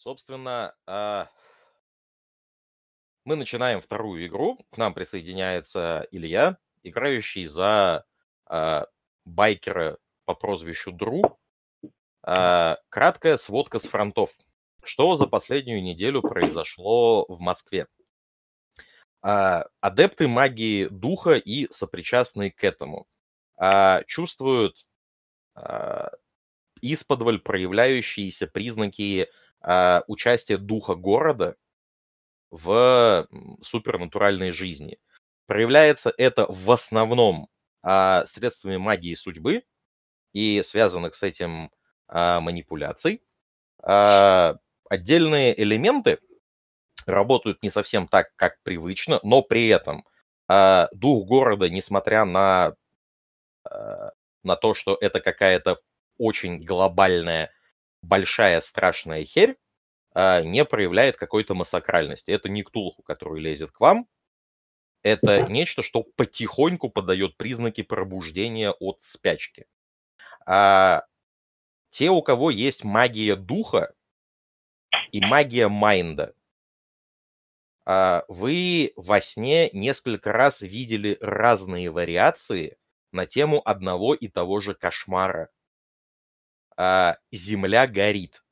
Собственно, а мы начинаем вторую игру. К нам присоединяется Илья, играющий за а, байкера по прозвищу Дру. А, краткая сводка с фронтов. Что за последнюю неделю произошло в Москве? Адепты магии духа и сопричастные к этому чувствуют исподволь проявляющиеся признаки а, участия духа города в супернатуральной жизни. Проявляется это в основном а, средствами магии судьбы и связанных с этим а, манипуляций. А, отдельные элементы работают не совсем так, как привычно, но при этом а, дух города, несмотря на, а, на то, что это какая-то очень глобальная, большая, страшная херь, а, не проявляет какой-то массакральности. Это не ктулху, который лезет к вам. Это нечто, что потихоньку подает признаки пробуждения от спячки. А те, у кого есть магия духа и магия майнда, а, вы во сне несколько раз видели разные вариации на тему одного и того же кошмара. А, Земля горит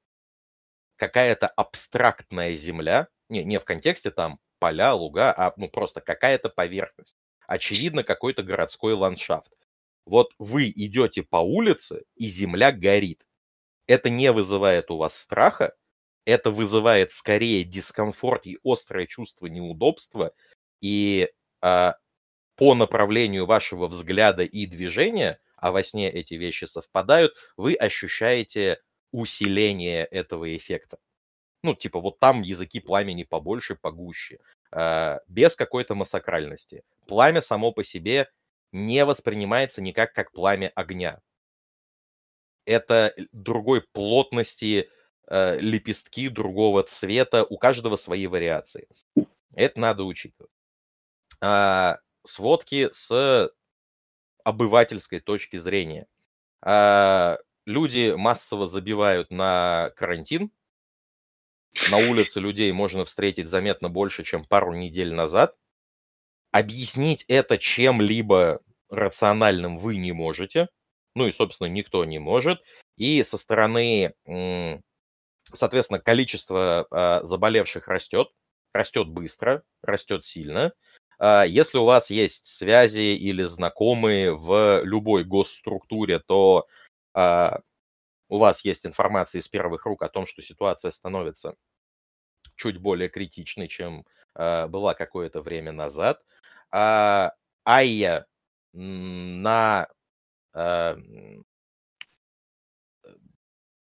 какая-то абстрактная земля, не, не в контексте там поля, луга, а ну просто какая-то поверхность. Очевидно, какой-то городской ландшафт. Вот вы идете по улице, и земля горит. Это не вызывает у вас страха, это вызывает скорее дискомфорт и острое чувство неудобства. И а, по направлению вашего взгляда и движения, а во сне эти вещи совпадают, вы ощущаете усиление этого эффекта. Ну, типа, вот там языки пламени побольше, погуще, э, без какой-то массакральности. Пламя само по себе не воспринимается никак как пламя огня. Это другой плотности э, лепестки, другого цвета, у каждого свои вариации. Это надо учитывать. А, сводки с обывательской точки зрения. А, люди массово забивают на карантин. На улице людей можно встретить заметно больше, чем пару недель назад. Объяснить это чем-либо рациональным вы не можете. Ну и, собственно, никто не может. И со стороны, соответственно, количество а, заболевших растет. Растет быстро, растет сильно. А, если у вас есть связи или знакомые в любой госструктуре, то а, у вас есть информация из первых рук о том, что ситуация становится чуть более критичной, чем а, была какое-то время назад. А, Айя на, на,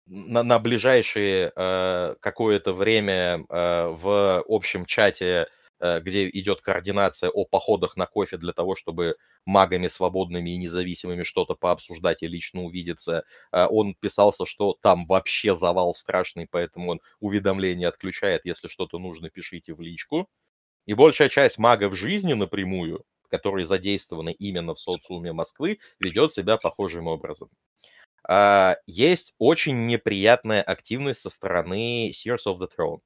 на ближайшее какое-то время в общем чате где идет координация о походах на кофе для того, чтобы магами свободными и независимыми что-то пообсуждать и лично увидеться. Э, он писался, что там вообще завал страшный, поэтому он уведомления отключает. Если что-то нужно, пишите в личку. И большая часть магов жизни напрямую, которые задействованы именно в социуме Москвы, ведет себя похожим образом. А, есть очень неприятная активность со стороны Sears of the Throne.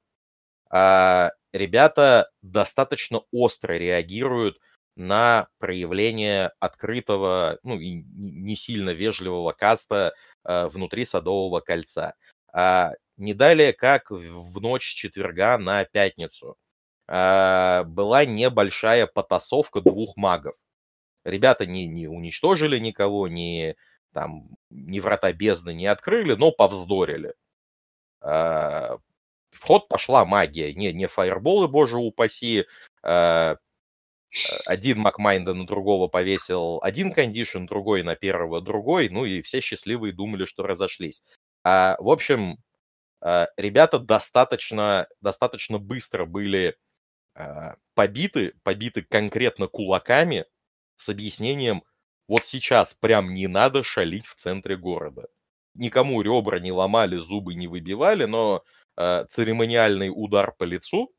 А, ребята достаточно остро реагируют на проявление открытого, ну и не сильно вежливого каста э, внутри Садового кольца. А не далее, как в ночь с четверга на пятницу, была небольшая потасовка двух магов. Ребята не, не уничтожили никого, не, там, ни врата бездны не открыли, но повздорили. В ход пошла магия, не, не фаерболы, боже упаси, э, один Макмайнда на другого повесил один кондишн, другой на первого другой, ну и все счастливые думали, что разошлись. А, в общем, э, ребята достаточно, достаточно быстро были э, побиты, побиты конкретно кулаками с объяснением, вот сейчас прям не надо шалить в центре города. Никому ребра не ломали, зубы не выбивали, но э, церемониальный удар по лицу,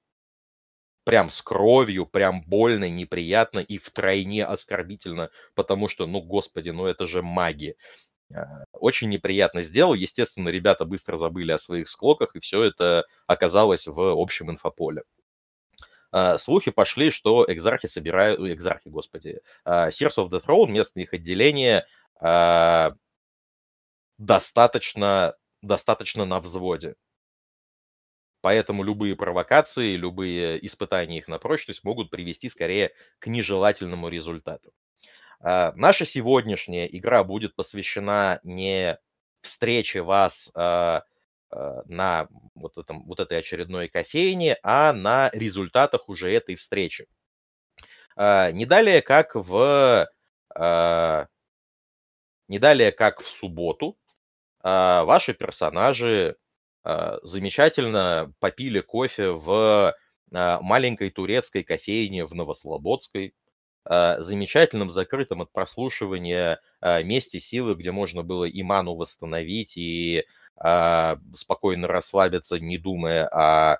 прям с кровью, прям больно, неприятно и втройне оскорбительно, потому что, ну, господи, ну это же маги. Э, очень неприятно сделал. Естественно, ребята быстро забыли о своих склоках, и все это оказалось в общем инфополе. Uh, слухи пошли, что экзархи собирают... Экзархи, господи. Sears of the Throne, местные их отделения, достаточно, достаточно на взводе. Поэтому любые провокации, любые испытания их на прочность могут привести скорее к нежелательному результату. А, наша сегодняшняя игра будет посвящена не встрече вас а, а, на вот, этом, вот этой очередной кофейне, а на результатах уже этой встречи. Не далее, как в не далее, как в субботу, ваши персонажи замечательно попили кофе в а, маленькой турецкой кофейне в Новослободской, а, замечательном закрытом от прослушивания месте силы, где можно было и ману восстановить, и спокойно расслабиться, не думая о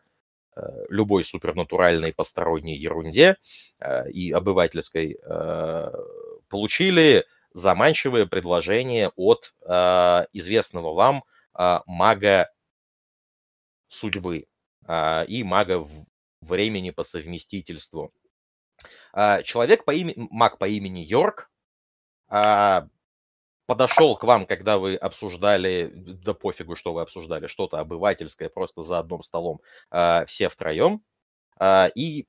любой супернатуральной посторонней ерунде и обывательской, получили заманчивое предложение от известного вам мага судьбы а, и мага времени по совместительству. А, человек по имени, маг по имени Йорк а, подошел к вам, когда вы обсуждали, да пофигу, что вы обсуждали, что-то обывательское, просто за одним столом, все втроем, и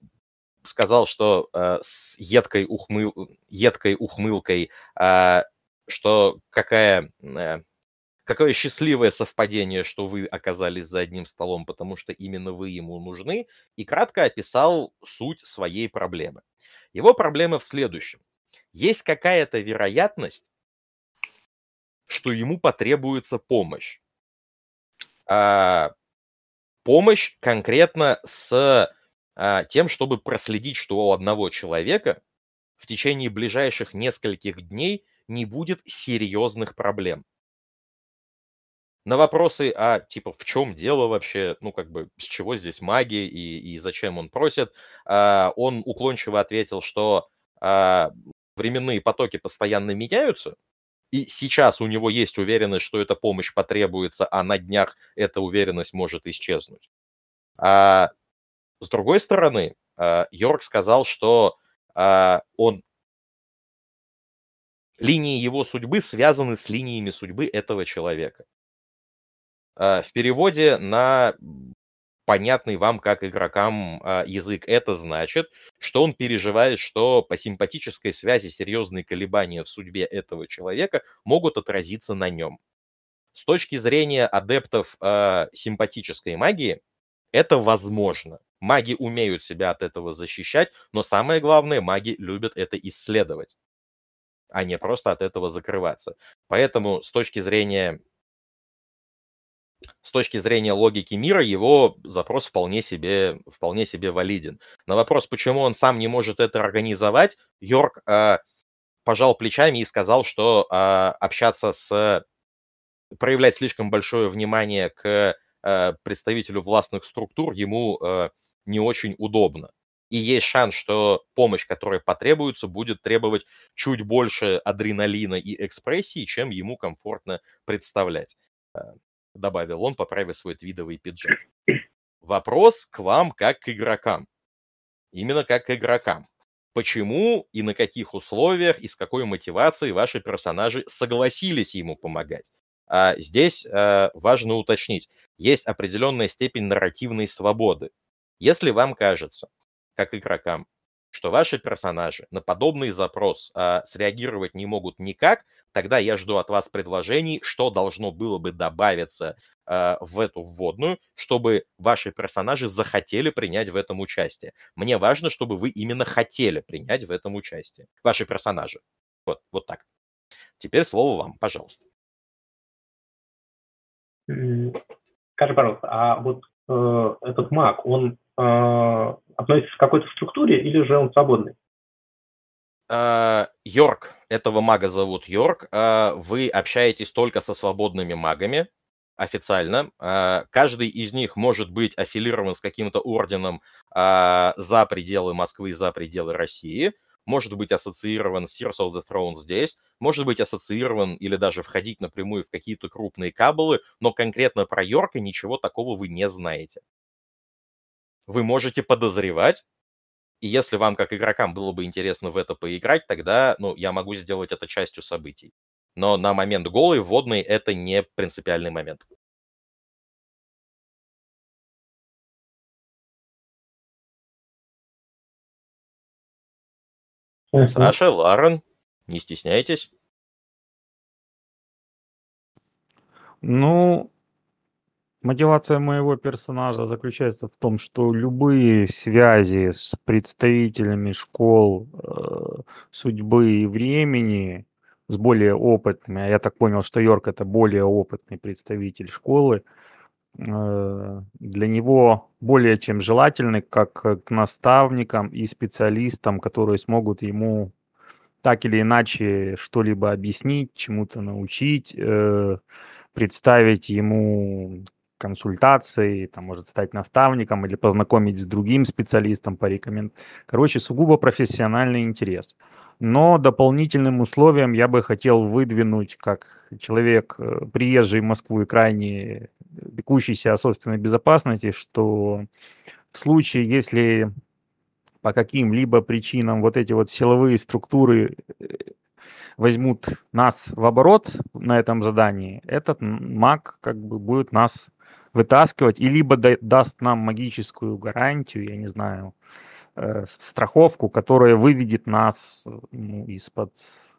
сказал, что с едкой, ухмыл, едкой ухмылкой, что какая э, какое счастливое совпадение, что вы оказались за одним столом, потому что именно вы ему нужны, и кратко описал суть своей проблемы. Его проблема в следующем. Есть какая-то вероятность, что ему потребуется помощь. А, помощь конкретно с а, тем, чтобы проследить, что у одного человека в течение ближайших нескольких дней не будет серьезных проблем на вопросы, а типа в чем дело вообще, ну как бы с чего здесь маги и, и зачем он просит, а, он уклончиво ответил, что а, временные потоки постоянно меняются, и сейчас у него есть уверенность, что эта помощь потребуется, а на днях эта уверенность может исчезнуть. А с другой стороны, а, Йорк сказал, что а, он линии его судьбы связаны с линиями судьбы этого человека. А, в переводе на понятный вам как игрокам а, язык это значит, что он переживает, что по симпатической связи серьезные колебания в судьбе этого человека могут отразиться на нем. С точки зрения адептов э, симпатической магии, это возможно. Маги умеют себя от этого защищать, но самое главное, маги любят это исследовать, а не просто от этого закрываться. Поэтому с точки зрения с точки зрения логики мира его запрос вполне себе, вполне себе валиден. На вопрос, почему он сам не может это организовать, Йорк э, пожал плечами и сказал, что э, общаться с... проявлять слишком большое внимание к э, представителю властных структур ему э, не очень удобно. И есть шанс, что помощь, которая потребуется, будет требовать чуть больше адреналина и экспрессии, чем ему комфортно представлять добавил он, поправив свой твидовый пиджак. Вопрос к вам как к игрокам. Именно как к игрокам. Почему и на каких условиях и с какой мотивацией ваши персонажи согласились ему помогать? А здесь а, важно уточнить, есть определенная степень нарративной свободы. Если вам кажется, как игрокам, что ваши персонажи на подобный запрос а, среагировать не могут никак, тогда я жду от вас предложений, что должно было бы добавиться э, в эту вводную, чтобы ваши персонажи захотели принять в этом участие. Мне важно, чтобы вы именно хотели принять в этом участие. Ваши персонажи. Вот, вот так. Теперь слово вам, пожалуйста. Скажи, пожалуйста, а вот э, этот маг, он э, относится к какой-то структуре или же он свободный? Э, Йорк, этого мага зовут Йорк. Э, вы общаетесь только со свободными магами официально. Э, каждый из них может быть аффилирован с каким-то орденом за пределы Москвы, за пределы России. может быть ассоциирован с Sears of the Throne здесь, может быть ассоциирован или даже входить напрямую в какие-то крупные кабелы, но конкретно про Йорка ничего такого вы не знаете. Вы можете подозревать, и если вам, как игрокам, было бы интересно в это поиграть, тогда, ну, я могу сделать это частью событий. Но на момент голой вводной это не принципиальный момент. Саша, Ларен, не стесняйтесь. Ну, мотивация моего персонажа заключается в том, что любые связи с представителями школ э, судьбы и времени, с более опытными, а я так понял, что Йорк это более опытный представитель школы, э, для него более чем желательны как к наставникам и специалистам, которые смогут ему так или иначе что-либо объяснить, чему-то научить, э, представить ему консультации, там, может стать наставником или познакомить с другим специалистом, порекомендовать. Короче, сугубо профессиональный интерес. Но дополнительным условием я бы хотел выдвинуть, как человек, э, приезжий в Москву и крайне бекущийся о собственной безопасности, что в случае, если по каким-либо причинам вот эти вот силовые структуры э, возьмут нас в оборот на этом задании, этот маг как бы будет нас вытаскивать и либо даст нам магическую гарантию, я не знаю, э, страховку, которая выведет нас ну, из-под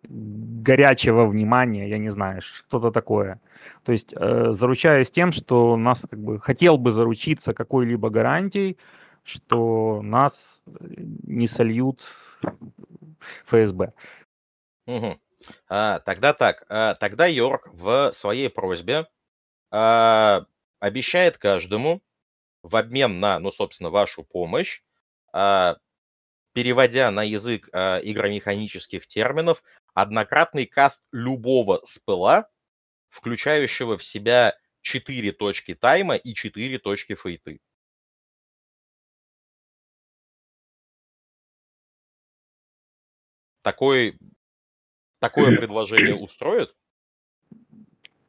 горячего внимания, я не знаю, что-то такое. То есть э, заручаясь тем, что нас как бы хотел бы заручиться какой-либо гарантией, что нас не сольют ФСБ. Угу. А, тогда так. А, тогда Йорк в своей просьбе а, обещает каждому в обмен на, ну, собственно, вашу помощь, а, переводя на язык а, игромеханических терминов, однократный каст любого спыла, включающего в себя 4 точки тайма и 4 точки фейты. Такой, такое предложение устроит?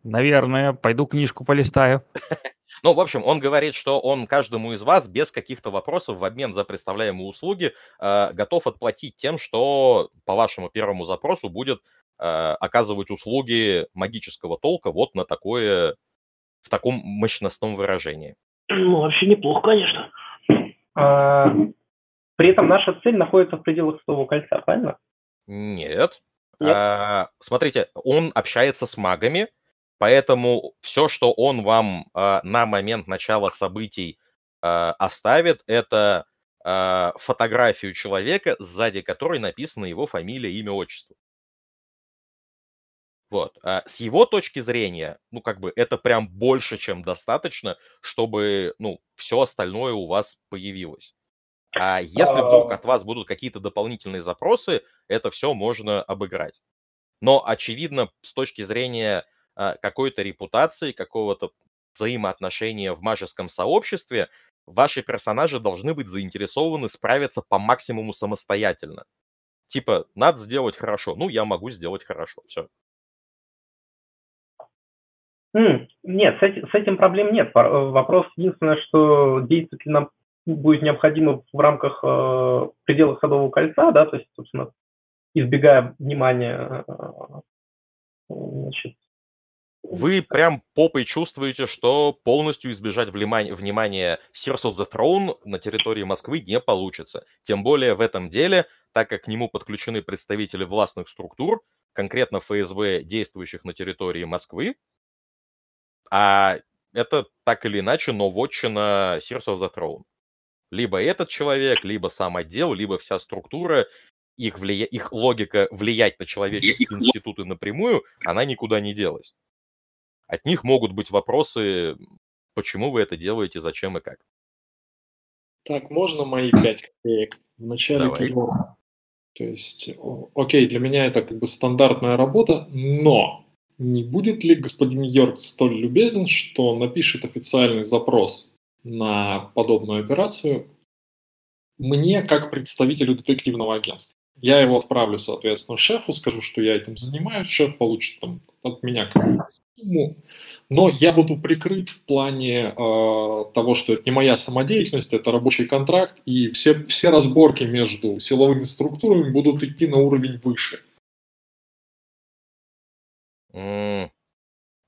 Наверное, пойду книжку полистаю. Ну, в общем, он говорит, что он каждому из вас без каких-то вопросов в обмен за представляемые услуги э, готов отплатить тем, что по вашему первому запросу будет э, оказывать услуги магического толка вот на такое, в таком мощностном выражении. Ну, вообще неплохо, конечно. А, при этом наша цель находится в пределах Садового кольца, правильно? Нет. Нет? А, смотрите, он общается с магами, поэтому все, что он вам а, на момент начала событий а, оставит, это а, фотографию человека, сзади которой написано его фамилия, имя, отчество. Вот. А с его точки зрения, ну, как бы, это прям больше, чем достаточно, чтобы, ну, все остальное у вас появилось. А если вдруг от вас будут какие-то дополнительные запросы, это все можно обыграть. Но, очевидно, с точки зрения какой-то репутации, какого-то взаимоотношения в магическом сообществе, ваши персонажи должны быть заинтересованы справиться по максимуму самостоятельно. Типа, надо сделать хорошо. Ну, я могу сделать хорошо. Все. Нет, с этим, проблем нет. Вопрос единственное, что действует ли нам будет необходимо в рамках э, пределах Садового кольца, да, то есть, собственно, избегая внимания, э, значит, вы прям попой чувствуете, что полностью избежать внимания, внимания Sears of the Throne на территории Москвы не получится. Тем более в этом деле, так как к нему подключены представители властных структур, конкретно ФСБ, действующих на территории Москвы, а это так или иначе, но вотчина Sears of the Throne либо этот человек, либо сам отдел, либо вся структура, их, влия... их логика влиять на человеческие институты напрямую, она никуда не делась. От них могут быть вопросы, почему вы это делаете, зачем и как. Так, можно мои пять копеек? В начале Давай. То есть, окей, для меня это как бы стандартная работа, но не будет ли господин Йорк столь любезен, что напишет официальный запрос на подобную операцию мне как представителю детективного агентства. Я его отправлю, соответственно, шефу, скажу, что я этим занимаюсь, шеф получит там от меня но я буду прикрыт в плане э, того, что это не моя самодеятельность, это рабочий контракт, и все, все разборки между силовыми структурами будут идти на уровень выше. Mm.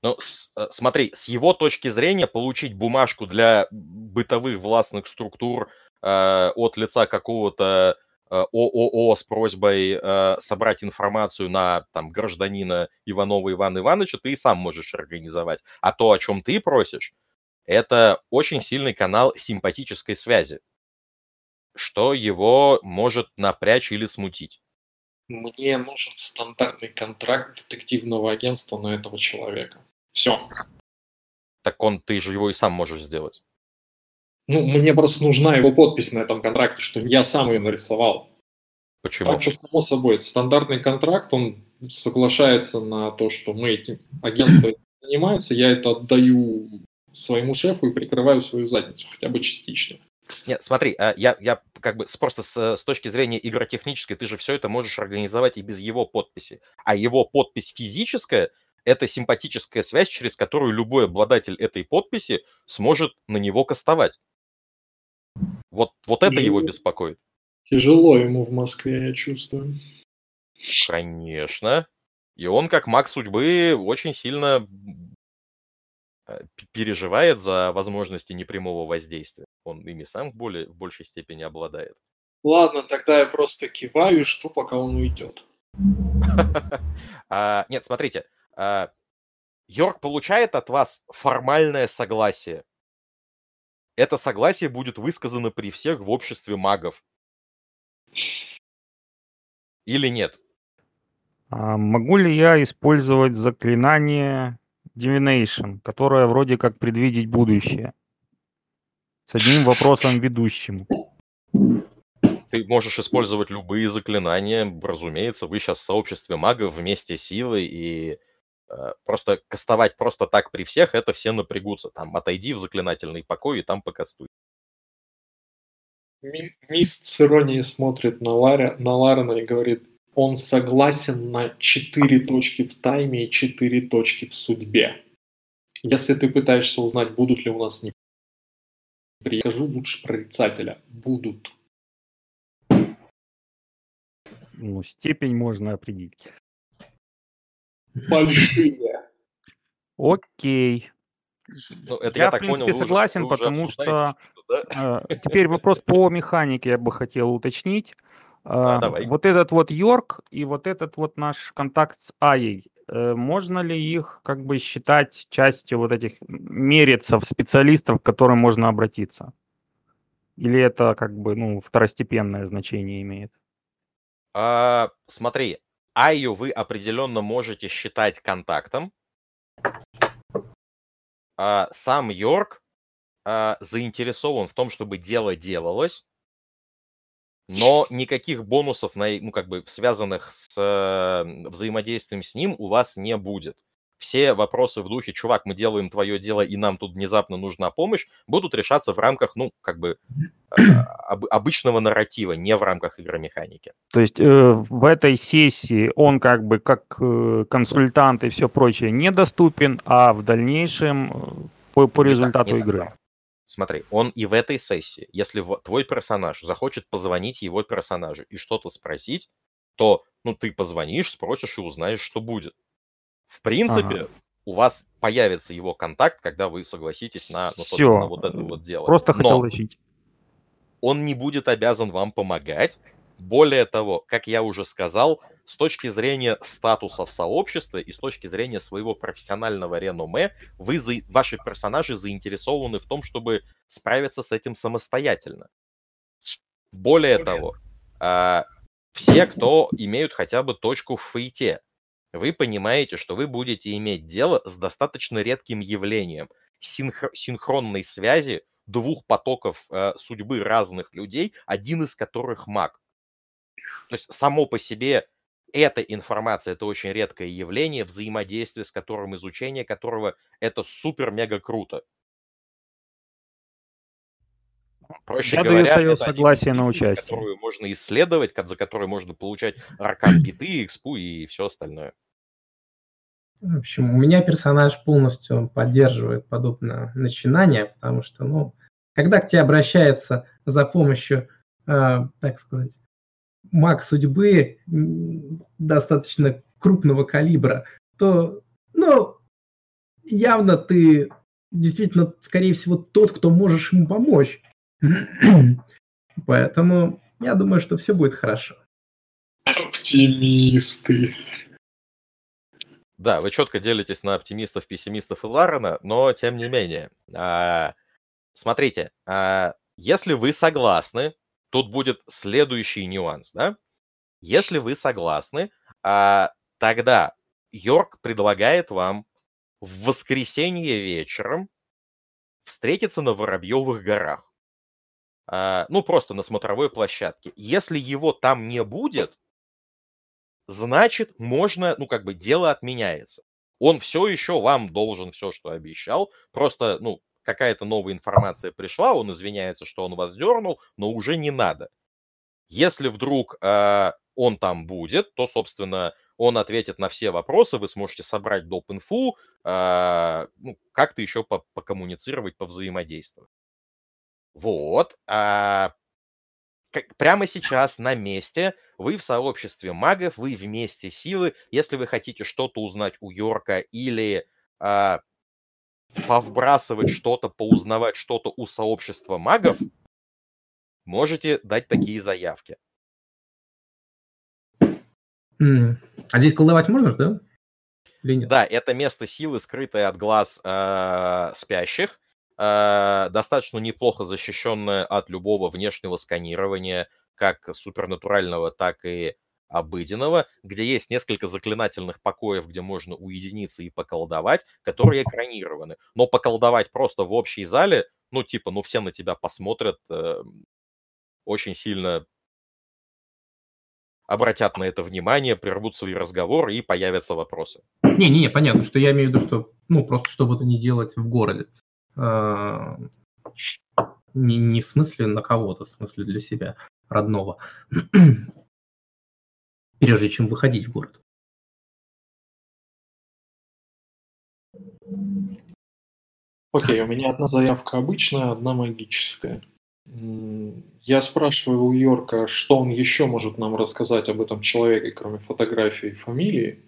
Ну, с, э, смотри, с его точки зрения получить бумажку для бытовых властных структур э, от лица какого-то ООО с просьбой э, собрать информацию на там, гражданина Иванова Ивана Ивановича, ты и сам можешь организовать. А то, о чем ты просишь, это очень сильный канал симпатической связи, что его может напрячь или смутить. Мне нужен стандартный контракт детективного агентства на этого человека. Все. Так он, ты же его и сам можешь сделать. Ну, мне просто нужна его подпись на этом контракте, что я сам ее нарисовал. Почему? Так что, само собой, это стандартный контракт, он соглашается на то, что мы этим агентство занимается, я это отдаю своему шефу и прикрываю свою задницу, хотя бы частично. Нет, смотри, а, я, я как бы просто с, с точки зрения игротехнической, ты же все это можешь организовать и без его подписи. А его подпись физическая – это симпатическая связь, через которую любой обладатель этой подписи сможет на него кастовать. Вот, вот это его беспокоит. Тяжело ему в Москве, я чувствую. Конечно. И он, как маг судьбы, очень сильно э, переживает за возможности непрямого воздействия. Он ими сам в, более, в большей степени обладает. Ладно, тогда я просто киваю, что пока он уйдет. а, нет, смотрите. А, Йорк получает от вас формальное согласие. Это согласие будет высказано при всех в обществе магов. Или нет? А могу ли я использовать заклинание Divination, которое вроде как предвидеть будущее? С одним вопросом ведущему. Ты можешь использовать любые заклинания, разумеется. Вы сейчас в сообществе магов вместе силы и э, просто кастовать просто так при всех, это все напрягутся. Там отойди в заклинательный покой и там покастуй. Мист с иронией смотрит на, Ларя, на Ларена и говорит, он согласен на четыре точки в тайме и четыре точки в судьбе. Если ты пытаешься узнать, будут ли у нас не скажу лучше прорицателя. Будут. Ну, степень можно определить. Большие. Окей. Ну, это я, я в так принципе, понял, согласен, уже, потому что что-то, да? э, теперь вопрос по механике я бы хотел уточнить. Э, давай. Вот этот вот Йорк и вот этот вот наш контакт с Аей, э, можно ли их как бы считать частью вот этих мерицев, специалистов, к которым можно обратиться? Или это как бы ну, второстепенное значение имеет? А, смотри, Айю вы определенно можете считать контактом. А, сам Йорк а, заинтересован в том, чтобы дело делалось, но никаких бонусов, на, ну, как бы, связанных с э, взаимодействием с ним у вас не будет. Все вопросы в духе, чувак, мы делаем твое дело, и нам тут внезапно нужна помощь, будут решаться в рамках, ну, как бы, э, об- обычного нарратива, не в рамках игромеханики. То есть э, в этой сессии он как бы как э, консультант и все прочее недоступен, а в дальнейшем э, по, по Не так, результату так. игры. Смотри, он и в этой сессии, если в- твой персонаж захочет позвонить его персонажу и что-то спросить, то, ну, ты позвонишь, спросишь и узнаешь, что будет. В принципе, Ага. у вас появится его контакт, когда вы согласитесь на, ну, собственно, вот это вот дело. Просто хотел Но уточнить. он не будет обязан вам помогать. Более того, как я уже сказал, с точки зрения статуса в сообществе и с точки зрения своего профессионального реноме, вы, ваши персонажи заинтересованы в том, чтобы справиться с этим самостоятельно. Более того, а, все, кто имеют хотя бы точку в фейте, вы понимаете, что вы будете иметь дело с достаточно редким явлением синхро- синхронной связи двух потоков э, судьбы разных людей, один из которых маг. То есть само по себе эта информация это очень редкое явление, взаимодействие с которым, изучение которого это супер-мега круто. Проще Я говоря, даю согласие на мифов, участие. которую можно исследовать, за который можно получать аркан биты, экспу и все остальное. В общем, у меня персонаж полностью поддерживает подобное начинание, потому что, ну, когда к тебе обращается за помощью, э, так сказать, маг судьбы достаточно крупного калибра, то, ну, явно ты действительно, скорее всего, тот, кто можешь ему помочь. Поэтому я думаю, что все будет хорошо. Оптимисты. Да, вы четко делитесь на оптимистов, пессимистов и Ларена, но тем не менее. а, смотрите, а, если вы согласны, тут будет следующий нюанс, да? Если вы согласны, а, тогда Йорк предлагает вам в воскресенье вечером встретиться на Воробьевых горах. А, ну, просто на смотровой площадке. Если его там не будет, значит, можно, ну, как бы дело отменяется. Он все еще вам должен все, что обещал. Просто, ну, какая-то новая информация пришла, он извиняется, что он вас дернул, но уже не надо. Если вдруг э, он там будет, то, собственно, он ответит на все вопросы, вы сможете собрать доп. инфу, э, ну, как-то еще по покоммуницировать, повзаимодействовать. Вот. А как- прямо сейчас на месте вы в сообществе магов, вы вместе силы. Если вы хотите что-то узнать у Йорка или а, повбрасывать что-то, поузнавать что-то у сообщества магов, можете дать такие заявки. А здесь колдовать можно да? Или нет? Да, это место силы, скрытое от глаз а, спящих, а, достаточно неплохо защищенное от любого внешнего сканирования, как супернатурального, так и обыденного, где есть несколько заклинательных покоев, где можно уединиться и поколдовать, которые экранированы. Но поколдовать просто в общей зале, ну, типа, ну, все на тебя посмотрят, э, очень сильно обратят на это внимание, прервут свои разговоры и появятся вопросы. Не-не-не, понятно, что я имею в виду, что, ну, просто чтобы это не делать в городе. А, Не, не в смысле на кого-то, в смысле для себя родного. Прежде чем выходить в город. Окей, у меня одна заявка обычная, одна магическая. Я спрашиваю у Йорка, что он еще может нам рассказать об этом человеке, кроме фотографии и фамилии.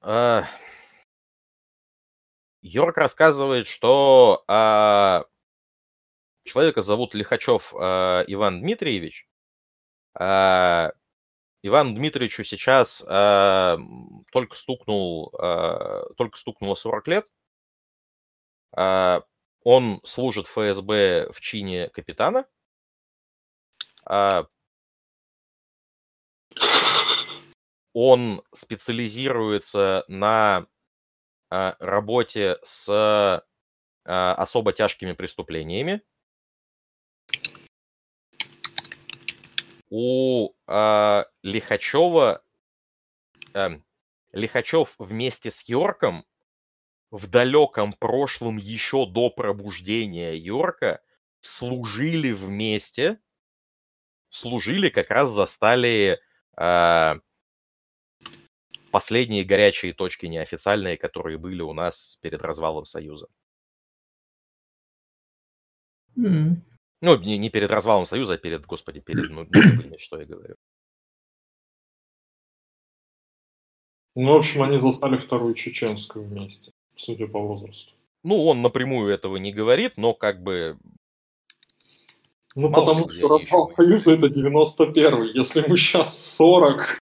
А, Йорк рассказывает, что а, человека зовут Лихачев а, Иван Дмитриевич. А, Ивану Дмитриевичу сейчас а, только стукнул, а, только стукнуло 40 лет. А, Он служит ФСБ в чине капитана. А, Он специализируется на работе с а, особо тяжкими преступлениями. У а, Лихачева эм, Лихачев вместе с Йорком в далеком прошлом еще до пробуждения Йорка служили вместе, служили как раз застали а, последние горячие точки неофициальные, которые были у нас перед развалом Союза. М, Ну, не, не перед развалом Союза, а перед, господи, перед, ну, что я говорю. Ну, в общем, они застали вторую чеченскую вместе, судя по возрасту. Ну, он напрямую этого не говорит, но как бы Ну, Мало потому что развал. Союза это 91-й. Если ему сейчас 40, то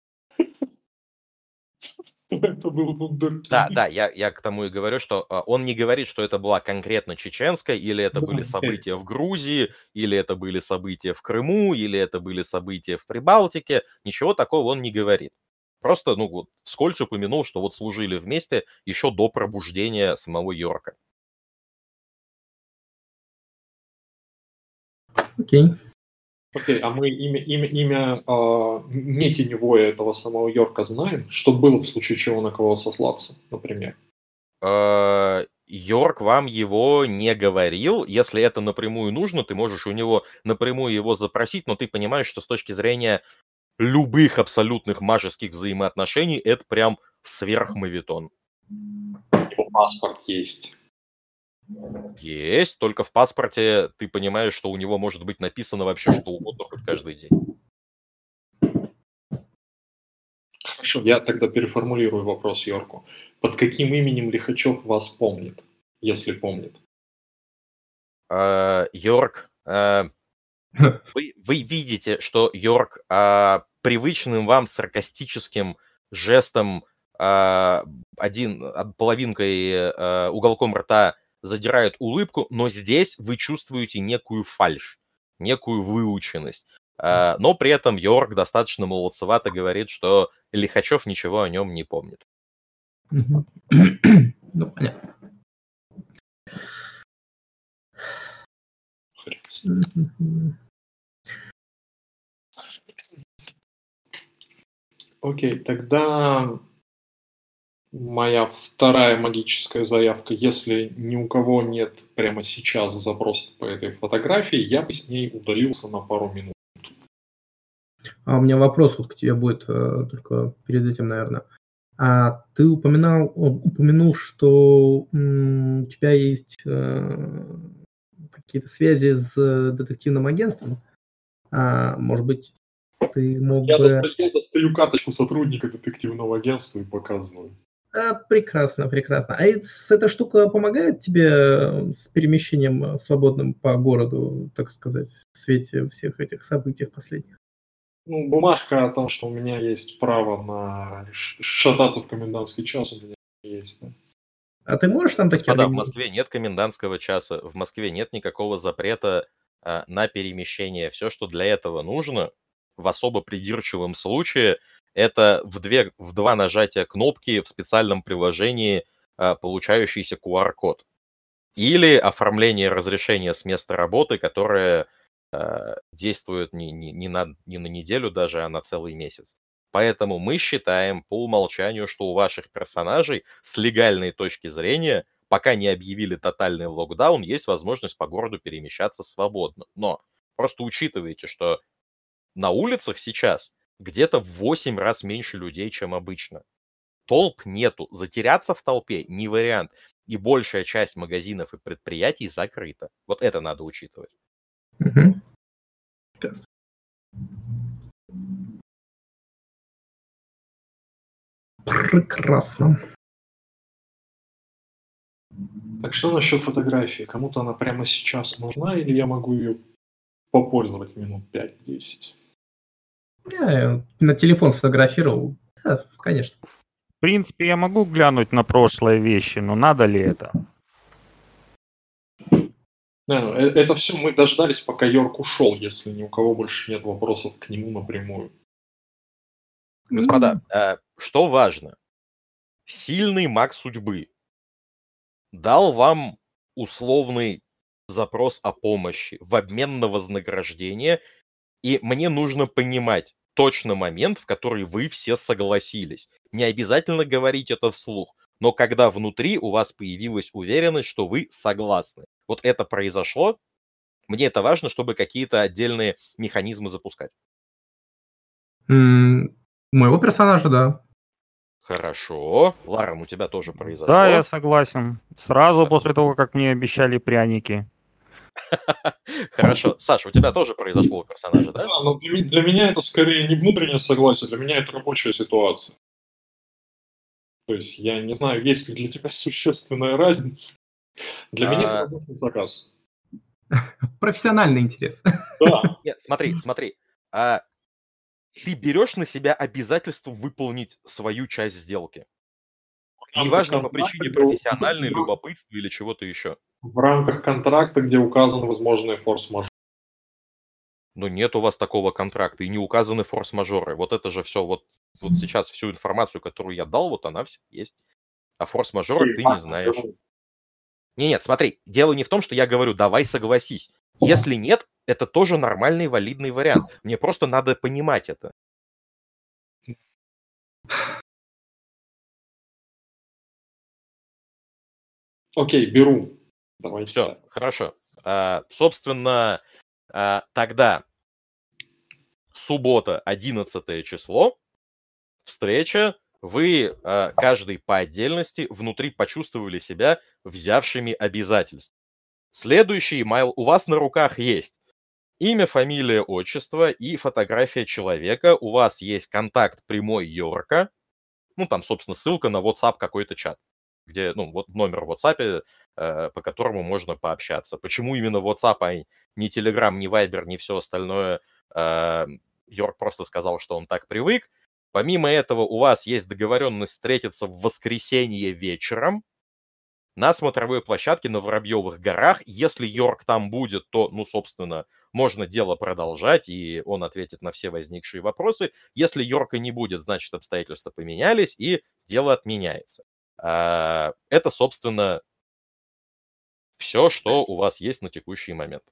это был вундеркинд. Да, да, я, я к тому и говорю, что а, он не говорит, что это была конкретно чеченская, или это Да, были события в Грузии, или это были события в Крыму, или это были события в Прибалтике. Ничего такого он не говорит. Просто, ну вот, вскользь упомянул, что вот служили вместе еще до пробуждения самого Йорка. Окей. Окей, а мы имя, имя, имя а, не теневое этого самого Йорка знаем? Что было в случае чего на кого сослаться, например? А, Йорк вам его не говорил. Если это напрямую нужно, ты можешь у него напрямую его запросить, но ты понимаешь, что с точки зрения любых абсолютных мажеских взаимоотношений это прям сверхмавитон. Его паспорт есть. Есть, только в паспорте ты понимаешь, что у него может быть написано вообще что угодно хоть каждый день. Хорошо, я тогда переформулирую вопрос Йорку. Под каким именем Лихачев вас помнит, если помнит? А, Йорк, а, вы, вы видите, что Йорк а, привычным вам саркастическим жестом один половинкой уголком рта задирает улыбку, но здесь вы чувствуете некую фальш, некую выученность. Но при этом Йорк достаточно молодцевато говорит, что Лихачев ничего о нем не помнит. Ну, понятно. Окей, тогда моя вторая магическая заявка. Если ни у кого нет прямо сейчас запросов по этой фотографии, я бы с ней удалился на пару минут. А у меня вопрос вот к тебе будет э, только перед этим, наверное. А ты упоминал, упомянул, что у тебя есть э, какие-то связи с детективным агентством. А, может быть, ты мог я бы... Достаю, я достаю карточку сотрудника детективного агентства и показываю. А, прекрасно, прекрасно. А эта штука помогает тебе с перемещением свободным по городу, так сказать, в свете всех этих событий последних? Ну, бумажка о том, что у меня есть право на шататься в комендантский час, у меня есть. Да. А ты можешь там такие... Господа, в Москве нет комендантского часа, в Москве нет никакого запрета а, на перемещение. Все, что для этого нужно, в особо придирчивом случае, это в, две, в два нажатия кнопки в специальном приложении а, получающийся QR-код. Или оформление разрешения с места работы, которое а, действует не, не, не, на, не на неделю даже, а на целый месяц. Поэтому мы считаем по умолчанию, что у ваших персонажей с легальной точки зрения, пока не объявили тотальный локдаун, есть возможность по городу перемещаться свободно. Но просто учитывайте, что на улицах сейчас где-то в 8 раз меньше людей, чем обычно. Толп нету. Затеряться в толпе не вариант. И большая часть магазинов и предприятий закрыта. Вот это надо учитывать. Угу. Прекрасно. Так что насчет фотографии? Кому-то она прямо сейчас нужна, или я могу ее попользовать минут 5-10? Я на телефон сфотографировал. Да, конечно. В принципе, я могу глянуть на прошлые вещи, но надо ли это? Ну, э, это все мы дождались, пока Йорк ушел, если ни у кого больше нет вопросов к нему напрямую. Господа, э, что важно? Сильный маг судьбы дал вам условный запрос о помощи в обмен на вознаграждение, и мне нужно понимать точно момент, в который вы все согласились. Не обязательно говорить это вслух, но когда внутри у вас появилась уверенность, что вы согласны. Вот это произошло, мне это важно, чтобы какие-то отдельные механизмы запускать. Моего персонажа, да. Хорошо. Ларам, у тебя тоже произошло. Да, я согласен. Сразу после того, как мне обещали пряники. Хорошо. Саша, у тебя тоже произошло у персонажа, да? Да, но для, для меня это скорее не внутреннее согласие, для меня это рабочая ситуация. То есть я не знаю, есть ли для тебя существенная разница. Для меня это а. рабочий заказ. Профессиональный интерес. Да. Нет, смотри, смотри. А ты берешь на себя обязательство выполнить свою часть сделки. Неважно по причине профессиональной, любопытства или чего-то еще. В рамках контракта, где указаны возможные форс-мажоры. Но нет у вас такого контракта и не указаны форс-мажоры. Вот это же все, вот, вот сейчас всю информацию, которую я дал, вот она вся есть. А форс-мажоры ты не знаешь. Не, нет, смотри, дело не в том, что я говорю, давай согласись. Если нет, это тоже нормальный, валидный вариант. Мне просто надо понимать это. Окей, беру. Давайте. Все, хорошо. А, собственно, а, тогда суббота, 11 число, встреча, вы а, каждый по отдельности внутри почувствовали себя взявшими обязательств. Следующий имейл у вас на руках есть. Имя, фамилия, отчество и фотография человека. У вас есть контакт прямой Йорка. Ну, там, собственно, ссылка на WhatsApp какой-то чат, где, ну, вот номер в WhatsApp, э, по которому можно пообщаться. Почему именно WhatsApp, а не Telegram, не Viber, не все остальное, э, Йорк просто сказал, что он так привык. Помимо этого, у вас есть договоренность встретиться в воскресенье вечером на смотровой площадке на Воробьевых горах. Если Йорк там будет, то, ну, собственно, можно дело продолжать, и он ответит на все возникшие вопросы. Если Йорка не будет, значит, обстоятельства поменялись, и дело отменяется. А, это, собственно, все, что у вас есть на текущий момент.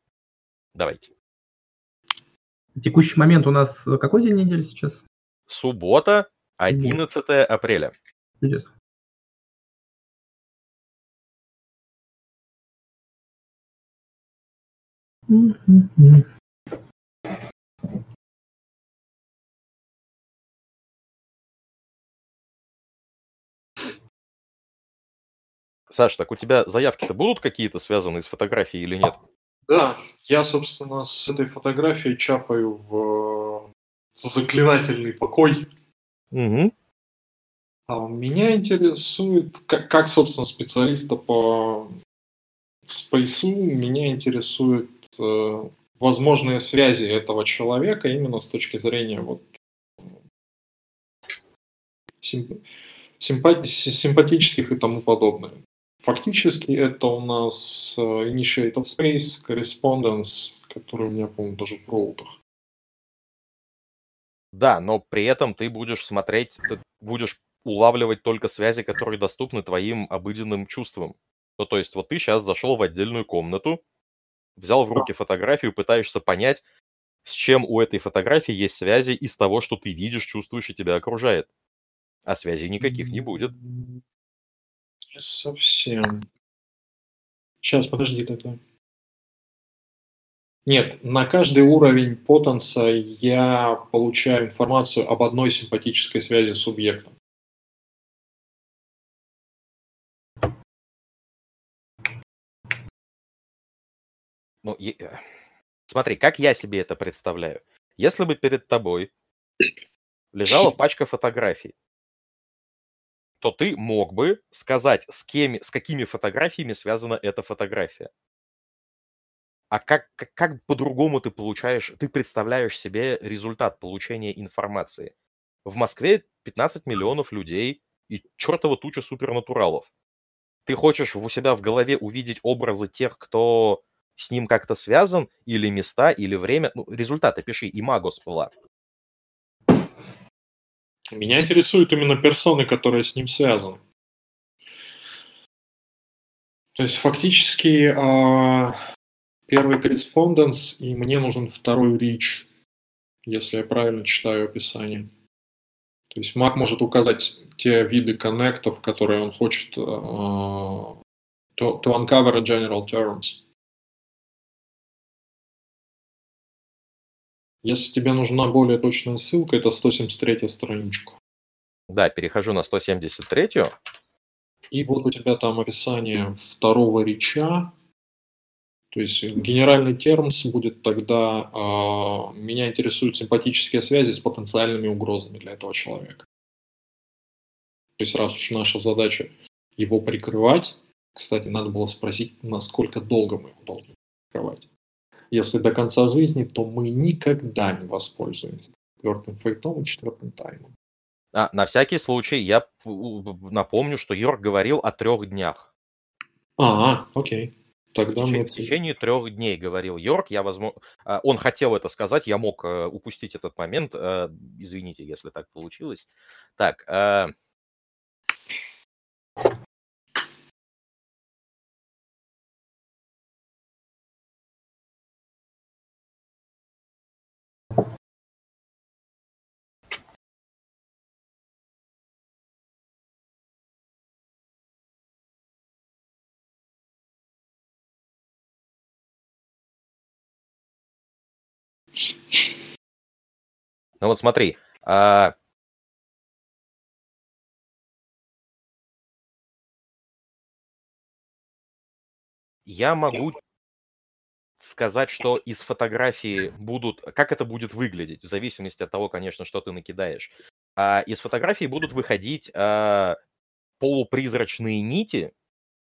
Давайте. Текущий момент у нас э, какой день недели сейчас? Суббота, 11 апреля. Чудесно. Саш, так у тебя заявки-то будут какие-то связанные с фотографией или нет? Да, я, собственно, с этой фотографией чапаю в заклинательный покой. Угу. А меня интересует, как, как, собственно, специалиста по спейсу, меня интересуют э, возможные связи этого человека именно с точки зрения вот симп, симпати, симпатических и тому подобное. Фактически это у нас э, Initiative Space, Correspondence, который у меня, по-моему, даже в роутах. Да, но при этом ты будешь смотреть, ты будешь улавливать только связи, которые доступны твоим обыденным чувствам. Ну, то есть вот ты сейчас зашел в отдельную комнату, взял в руки фотографию, пытаешься понять, с чем у этой фотографии есть связи из того, что ты видишь, чувствуешь и тебя окружает. А связей никаких не будет. Не совсем. Сейчас, подожди тогда. Нет, на каждый уровень потенса я получаю информацию об одной симпатической связи с субъектом. Ну, е- э, смотри, как я себе это представляю. Если бы перед тобой лежала пачка фотографий, то ты мог бы сказать, с, кем, с какими фотографиями связана эта фотография. А как, как, как по-другому ты получаешь, ты представляешь себе результат получения информации? В Москве 15 миллионов людей и чертова туча супернатуралов. Ты хочешь у себя в голове увидеть образы тех, кто с ним как-то связан, или места, или время. Ну, результаты пиши, имаго спыла. Меня интересуют именно персоны, которые с ним связаны. То есть фактически э, первый корреспонденс, и мне нужен второй рич, если я правильно читаю описание. То есть Mac может указать те виды коннектов, которые он хочет to, to uncover general terms. Если тебе нужна более точная ссылка, это 173 страничка. Да, перехожу на 173. И вот у тебя там описание второго реча. То есть генеральный термс будет тогда э, «Меня интересуют симпатические связи с потенциальными угрозами для этого человека». То есть раз уж наша задача его прикрывать, кстати, надо было спросить, насколько долго мы его должны прикрывать. Если до конца жизни, то мы никогда не воспользуемся четвертым фейтом и четвертым таймом. А, на всякий случай я напомню, что Йорк говорил о трех днях. А, окей. Тогда в, течение, мы... в течение трех дней говорил Йорк. Я возможно, а, он хотел это сказать, я мог э, упустить этот момент. Э, извините, если так получилось. Так. Ну вот смотри, а... я могу сказать, что из фотографии будут... Как это будет выглядеть, в зависимости от того, конечно, что ты накидаешь. А из фотографии будут выходить а, полупризрачные нити,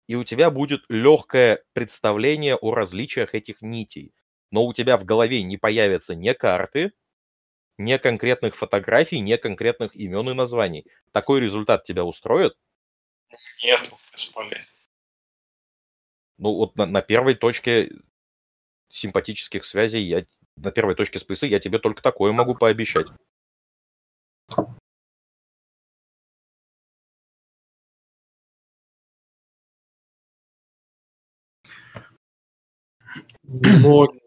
и у тебя будет легкое представление о различиях этих нитей. Но у тебя в голове не появятся ни карты, ни конкретных фотографий, ни конкретных имен и названий. Такой результат тебя устроит? Нет, бесполезно. Ну вот на, на первой точке симпатических связей, я, на первой точке списы я тебе только такое могу пообещать. Многие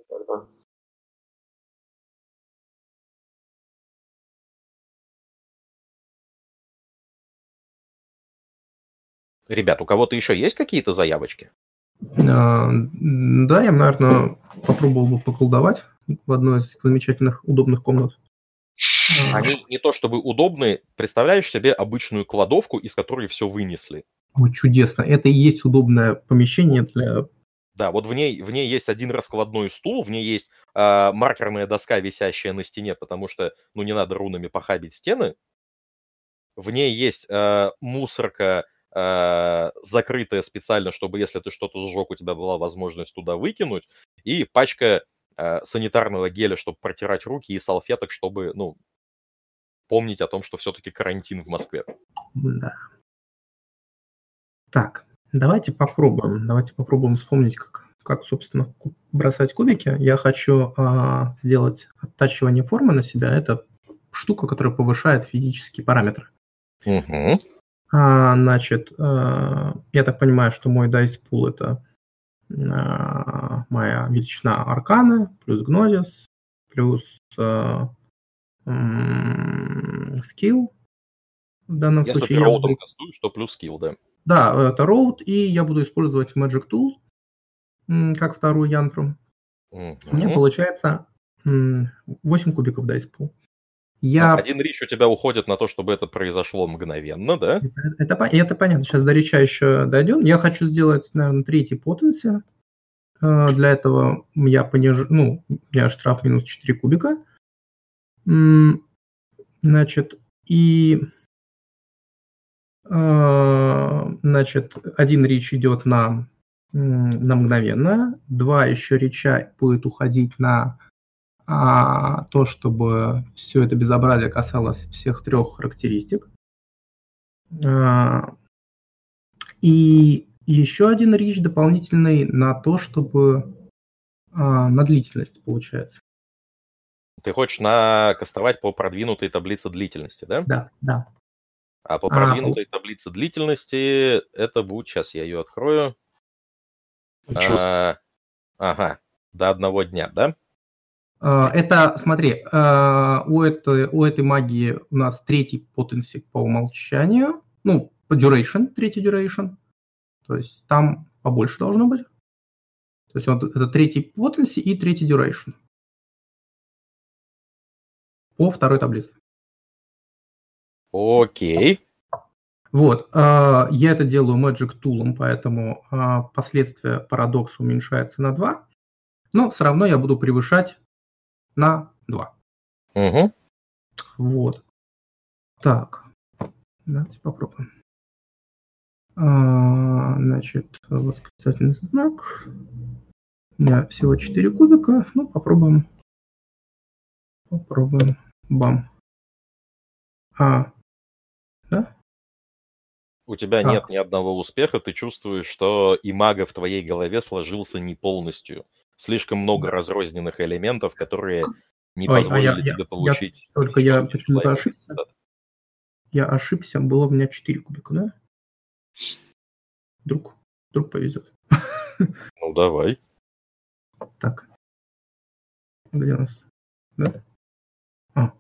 Ребят, у кого-то еще есть какие-то заявочки? А, Да, я, наверное, попробовал бы поколдовать в одной из замечательных, удобных комнат. А, Они не то чтобы удобные. Представляешь себе обычную кладовку, из которой все вынесли. Ой, чудесно. Это и есть удобное помещение для... Да, вот в ней, в ней есть один раскладной стул, в ней есть а, маркерная доска, висящая на стене, потому что, ну, не надо рунами похабить стены. В ней есть а, мусорка, а, закрытая специально, чтобы, если ты что-то сжег, у тебя была возможность туда выкинуть, и пачка а, санитарного геля, чтобы протирать руки, и салфеток, чтобы, ну, помнить о том, что все-таки карантин в Москве. Да. Так, давайте попробуем. Давайте попробуем вспомнить, как, как собственно, бросать кубики. Я хочу а, сделать оттачивание формы на себя. Это штука, которая повышает физические параметры. Мгм. А, значит, а, я так понимаю, что мой dice pool это а, моя величина арканы, плюс гнозис, плюс а, скилл. В данном Если ты случае я роутом буду- кастуешь, то плюс скилл, да. Да, это роут, и я буду использовать Magic Tool как вторую янтру. У меня получается м, 8 кубиков dice pool. Я Один рич у тебя уходит на то, чтобы это произошло мгновенно, да? Это, это, это понятно. Сейчас до реча еще дойдем. Я хочу сделать, наверное, третий потенси. Э, Для этого я понижу, ну, у меня штраф минус 4 кубика. Значит, и э, значит, один речь идет на, на мгновенно, два еще реча будет уходить на а, то, чтобы все это безобразие касалось всех трех характеристик. А, И еще один рич дополнительный на то, чтобы а, на длительность получается. Ты хочешь накастовать по продвинутой таблице длительности, да? Да, да. А по А, продвинутой таблице длительности это будет... Сейчас я ее открою. А? А, Ага, до одного дня, да? А, Это, смотри, а, у этой, у этой магии у нас третий потенси по умолчанию, ну, по duration, третий duration, то есть там побольше должно быть. То есть вот это третий потенси и третий duration по второй таблице. Окей. Вот, а, я это делаю Magic Tool, поэтому последствия парадокса уменьшается на 2, но все равно я буду превышать на 2. Угу. Вот. Так, давайте попробуем. А, значит, восклицательный знак. У меня всего 4 кубика. Ну, попробуем. Попробуем. Бам. А, да? У тебя Так. нет ни одного успеха, ты чувствуешь, что и мага в твоей голове сложился не полностью. Слишком много разрозненных элементов, которые не Ой, а позволили я- я- тебе я получить. Только я почему-то ошибся. Да. Я ошибся, было у меня 4 кубика, да? Вдруг, вдруг повезет. Ну, давай. Так. Где у нас? Да? А,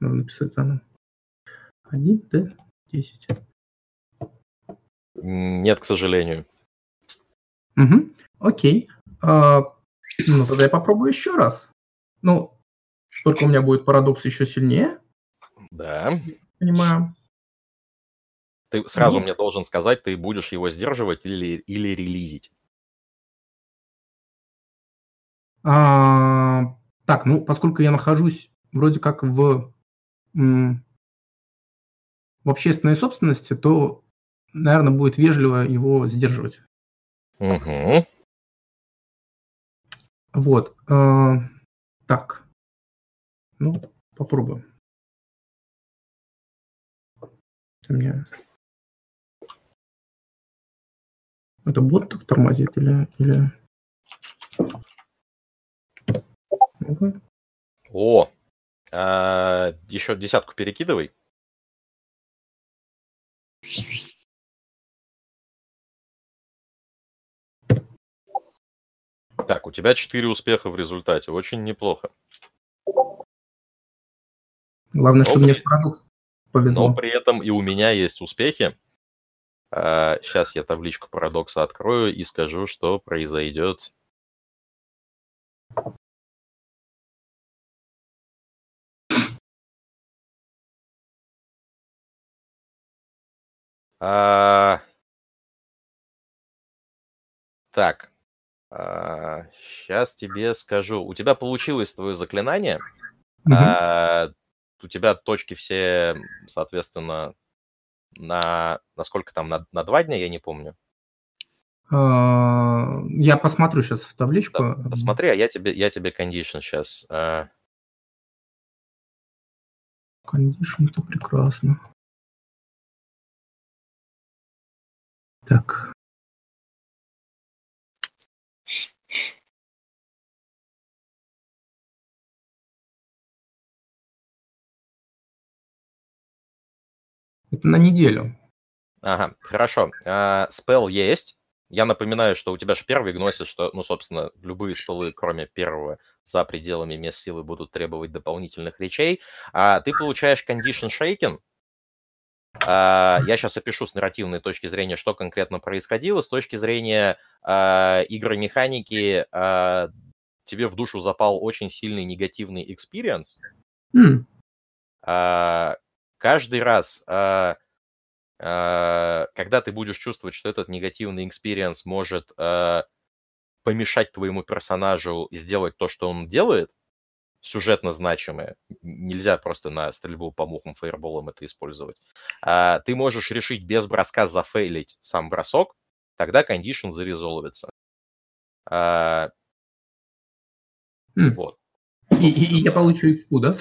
надо написать заново. 1, Д, 10. Нет, к сожалению. Угу. Окей. А, ну, тогда я попробую еще раз. Ну, Только у меня будет парадокс еще сильнее. Да. Понимаю. Ты сразу Ну. мне должен сказать, ты будешь его сдерживать или, или релизить. А, так, ну, поскольку я нахожусь вроде как в, в общественной собственности, то, наверное, будет вежливо его сдерживать. Угу. Вот. а, так. Ну, попробуем. Это мне... Это бот так тормозит или... или... О, а, еще десятку перекидывай. Так, у тебя 4 успеха в результате. Очень неплохо. Главное, что Ну, мне с парадокс повезло. Но при этом и у меня есть успехи. сейчас я табличку парадокса открою и скажу, что произойдет. А, Так, сейчас тебе скажу. У тебя получилось твое заклинание. Мгм. А, у тебя точки все, соответственно, на, на сколько там, на, на два дня, я не помню. А, Я посмотрю сейчас в табличку. Да, посмотри, а я тебе, я тебе condition сейчас. Condition, это прекрасно. Так. Это на неделю. Ага, хорошо. А, Спел есть. Я напоминаю, что у тебя же первый гносит, что, ну, собственно, любые спелы, кроме первого, за пределами мест силы будут требовать дополнительных речей. А ты получаешь Condition Shaken. А, я сейчас опишу с нарративной точки зрения, что конкретно происходило. С точки зрения а, игры механики а, тебе в душу запал очень сильный негативный experience. М, А, каждый раз, а, а, когда ты будешь чувствовать, что этот негативный experience может а, помешать твоему персонажу сделать то, что он делает, сюжетно значимое, нельзя просто на стрельбу по мухам фаерболом это использовать, а, ты можешь решить без броска зафейлить сам бросок, тогда кондишн зарезолвится. А, м. вот. И, и- и я получу экспу, да?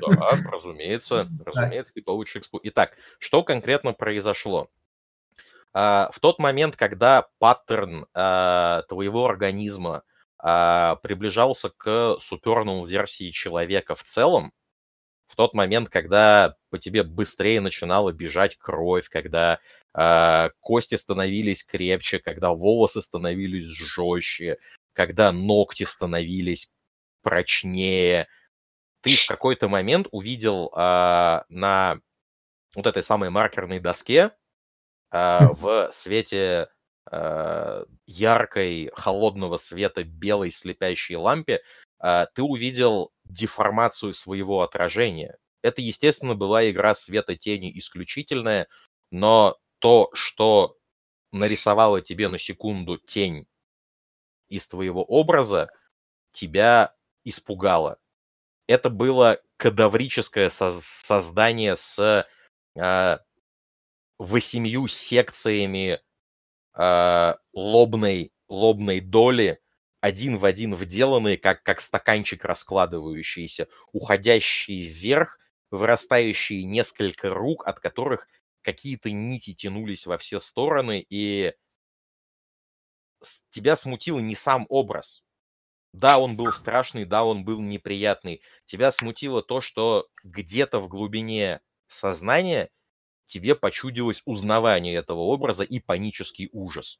Да, разумеется, разумеется, ты получишь экспу. Итак, что конкретно произошло? А, В тот момент, когда паттерн а, твоего организма а, приближался к суперному версии человека в целом, в тот момент, когда по тебе быстрее начинала бежать кровь, когда а, кости становились крепче, когда волосы становились жестче, когда ногти становились прочнее, ты в какой-то момент увидел а, на вот этой самой маркерной доске а, в свете а, яркой, холодного света белой слепящей лампе а, ты увидел деформацию своего отражения. Это, естественно, была игра света тени исключительная, но то, что нарисовало тебе на секунду тень из твоего образа, тебя испугало. Это было кадаврическое соз- создание с а, восемью секциями а, лобной, лобной доли, один в один вделанные, как, как стаканчик раскладывающийся, уходящие вверх, вырастающие несколько рук, от которых какие-то нити тянулись во все стороны, и тебя смутил не сам образ. Да, он был страшный, да, он был неприятный. Тебя смутило то, что где-то в глубине сознания тебе почудилось узнавание этого образа и панический ужас.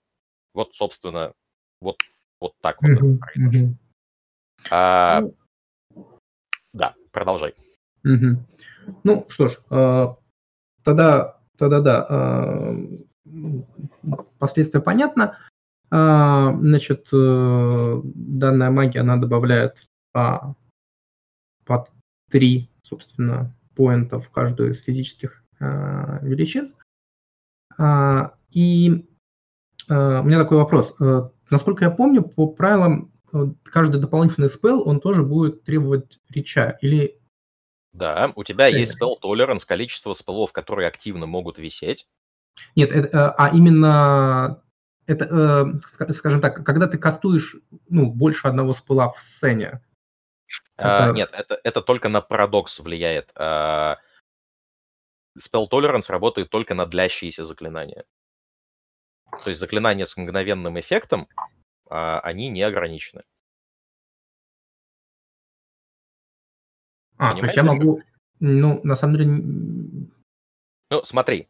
Вот, собственно, вот, вот так вот это произошло. А, Ну, да, продолжай. Мгм. Ну что ж, а, тогда, тогда да, м, последствия понятно. А, Значит, э, данная магия, она добавляет по, по 3, собственно, поинта в каждую из физических э, величин. А, и э, у меня такой вопрос. Насколько я помню, по правилам каждый дополнительный спел, он тоже будет требовать реча. Или да, у тебя есть spell tolerance, количество спелов, которые активно могут висеть. Нет, это, а именно это, скажем так, когда ты кастуешь ну, больше одного спела в сцене. А, это... Нет, это, это только на парадокс влияет. А, spell tolerance работает только на длящиеся заклинания. То есть заклинания с мгновенным эффектом, а, они не ограничены. А, то есть я могу, ну, на самом деле... Ну, смотри,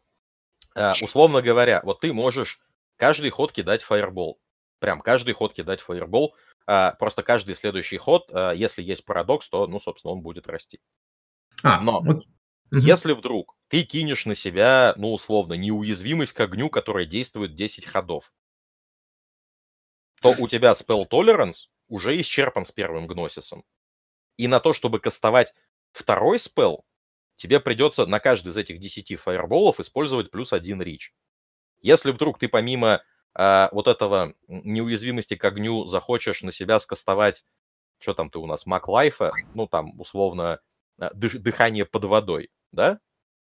а, условно говоря, вот ты можешь каждый ход кидать фаербол. Прям каждый ход кидать фаербол. А, просто каждый следующий ход, если есть парадокс, то, ну, собственно, он будет расти. А, Но окей. если вдруг ты кинешь на себя, ну, условно, неуязвимость к огню, которая действует 10 ходов, то у тебя spell tolerance уже исчерпан с первым гносисом. И на то, чтобы кастовать второй спел, тебе придется на каждый из этих 10 фаерболов использовать плюс один рич. Если вдруг ты помимо э, вот этого неуязвимости к огню захочешь на себя скастовать, что там ты у нас, лайфа, ну там условно дыхание под водой, да,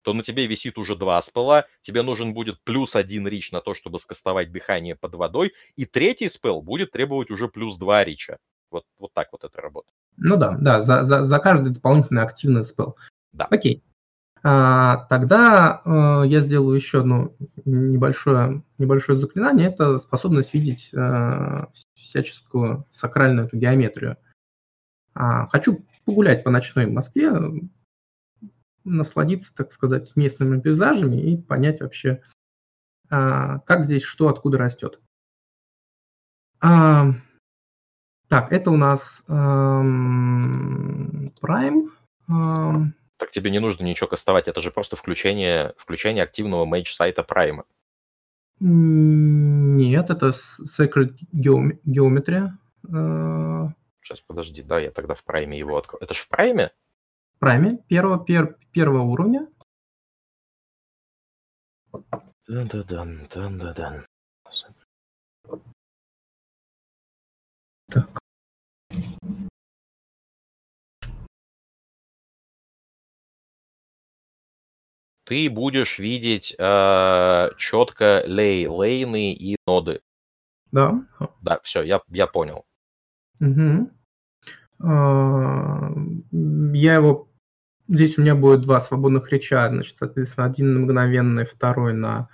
то на тебе висит уже два спела, тебе нужен будет плюс один рич на то, чтобы скастовать дыхание под водой, и третий спел будет требовать уже плюс два рича. Вот, вот так вот это работает. Ну да, да, за, за, за каждый дополнительный активный спел. Да. Окей. А, тогда э, я сделаю еще одно небольшое, небольшое заклинание. Это способность видеть э, всяческую сакральную эту геометрию. А, хочу погулять по ночной Москве, насладиться, так сказать, местными пейзажами и понять вообще, а, как здесь что, откуда растет. Так, это у нас эм, Prime. Так тебе не нужно ничего кастовать, это же просто включение, включение активного мейдж сайта Prime. Нет, это Sacred Geometry. Сейчас, подожди, да, я тогда в Prime его открою. Это же в Prime? Прайме первого, пер, первого уровня. Дан-да-дан, дан-да-дан. Так. Ты будешь видеть э, четко лей, лейны и ноды. Да. Да, все, я, я понял. Угу. Я его... Здесь у меня будет два свободных реча, значит, соответственно, один на мгновенный, второй на,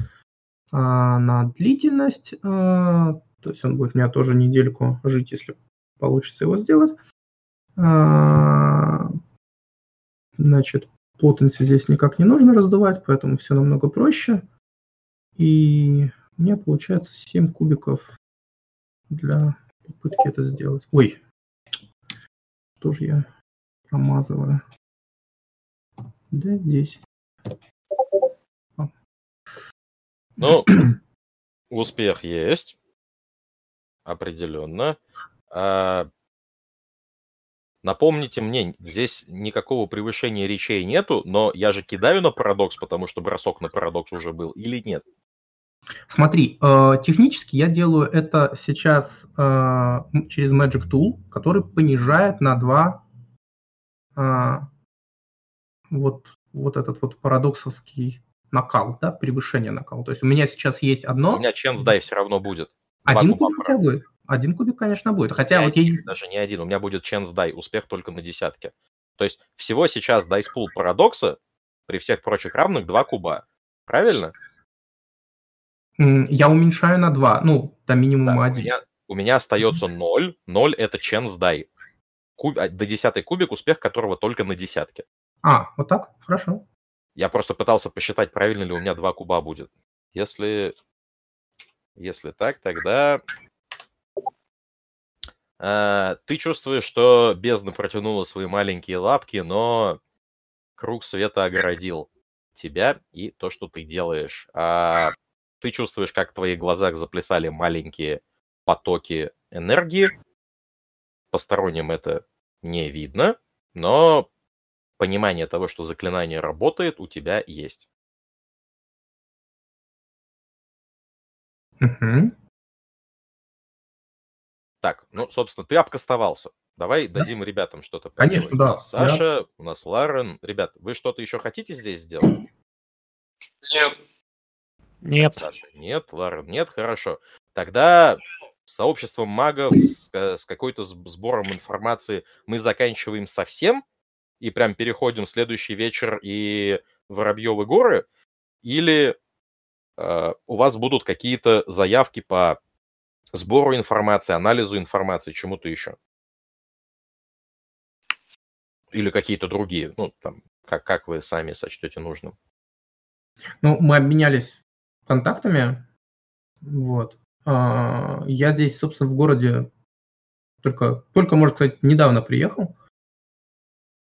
а, на длительность. А, то есть он будет у меня тоже недельку жить, если получится его сделать. А, значит, потенции здесь никак не нужно раздувать, поэтому все намного проще. И у меня получается 7 кубиков для попытки это сделать. Ой, тоже я промазываю. Да, здесь. Ну, успех есть. Определенно. А, напомните мне, здесь никакого превышения речей нету, но я же кидаю на парадокс, потому что бросок на парадокс уже был, или нет? Смотри, э, технически я делаю это сейчас э, через Magic Tool, который понижает на 2 э, вот, вот этот вот парадоксовский накал, да, превышение накала. То есть у меня сейчас есть одно... У меня chance die все равно будет. Один кубик хотя будет. Один кубик, конечно, будет. Хотя вот один, я... Даже не один, у меня будет chance die, успех только на десятке. То есть всего сейчас pool парадокса при всех прочих равных два куба. Правильно? Я уменьшаю на 2, ну, до минимума да, 1. У меня, у меня остается 0. 0 это chance die. Куб, а, до десятый кубик, успех которого только на десятке. А, вот так? Хорошо. Я просто пытался посчитать, правильно ли у меня 2 куба будет. Если, если так, тогда ты чувствуешь, что бездна протянула свои маленькие лапки, но круг света огородил тебя и то, что ты делаешь. А ты чувствуешь, как в твоих глазах заплясали маленькие потоки энергии. Посторонним это не видно. Но понимание того, что заклинание работает, у тебя есть. Мгм. Так, ну, собственно, ты обкастовался. Давай Да. дадим ребятам что-то Конечно, поделать. У нас да. Саша, у нас Ларен. Ребят, вы что-то еще хотите здесь сделать? Нет. Нет. Саша, нет. Ларен, нет. Хорошо. Тогда с сообществом магов, с, э, с какой-то сб- сбором информации мы заканчиваем совсем и прям переходим в следующий вечер и Воробьевы горы? Или э, у вас будут какие-то заявки по сбору информации, анализу информации, чему-то еще? Или какие-то другие, ну, там, как, как вы сами сочтете нужным. Ну, мы обменялись контактами. Вот. А, Я здесь, собственно, в городе только, только, можно сказать, недавно приехал.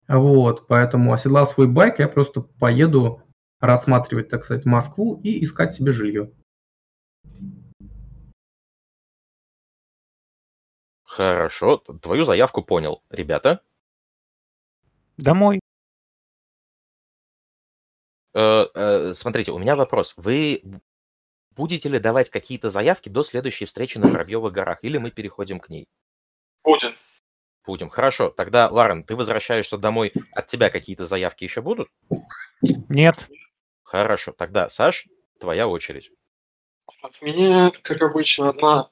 Вот, поэтому оседлал свой байк, я просто поеду рассматривать, так сказать, Москву и искать себе жилье. Хорошо, твою заявку понял. Ребята, Домой. э, э, смотрите, у меня вопрос. Вы будете ли давать какие-то заявки до следующей встречи на Воробьевых горах, или мы переходим к ней? Будем. Будем. Хорошо, тогда, Ларен, ты возвращаешься домой, от тебя какие-то заявки еще будут? Нет. Хорошо, тогда, Саш, твоя очередь. От меня, как обычно, одна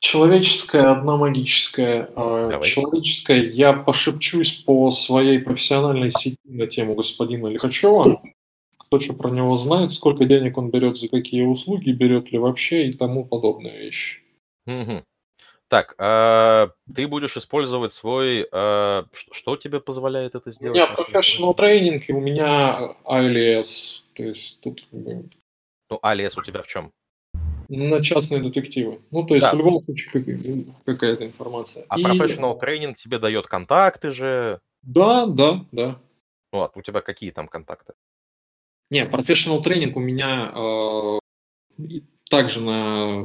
человеческая, одна магическая. А, Давай. Человеческая я пошепчусь по своей профессиональной сети на тему господина Лихачева. Кто что про него знает, сколько денег он берет, за какие услуги, берет ли вообще и тому подобные вещи. Мгм. Так, а, ты будешь использовать свой... а, что тебе позволяет это У сделать? меня сейчас я professional тренинг, и у меня ALS. То есть тут Ну, алиас у тебя в чем? На частные детективы. Ну, то есть Да. в любом случае как- какая-то информация. А И- professional тренинг тебе дает контакты же. Да, да, да. Ну, а у тебя какие там контакты? Не, профессионал тренинг у меня э, также на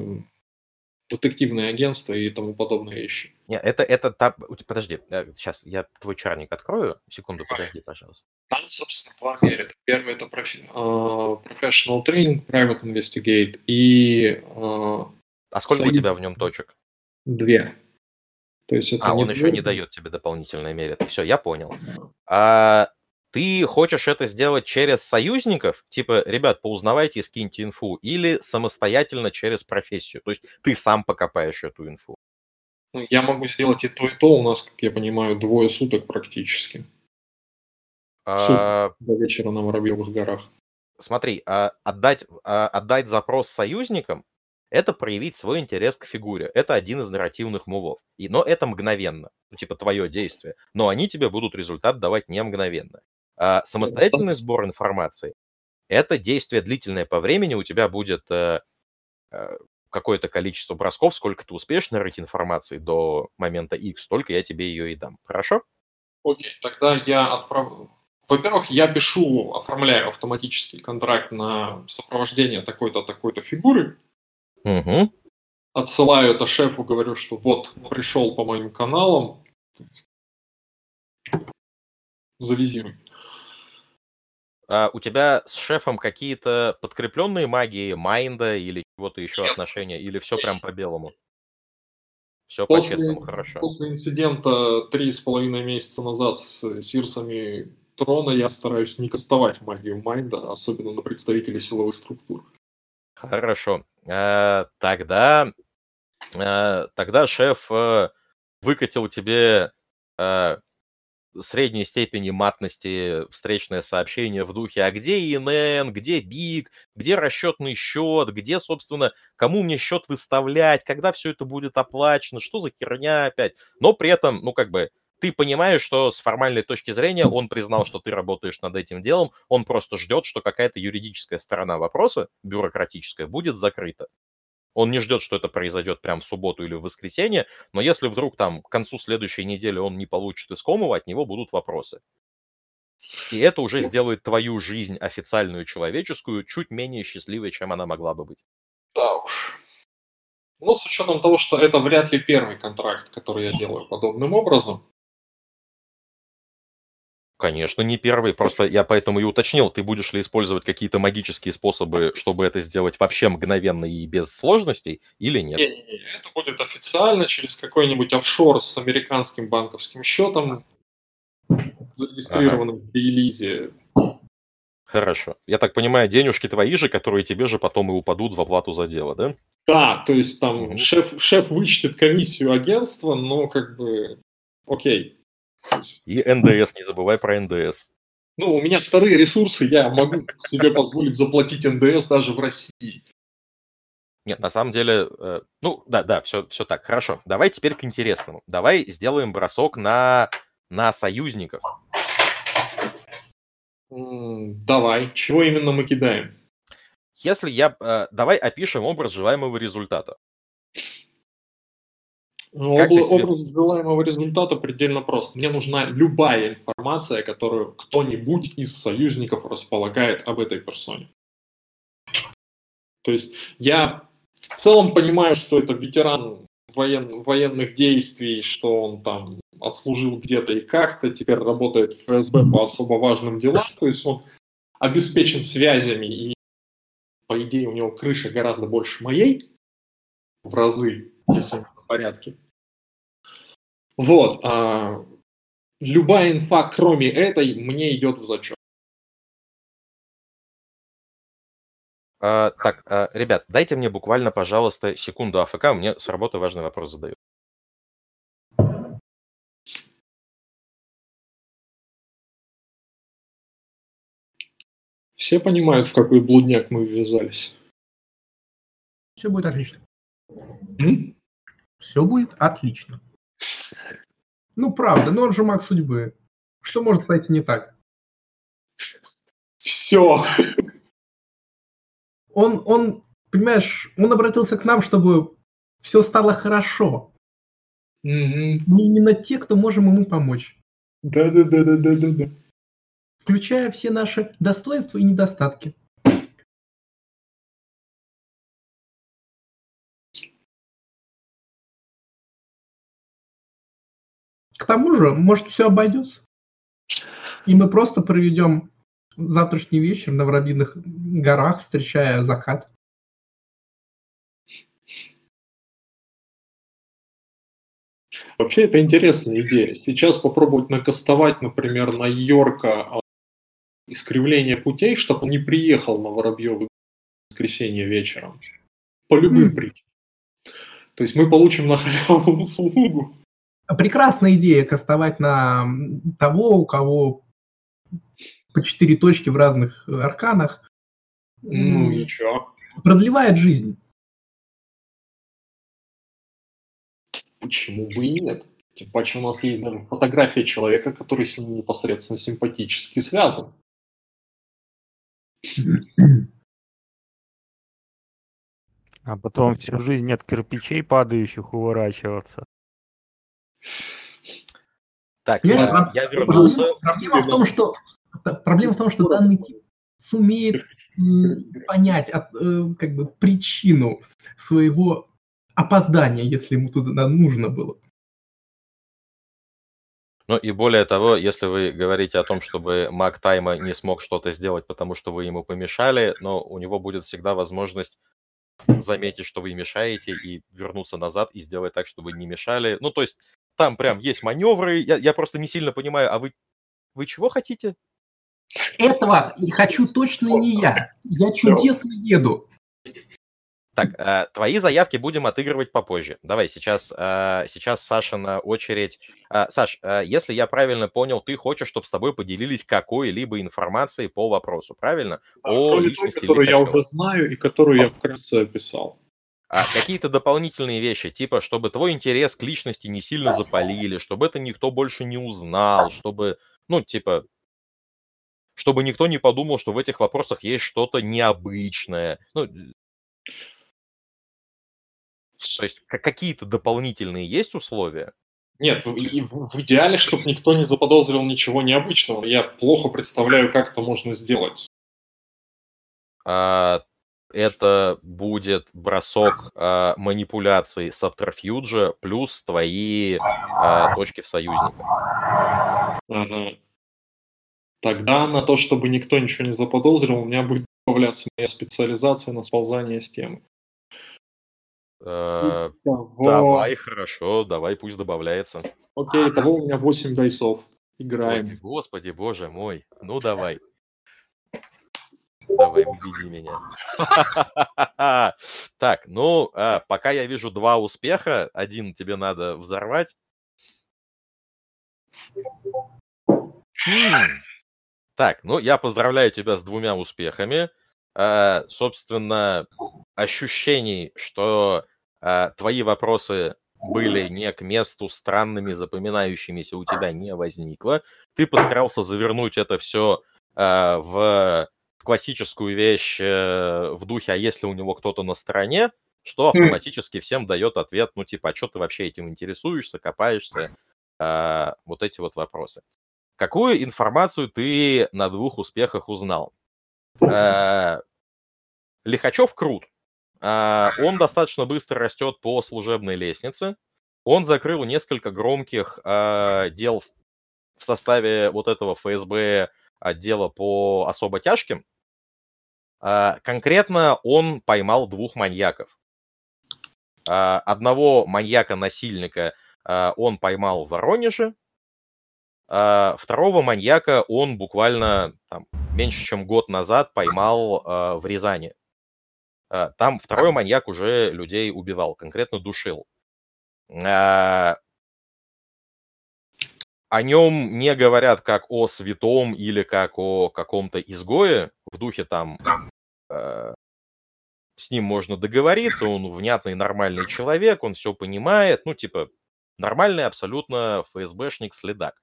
детективные агентства и тому подобные вещи. Не, это, это та... у Подожди, сейчас я твой чарник открою. Секунду, подожди, пожалуйста. Там, собственно, два меры. Первый это профи- э, professional training, private investigate и э, А сколько у Союз. тебя в нем точек? две. То есть это А, он еще не дает тебе дополнительные меры. Все, я понял. А ты хочешь это сделать через союзников? Типа, ребят, поузнавайте и скиньте инфу. Или самостоятельно через профессию? То есть ты сам покопаешь эту инфу. Ну, я могу сделать и то, и то. У нас, как я понимаю, двое суток практически. А, До вечера на Воробьевых горах. смотри, а, отдать, а, отдать запрос союзникам – это проявить свой интерес к фигуре. Это один из нарративных мувов. И, но это мгновенно. Ну, типа твое действие. Но они тебе будут результат давать не мгновенно. А самостоятельный сбор информации – это действие длительное по времени. У тебя будет э, э, какое-то количество бросков, сколько ты успеешь нарыть информации до момента X, столько я тебе ее и дам. Хорошо? Окей, тогда я отправлю... Во-первых, я пишу, оформляю автоматический контракт на сопровождение такой-то, такой-то фигуры, Угу. отсылаю это шефу, говорю, что вот, пришел по моим каналам, завизируй. А у тебя с шефом какие-то подкрепленные магии, майнда или чего-то еще Нет. отношения? Или все прям по белому? Все по После, честному, хорошо. после инцидента три с половиной месяца назад с сирсами трона я стараюсь не кастовать магию майнда, особенно на представителей силовых структур. Хорошо. А, тогда, а, тогда шеф э, выкатил тебе э, средней степени матности встречное сообщение в духе, а где ИНН, где БИК, где расчетный счет, где, собственно, кому мне счет выставлять, когда все это будет оплачено, что за херня опять. Но при этом, ну, как бы, ты понимаешь, что с формальной точки зрения он признал, что ты работаешь над этим делом, он просто ждет, что какая-то юридическая сторона вопроса, бюрократическая, будет закрыта. Он не ждет, что это произойдет прям в субботу или в воскресенье, но если вдруг там к концу следующей недели он не получит искомого, от него будут вопросы. И это уже сделает твою жизнь официальную человеческую чуть менее счастливой, чем она могла бы быть. Да уж. Ну, с учетом того, что это вряд ли первый контракт, который я делаю подобным образом. Конечно, не первый. Просто я поэтому и уточнил, ты будешь ли использовать какие-то магические способы, чтобы это сделать вообще мгновенно и без сложностей, или нет? Не-не-не, это будет официально через какой-нибудь офшор с американским банковским счетом, зарегистрированным ага. в Белизе. Хорошо. Я так понимаю, денежки твои же, которые тебе же потом и упадут в оплату за дело, да? Да, то есть там угу. шеф, шеф вычтет комиссию агентства, но как бы окей. И НДС, не забывай про НДС. Ну, у меня вторые ресурсы, я могу себе позволить заплатить НДС даже в России. Нет, на самом деле, э, ну, да, да, все, все так, хорошо. Давай теперь к интересному. Давай сделаем бросок на, на союзников. Давай, чего именно мы кидаем? Если я... Э, давай опишем образ желаемого результата. Ну, обла- себе... Образ желаемого результата предельно прост. Мне нужна любая информация, которую кто-нибудь из союзников располагает об этой персоне. То есть я в целом понимаю, что это ветеран воен, военных действий, что он там отслужил где-то и как-то, теперь работает в ФСБ по особо важным делам, то есть он обеспечен связями и, по идее, у него крыша гораздо больше моей, в разы, если в порядке. Вот. А, любая инфа, кроме этой, мне идет в зачет. А, так, а, ребят, дайте мне буквально, пожалуйста, секунду АФК, мне с работы важный вопрос задают. Все понимают, в какой блудняк мы ввязались? Все будет отлично. М? Все будет отлично. Ну, правда, но он же маг судьбы. Что может пойти не так? Все. Он, он, понимаешь, он обратился к нам, чтобы все стало хорошо. Угу. Мы именно те, кто можем ему помочь. Да-да-да-да-да-да. Включая все наши достоинства и недостатки. К тому же, может, все обойдется. И мы просто проведем завтрашний вечер на Воробьиных горах, встречая закат. Вообще, это интересная идея. Сейчас попробовать накастовать, например, на Йорка а, искривление путей, чтобы он не приехал на Воробьевы в воскресенье вечером. По любым mm. причинам. То есть мы получим на халяву услугу прекрасная идея кастовать на того, у кого по четыре точки в разных арканах. Ну и чё? Продлевает жизнь. Почему бы и нет? Тем паче у нас есть даже фотография человека, который с ним непосредственно симпатически связан. А потом всю жизнь от кирпичей падающих уворачиваться. Так, я, я, я вернулся. Проблема в том, что проблема в том, что данный тип сумеет понять от, э, как бы причину своего опоздания, если ему туда нужно было. Ну и более того, если вы говорите о том, чтобы маг Тайма не смог что-то сделать, потому что вы ему помешали, но у него будет всегда возможность заметить, что вы мешаете, и вернуться назад и сделать так, чтобы не мешали. Ну, то есть там прям есть маневры. Я, я просто не сильно понимаю, а вы, вы чего хотите? Этого хочу точно не я. Я чудесно еду. Так, э, твои заявки будем отыгрывать попозже. Давай, сейчас, э, сейчас Саша на очередь. Э, Саш, э, если я правильно понял, ты хочешь, чтобы с тобой поделились какой-либо информацией по вопросу, правильно? Да, О личности той, которую я уже знаю и которую я вкратце описал. А какие-то дополнительные вещи, типа, чтобы твой интерес к личности не сильно запалили, чтобы это никто больше не узнал, чтобы, ну, типа, чтобы никто не подумал, что в этих вопросах есть что-то необычное. Ну, то есть какие-то дополнительные есть условия? Нет, в, в идеале, чтобы никто не заподозрил ничего необычного. Я плохо представляю, как это можно сделать. А, это будет бросок э, манипуляций Сабтерфьюджа плюс твои э, точки в союзниках. Ага. Тогда на то, чтобы никто ничего не заподозрил, у меня будет добавляться моя специализация на сползание с темы. Э, Давай, хорошо, давай, пусть добавляется. Окей, того у меня 8 дайсов. Играем. Ой, господи, боже мой. Ну давай. Давай, убеди меня. Так, ну, а, пока я вижу два успеха, один тебе надо взорвать. Хм. Так, ну, я поздравляю тебя с двумя успехами. А, собственно, ощущений, что а, твои вопросы были не к месту странными, запоминающимися у тебя не возникло. Ты постарался завернуть это все в классическую вещь э, в духе, а если у него кто-то на стороне, что автоматически всем дает ответ, ну типа, а что ты вообще этим интересуешься, копаешься, э, вот эти вот вопросы. Какую информацию ты на двух успехах узнал? Э, Лихачев крут. Э, он достаточно быстро растет по служебной лестнице. Он закрыл несколько громких э, дел в составе вот этого ФСБ отдела по особо тяжким. А, конкретно он поймал двух маньяков. А, одного маньяка-насильника а, он поймал в Воронеже, второго маньяка он буквально там, меньше, чем год назад поймал в Рязани. Там второй маньяк уже людей убивал, конкретно душил. О нем не говорят как о святом или как о каком-то изгое, в духе там с ним можно договориться, он внятный, нормальный человек, он все понимает, ну, типа, нормальный абсолютно ФСБшник-следак.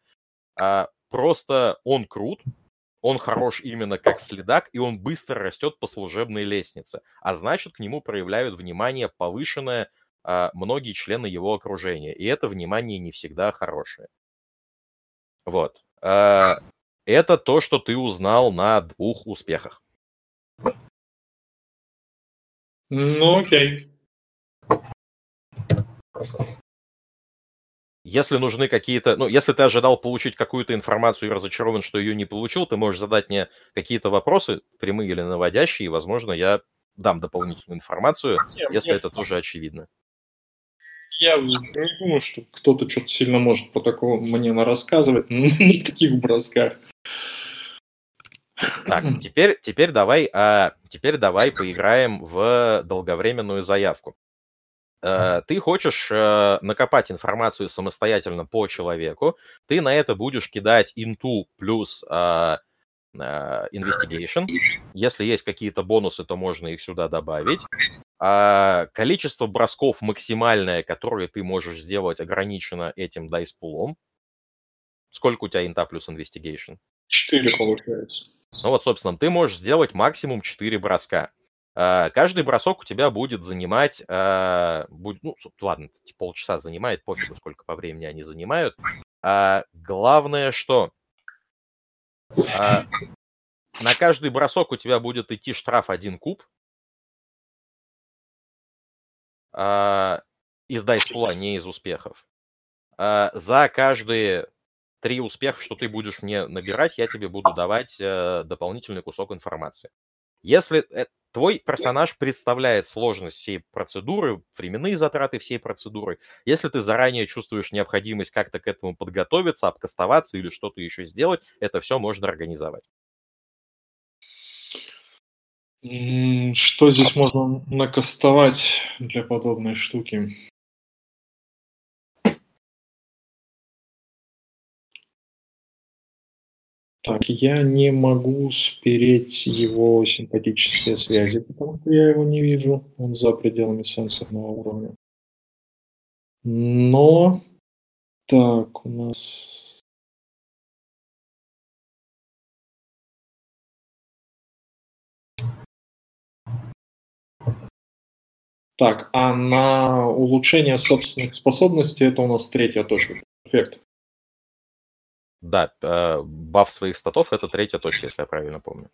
А просто он крут, он хорош именно как следак, и он быстро растет по служебной лестнице. А значит, к нему проявляют внимание повышенное а, многие члены его окружения. И это внимание не всегда хорошее. Вот. А, это то, что ты узнал на двух успехах. Ну, окей. Если нужны какие-то... Ну, если ты ожидал получить какую-то информацию и разочарован, что ее не получил, ты можешь задать мне какие-то вопросы, прямые или наводящие, и, возможно, я дам дополнительную информацию, нет, если нет. это тоже очевидно. Я не думаю, что кто-то что-то сильно может по такому мне рассказывать на таких бросках. Так, теперь, теперь, давай, а, теперь давай поиграем в долговременную заявку. А, ты хочешь а, накопать информацию самостоятельно по человеку, ты на это будешь кидать into плюс а, investigation. Если есть какие-то бонусы, то можно их сюда добавить. А количество бросков максимальное, которые ты можешь сделать, ограничено этим дайс-пулом. Сколько у тебя инта плюс investigation? Четыре получается. Ну вот, собственно, ты можешь сделать максимум 4 броска. А, каждый бросок у тебя будет занимать, а, будет, ну, ладно, типа полчаса занимает, пофигу, сколько по времени они занимают. А, главное, что на каждый бросок у тебя будет идти штраф 1 куб. из дайспула, не из успехов. За каждые три успеха, что ты будешь мне набирать, я тебе буду давать э, дополнительный кусок информации. Если э, твой персонаж представляет сложность всей процедуры, временные затраты всей процедуры, если ты заранее чувствуешь необходимость как-то к этому подготовиться, обкастоваться или что-то еще сделать, это все можно организовать. Что здесь можно накастовать для подобной штуки? Так, я не могу спереть его симпатические связи, потому что я его не вижу. Он за пределами сенсорного уровня. Но... Так, у нас... Так, а на улучшение собственных способностей это у нас третья точка. Эффект. Да, э, баф своих статов это третья точка, если я правильно помню.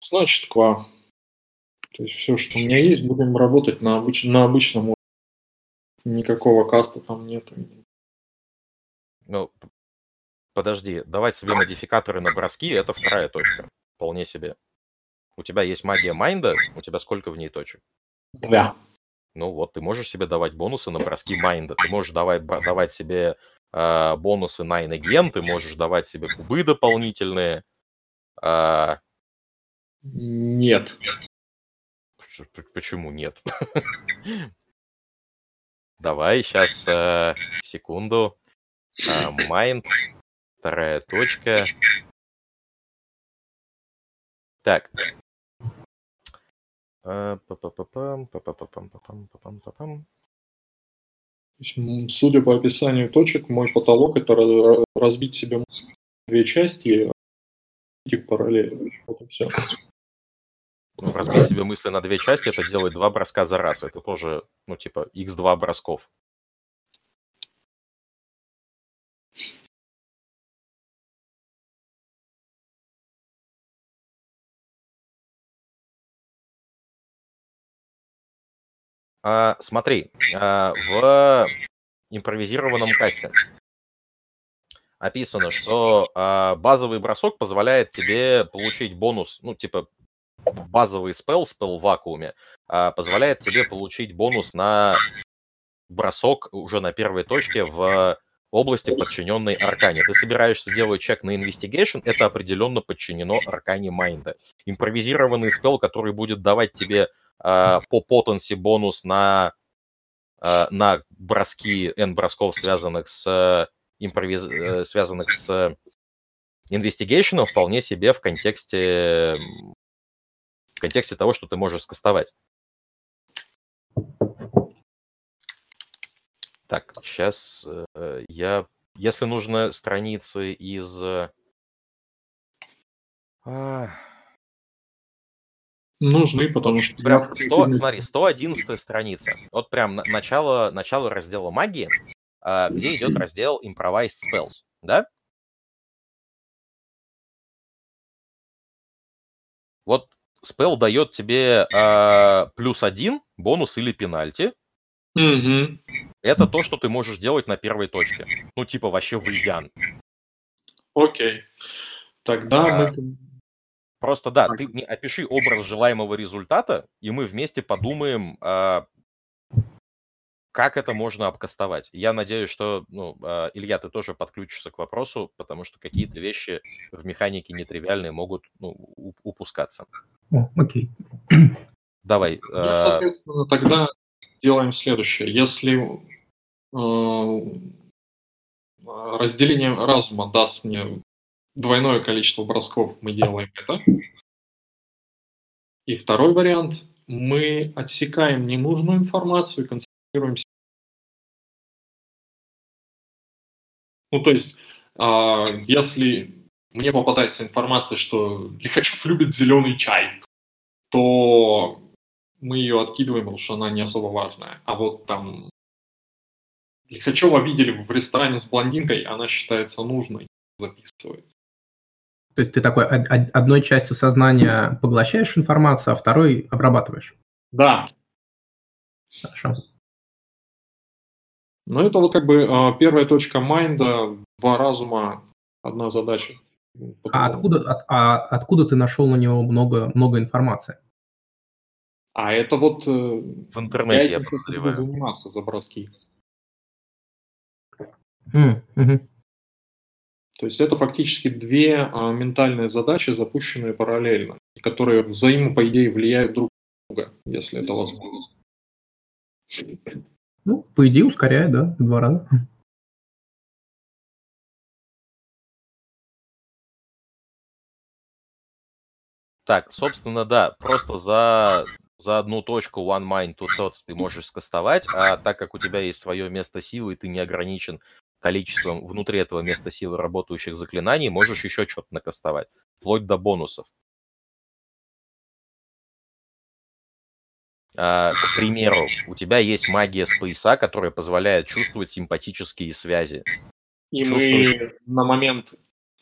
Значит, ква. То есть все, что у меня есть, будем работать на, обыч... на обычном уровне. Никакого каста там нету. Ну, Подожди, давать себе модификаторы на броски – это вторая точка. Вполне себе. У тебя есть магия майнда, у тебя сколько в ней точек? Да. Ну вот, ты можешь себе давать бонусы на броски майнда, ты можешь давать, давать себе э, бонусы на инеген, ты можешь давать себе кубы дополнительные. Э, нет. Почему нет? Давай, сейчас, э, секунду. Майнд, вторая точка. Так. Судя по описанию точек, мой потолок это разбить себе две части их параллельно. Вот. Ну, разбить себе мысли на две части, это делать два броска за раз. Это тоже, ну, типа, x2 бросков. А, смотри, а, в импровизированном касте описано, что а, базовый бросок позволяет тебе получить бонус, ну, типа, базовый спел, спел в вакууме, а, позволяет тебе получить бонус на бросок уже на первой точке в области, подчиненной Аркане. Ты собираешься делать чек на Investigation, это определенно подчинено Аркане Майнда. Импровизированный спел, который будет давать тебе э, по потенси бонус на, э, на броски, N бросков, связанных с, импровиз... Э, связанных с Investigation, вполне себе в контексте, в контексте того, что ты можешь скастовать. Так, сейчас э, я... Если нужно страницы из... А... Нужны, потому что... Прям 100, смотри, 111 страница. Вот прям на, начало, начало раздела магии, э, где идет раздел Improvised Spells, да? Вот спел дает тебе э, плюс один, бонус или пенальти. Угу. Это то, что ты можешь делать на первой точке. Ну, типа вообще вызян. Окей. Тогда а, мы Просто да, ты мне опиши образ желаемого результата, и мы вместе подумаем, а, как это можно обкастовать. Я надеюсь, что, ну, а, Илья, ты тоже подключишься к вопросу, потому что какие-то вещи в механике нетривиальные могут ну, упускаться. О, окей. Давай. Ну, а соответственно, тогда делаем следующее. Если разделение разума даст мне двойное количество бросков мы делаем это. И второй вариант, мы отсекаем ненужную информацию и концентрируемся. Ну, то есть, э, если мне попадается информация, что Лихачев любит зеленый чай, то мы ее откидываем, потому что она не особо важная. А вот там Лихачева видели в ресторане с блондинкой, она считается нужной, записывается. То есть ты такой одной частью сознания поглощаешь информацию, а второй обрабатываешь. Да. Хорошо. Ну, это вот как бы э, первая точка майнда, два разума, одна задача. А откуда, от, а откуда ты нашел на него много, много информации? А это вот... Э, В интернете я, я подозреваю. заниматься за броски. Mm, угу. То есть это фактически две а, ментальные задачи, запущенные параллельно, которые взаимо, по идее, влияют друг на друга, если это возможно. Ну, по идее, ускоряет, да, в два раза. Так, собственно, да, просто за, за одну точку One Mind Two Thoughts ты можешь скастовать, а так как у тебя есть свое место силы, и ты не ограничен количеством внутри этого места силы работающих заклинаний можешь еще что-то накастовать, вплоть до бонусов. А, к примеру, у тебя есть магия спейса, которая позволяет чувствовать симпатические связи. И мы на момент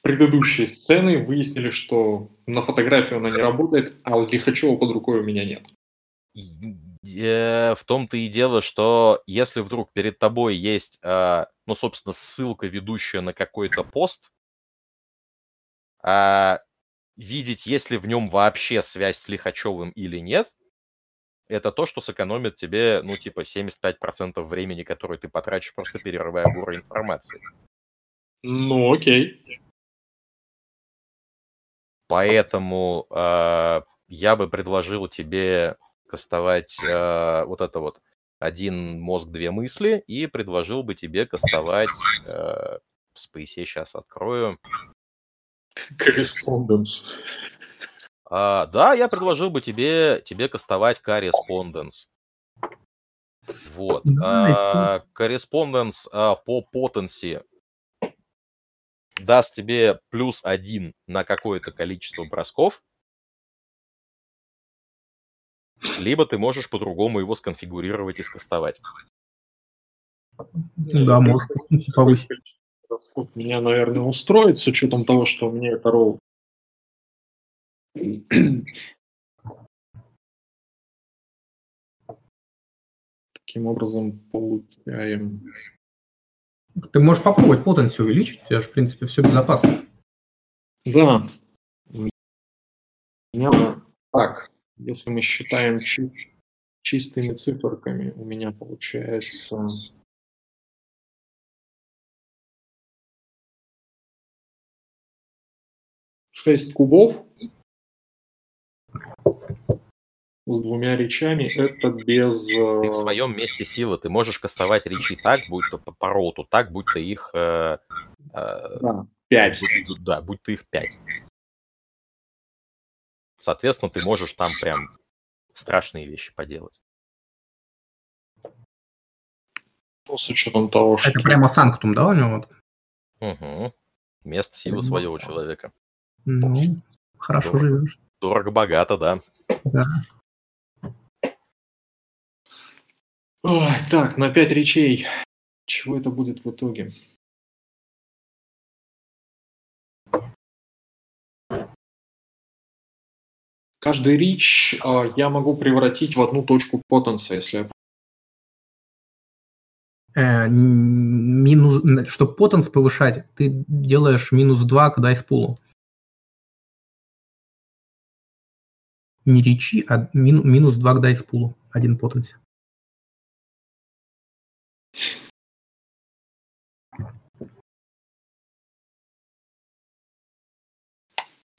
предыдущей сцены выяснили, что на фотографии она не работает, а Лихачева под рукой у меня нет. В том-то и дело, что если вдруг перед тобой есть, а, ну, собственно, ссылка, ведущая на какой-то пост, А видеть, есть ли в нем вообще связь с Лихачевым или нет, это то, что сэкономит тебе, ну, типа, 75% времени, которое ты потратишь, просто перерывая горы информации. Ну, окей. Поэтому э, я бы предложил тебе кастовать э, вот это вот один мозг, две мысли, и предложил бы тебе кастовать, э, в Space сейчас открою. Корреспонденс. А, да, я предложил бы тебе, тебе кастовать Correspondence. Вот. А, Correspondence а, по потенции даст тебе плюс один на какое-то количество бросков. Либо ты можешь по-другому его сконфигурировать и скастовать. Да, может повысить. Меня, наверное, устроит с учетом того, что у меня это ролл Таким образом получаем... Ты можешь попробовать потенцию увеличить, у тебя же, в принципе, все безопасно. Да. меня... Так, если мы считаем чист... чистыми циферками, у меня получается... Шесть кубов с двумя речами, это без... Ты в э, своем месте силы, ты можешь кастовать речи так, будь то по, роту, так, будь то их... Э, э, да, пять. Будь, да, будь то их пять. Соответственно, ты можешь там прям страшные вещи поделать. Ну, с учетом того, что... Это прямо санктум, да, у него? Угу. Место силы своего человека. Ну, хорошо Дорого. живешь. Дорого-богато, да. Да. Ой, так, на пять речей. Чего это будет в итоге? Каждый рич э, я могу превратить в одну точку потенса, если э, минус, чтобы потенс повышать, ты делаешь минус 2 к дайс пулу. Не речи, а мин, минус 2 к дайс пулу. Один потенси.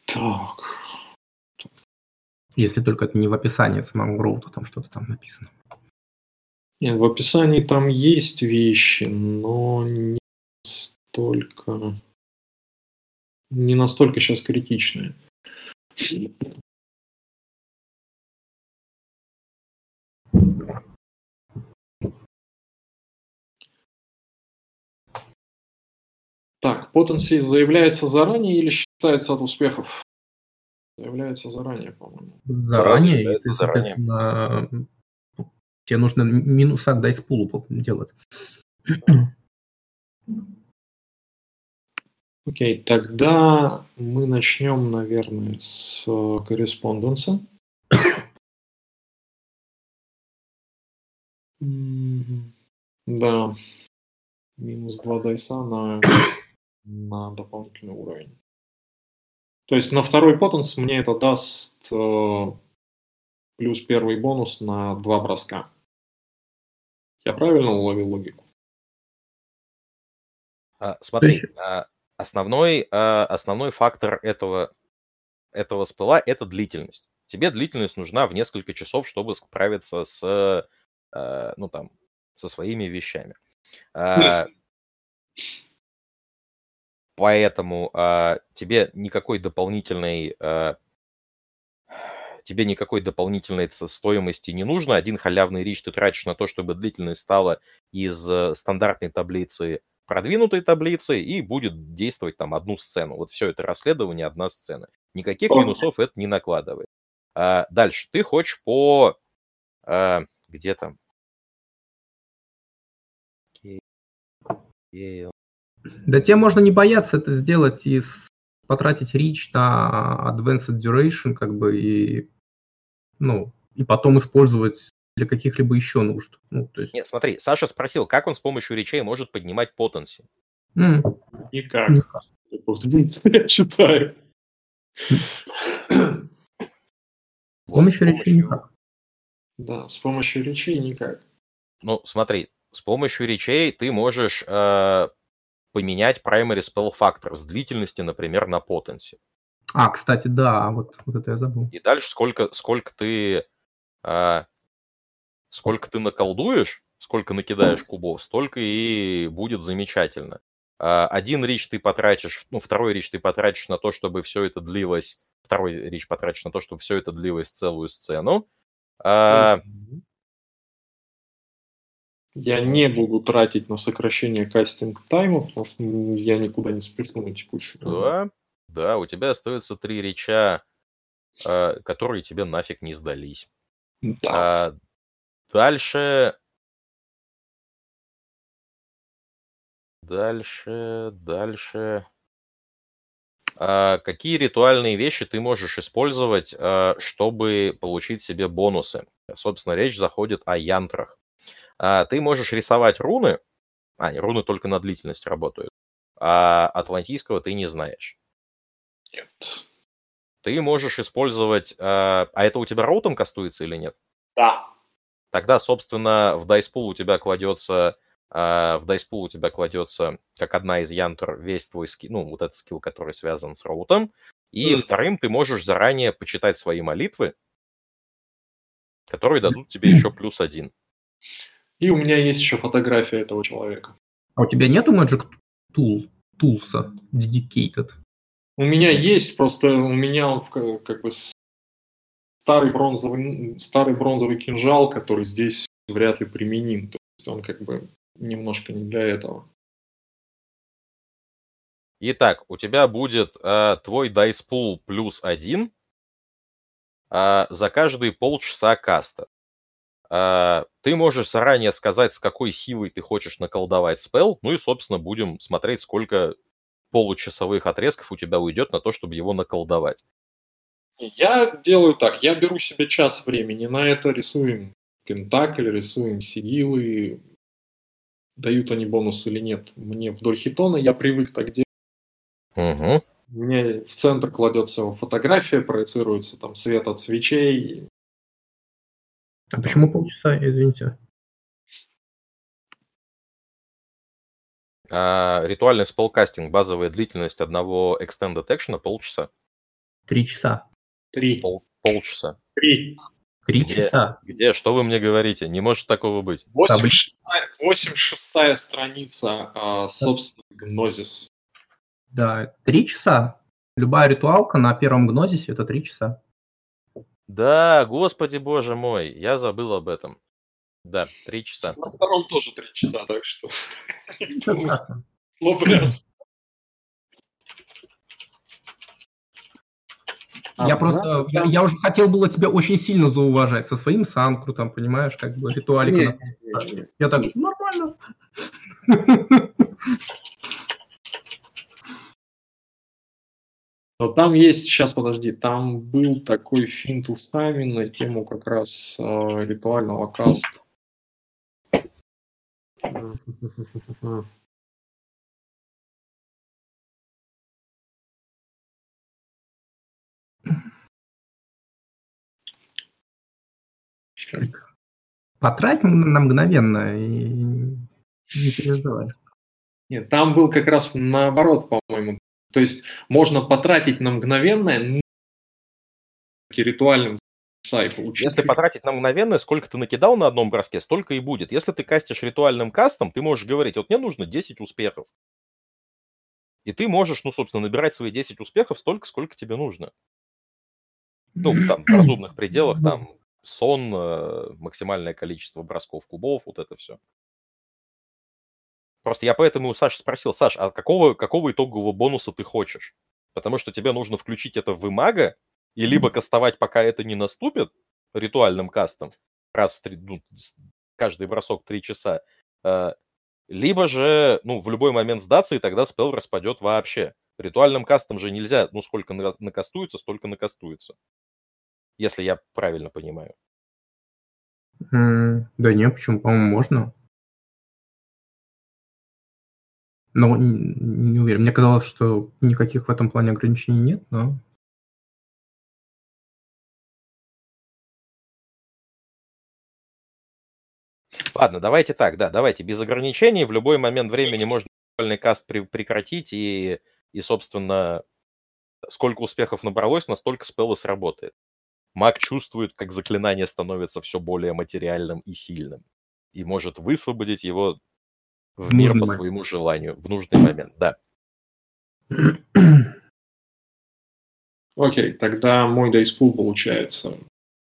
Так. Если только это не в описании самого гроута, там что-то там написано. Нет, в описании там есть вещи, но не настолько, не настолько сейчас критичные. Так, potency заявляется заранее или считается от успехов? Заявляется заранее, по-моему. Заранее, и ты, соответственно, тебе нужно минусак дай с пулу делать. Окей, okay, тогда мы начнем, наверное, с корреспонденса. Да, минус 2 дайса на на дополнительный уровень. То есть на второй потенс мне это даст э, плюс первый бонус на два броска. Я правильно уловил логику? А, смотри, а, основной, а, основной фактор этого, этого спыла – это длительность. Тебе длительность нужна в несколько часов, чтобы справиться с, а, ну, там, со своими вещами. Поэтому э, тебе никакой дополнительной э, тебе никакой дополнительной стоимости не нужно. Один халявный рич ты тратишь на то, чтобы длительность стала из э, стандартной таблицы продвинутой таблицы и будет действовать там одну сцену. Вот все это расследование, одна сцена. Никаких минусов это не накладывает. А, дальше. Ты хочешь по... А, где там? Да тебе можно не бояться это сделать и потратить рич на Advanced Duration, как бы, и, ну, и потом использовать для каких-либо еще нужд. Ну, то есть... Нет, смотри, Саша спросил, как он с помощью речей может поднимать потенси? Mm. Никак. Никак. Я читаю. С помощью речи никак. Да, с помощью речей никак. Ну, смотри, с помощью речей ты можешь э, поменять primary spell factor с длительности, например, на potency. А, кстати, да, вот, вот это я забыл. И дальше сколько, сколько ты э, сколько ты наколдуешь, сколько накидаешь кубов, столько и будет замечательно. Э, один рич ты потратишь, ну, второй рич ты потратишь на то, чтобы все это длилось, второй рич потратишь на то, чтобы все это длилось целую сцену. Э, я не буду тратить на сокращение кастинг тайма, потому что я никуда не спешу на текущую. Да, да, у тебя остается три реча, э, которые тебе нафиг не сдались. Да. А, дальше... Дальше, дальше... А, какие ритуальные вещи ты можешь использовать, а, чтобы получить себе бонусы? Собственно, речь заходит о янтрах. А, ты можешь рисовать руны, а, не, руны только на длительность работают, а атлантийского ты не знаешь. Нет. Ты можешь использовать... А, а это у тебя роутом кастуется или нет? Да. Тогда, собственно, в Pool у тебя кладется... А, в Pool у тебя кладется, как одна из янтр, весь твой скилл, ну, вот этот скилл, который связан с роутом. И Мгм. вторым ты можешь заранее почитать свои молитвы, которые дадут тебе еще плюс один. И у меня есть еще фотография этого человека. А у тебя нету Magic Tool, Toolsa Dedicated? У меня есть, просто у меня он в ка- как бы старый бронзовый, старый бронзовый кинжал, который здесь вряд ли применим. То есть он как бы немножко не для этого. Итак, у тебя будет а, твой Pool плюс один а, за каждые полчаса каста. А, ты можешь заранее сказать, с какой силой ты хочешь наколдовать спел, ну и, собственно, будем смотреть, сколько получасовых отрезков у тебя уйдет на то, чтобы его наколдовать. Я делаю так, я беру себе час времени на это, рисуем пентакль, рисуем сигилы, дают они бонус или нет. Мне вдоль хитона я привык так делать. Угу. Мне в центр кладется фотография, проецируется там свет от свечей. А почему полчаса, извините? А, ритуальный спелкастинг, базовая длительность одного extended action полчаса. Три часа. Три. Пол, полчаса. Три. Три Где? часа. Где? Что вы мне говорите? Не может такого быть. 86 86 страница, а, собственно, гнозис. Да, три часа. Любая ритуалка на первом гнозисе это три часа. Да, господи боже мой, я забыл об этом. Да, три часа. На втором тоже три часа, так что лопрят. Я просто, я, я уже хотел было тебя очень сильно зауважать со своим санкрутом, понимаешь, как бы ритуаликом. Я так, нормально. Но там есть, сейчас подожди, там был такой финт устами на тему как раз э, ритуального каста. Потрать на мгновенно и не переживай. Нет, там был как раз наоборот, по-моему. То есть можно потратить на мгновенное, но ритуальным сайфу. Если потратить на мгновенное, сколько ты накидал на одном броске, столько и будет. Если ты кастишь ритуальным кастом, ты можешь говорить, вот мне нужно 10 успехов. И ты можешь, ну, собственно, набирать свои 10 успехов столько, сколько тебе нужно. Ну, там, в разумных пределах, там, сон, э, максимальное количество бросков кубов, вот это все. Просто я поэтому у Саши спросил, Саш, а какого, какого итогового бонуса ты хочешь? Потому что тебе нужно включить это в имага, и либо кастовать, пока это не наступит, ритуальным кастом, раз в три, ну, каждый бросок 3 часа, э, либо же, ну, в любой момент сдаться, и тогда спел распадет вообще. Ритуальным кастом же нельзя, ну, сколько на- накастуется, столько накастуется. Если я правильно понимаю. М, Да нет, почему? По-моему, можно. Но не, не уверен. Мне казалось, что никаких в этом плане ограничений нет, но Ладно, давайте так, да, давайте без ограничений. В любой момент времени можно виртуальный каст при, прекратить, и, и, собственно, сколько успехов набралось, настолько спеллы сработает. Маг чувствует, как заклинание становится все более материальным и сильным, и может высвободить его в, мир по своему желанию, в нужный момент, да. Окей, тогда мой дайспул получается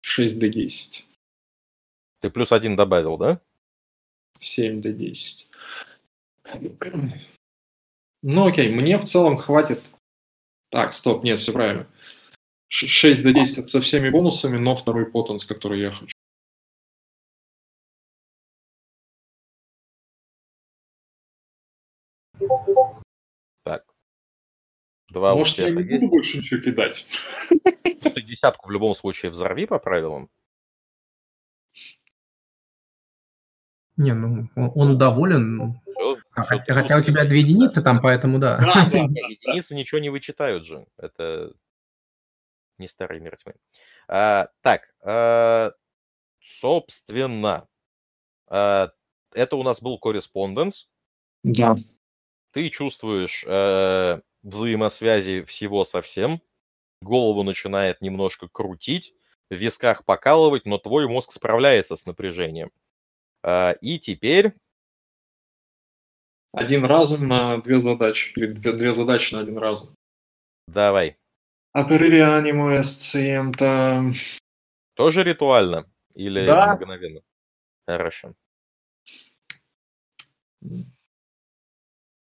6d10, Ты плюс один добавил, да? 7d10. Ну окей, мне в целом хватит... Так, стоп, нет, все правильно. 6d10 это со всеми бонусами, но второй потенс, который я хочу. Два Может, я не есть. буду больше ничего кидать? Ты десятку в любом случае взорви по правилам. Не, ну, он, доволен. ну. Всё, А, всё хотя, хотя у тебя две единицы там, поэтому да. Да, да, Не, единицы ничего не вычитают же. Это не старый мир тьмы. А, так, а, собственно, а, это у нас был корреспонденс. да. Ты чувствуешь э, взаимосвязи всего со всем. Голову начинает немножко крутить, в висках покалывать, но твой мозг справляется с напряжением. А, и теперь Один разум на две задачи. Или две, две задачи на один разум. давай. Аперири анимо эсциента. Тоже ритуально? Или Да. мгновенно? Хорошо.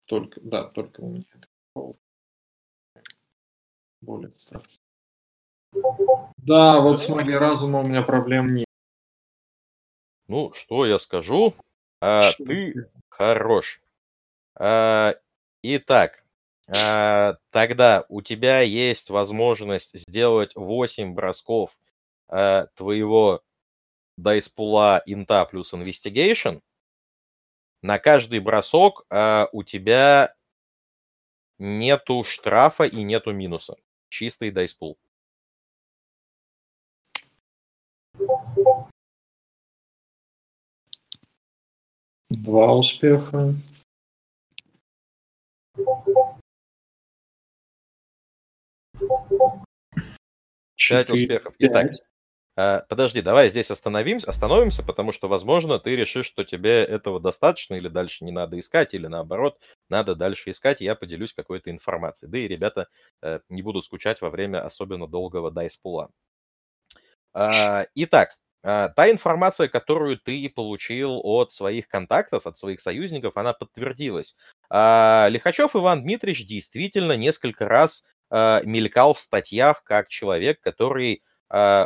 Только, да, только у меня это более страшно. Да, вот с магией разума у меня проблем нет. Ну, что я скажу? А, Что ты хорош. А, итак, а, тогда у тебя есть возможность сделать 8 бросков а, твоего дайспула инта плюс investigation. На каждый бросок а, у тебя нету штрафа и нету минуса чистый дайспул Два успеха. Пять успехов. Итак, Подожди, давай здесь остановимся, остановимся, потому что, возможно, ты решишь, что тебе этого достаточно, или дальше не надо искать, или наоборот, надо дальше искать, и я поделюсь какой-то информацией. Да и ребята э, не будут скучать во время особенно долгого дайспула. А, Итак, а, та информация, которую ты получил от своих контактов, от своих союзников, она подтвердилась. А, Лихачев Иван Дмитриевич действительно несколько раз а, мелькал в статьях как человек, который а,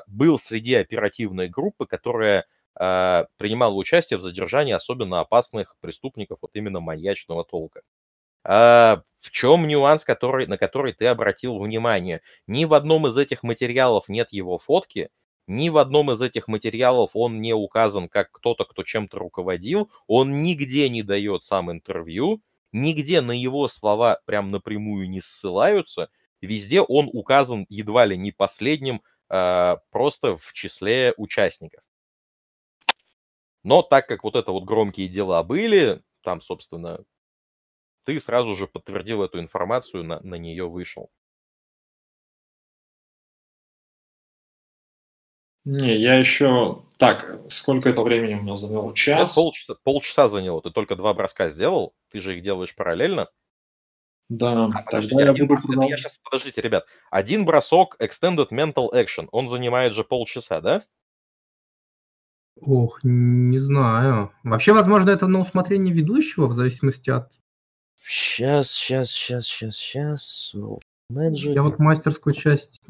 был среди оперативной группы, которая а, принимала участие в задержании особенно опасных преступников, вот именно маньячного толка. А, В чем нюанс, который, на который ты обратил внимание? Ни в одном из этих материалов нет его фотки, ни в одном из этих материалов он не указан как кто-то, кто чем-то руководил, он нигде не дает сам интервью, нигде на его слова прям напрямую не ссылаются, везде он указан едва ли не последним, а, просто в числе участников. Но так как вот это вот громкие дела были, там, собственно, ты сразу же подтвердил эту информацию, на, на нее вышел. Не, я еще... Так, сколько это времени у меня заняло? Час? полчаса, полчаса заняло, ты только два броска сделал, ты же их делаешь параллельно. Да, А, подождите, тогда я один буду бросок- это я продолжать. щас- подождите, ребят. Один бросок Extended Mental Action, он занимает же полчаса, да? Ох, не знаю. Вообще, возможно, это на усмотрение ведущего, в зависимости от... Сейчас, сейчас, сейчас, сейчас, сейчас. Я вот мастерскую часть...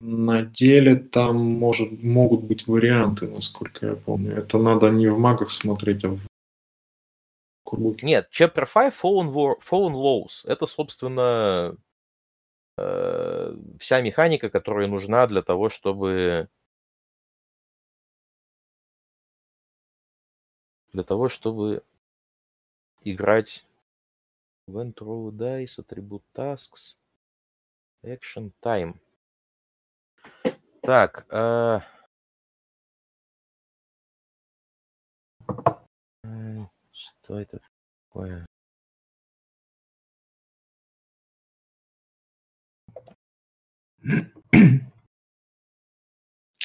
На деле там может, могут быть варианты, насколько я помню. Это надо не в магах смотреть, а в круге. Нет, Chapter 5 Fallen, War, Fallen Laws. Это, собственно, э, вся механика, которая нужна для того, чтобы... Для того, чтобы играть When Throw Dice, Attribute Tasks, Action Time. Так, э, Что это такое?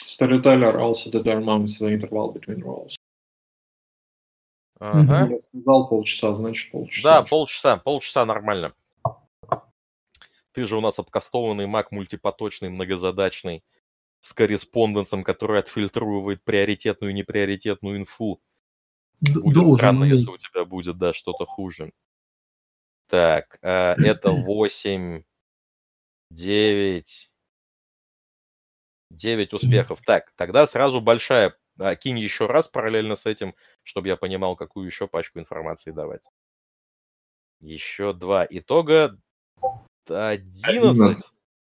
Storyteller also determines the interval between rows. Ага. Я сказал полчаса, значит полчаса. Да, полчаса, полчаса нормально. Ты же у нас обкастованный маг мультипоточный, многозадачный, с корреспонденсом, который отфильтрует приоритетную и неприоритетную инфу. Будет Должен странно, уметь. если у тебя будет, да, что-то хуже. Так, э, это 8, 9, 9 успехов. Так, тогда сразу большая. а, Кинь еще раз параллельно с этим, чтобы я понимал, какую еще пачку информации давать. Еще два итога. 11.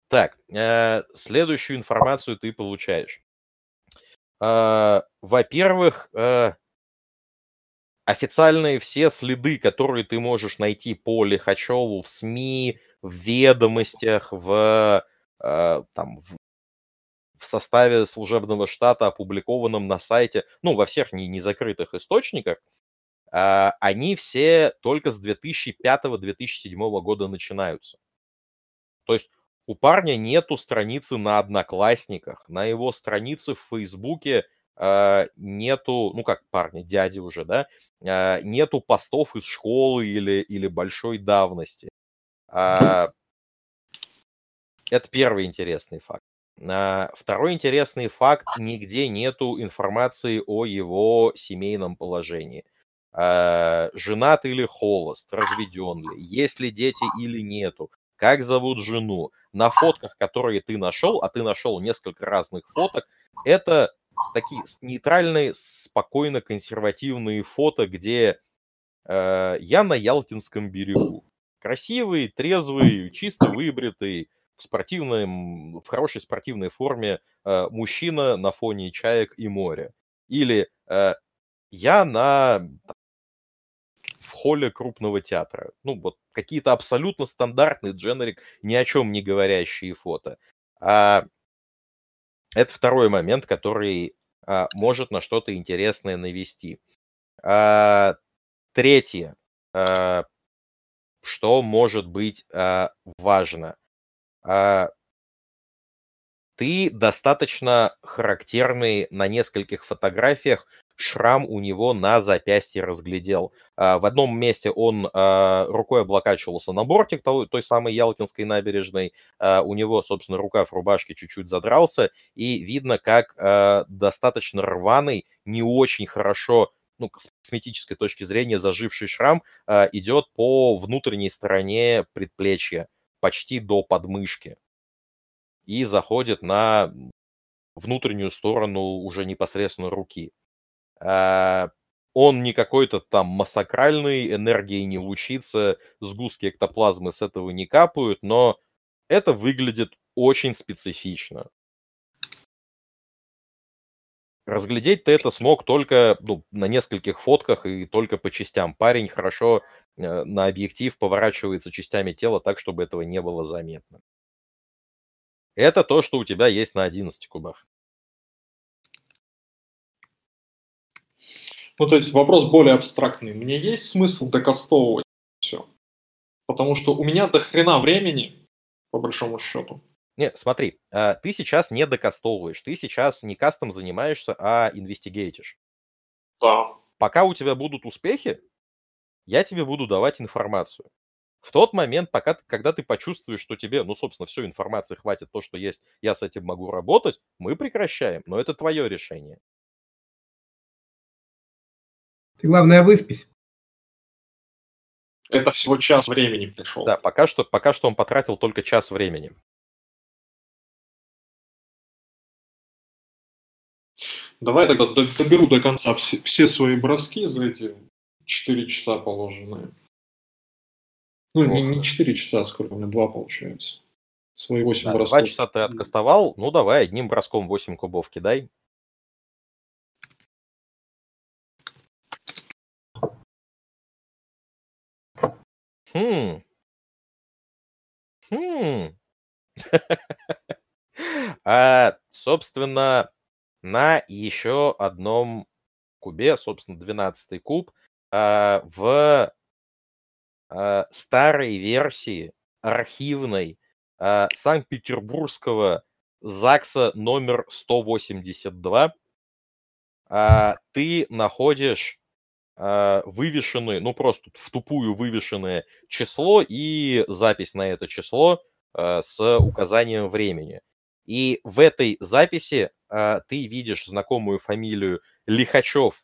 Так, э, следующую информацию ты получаешь. Э, во-первых, э, официальные все следы, которые ты можешь найти по Лихачеву в СМИ, в ведомостях, в, э, там, в, в составе служебного штата, опубликованном на сайте, ну, во всех не, незакрытых источниках, э, они все только с 2005-2007 года начинаются. То есть у парня нету страницы на Одноклассниках, на его странице в Фейсбуке нету, ну как парня, дяди уже, да, э, нету постов из школы или, или большой давности. А, это первый интересный факт. А, Второй интересный факт, нигде нету информации о его семейном положении. А, Женат или холост, разведен ли, есть ли дети или нету, как зовут жену. На фотках, которые ты нашел, а ты нашел несколько разных фоток, это такие нейтральные, спокойно консервативные фото, где э, я на Ялтинском берегу. Красивый, трезвый, чисто выбритый, в спортивном, в хорошей спортивной форме э, мужчина на фоне чаек и моря. Или э, я на в холле крупного театра. Ну, вот какие-то абсолютно стандартные дженерик, ни о чем не говорящие фото. А, это второй момент, который а, может на что-то интересное навести. А, третье, а, что может быть а, важно. А, ты достаточно характерный на нескольких фотографиях шрам у него на запястье разглядел. А, В одном месте он а, рукой облокачивался на бортик той, самой Ялтинской набережной. А, У него, собственно, рукав рубашки чуть-чуть задрался. И видно, как достаточно рваный, не очень хорошо ну, с косметической точки зрения заживший шрам идет по внутренней стороне предплечья, почти до подмышки. И заходит на внутреннюю сторону уже непосредственно руки. А, Он не какой-то там массакральный, энергией не лучится, сгустки эктоплазмы с этого не капают, но это выглядит очень специфично. Разглядеть ты это смог только ну, на нескольких фотках и только по частям. Парень хорошо э, на объектив поворачивается частями тела так, чтобы этого не было заметно. Это то, что у тебя есть на 11 кубах. Ну, то есть вопрос более абстрактный. Мне есть смысл докастовывать все? Потому что у меня до хрена времени, по большому счету. Не, смотри, а, ты сейчас не докастовываешь, ты сейчас не кастом занимаешься, а инвестигейтишь. Да. Пока у тебя будут успехи, я тебе буду давать информацию. В тот момент, пока, когда ты почувствуешь, что тебе, ну, собственно, все, информации хватит, то, что есть, я с этим могу работать, мы прекращаем. Но это твое решение. Ты, главное, выспись. Это всего час времени пришел. Да, пока что, пока что он потратил только час времени. Давай тогда до- доберу до конца все, все свои броски за эти 4 часа положенные. Ну, не, не Ох. 4 часа, сколько у меня, 2 получается. Свои 8 Да, бросков. два часа ты откастовал, ну давай одним броском 8 кубов кидай. Хм. Хм. А, собственно, на еще одном кубе, собственно, 12 куб, а, в а, старой версии архивной а, Санкт-Петербургского ЗАГСа номер 182 а, ты находишь а, вывешенное, ну просто в тупую вывешенное число и запись на это число а, с указанием времени. И в этой записи а, ты видишь знакомую фамилию Лихачев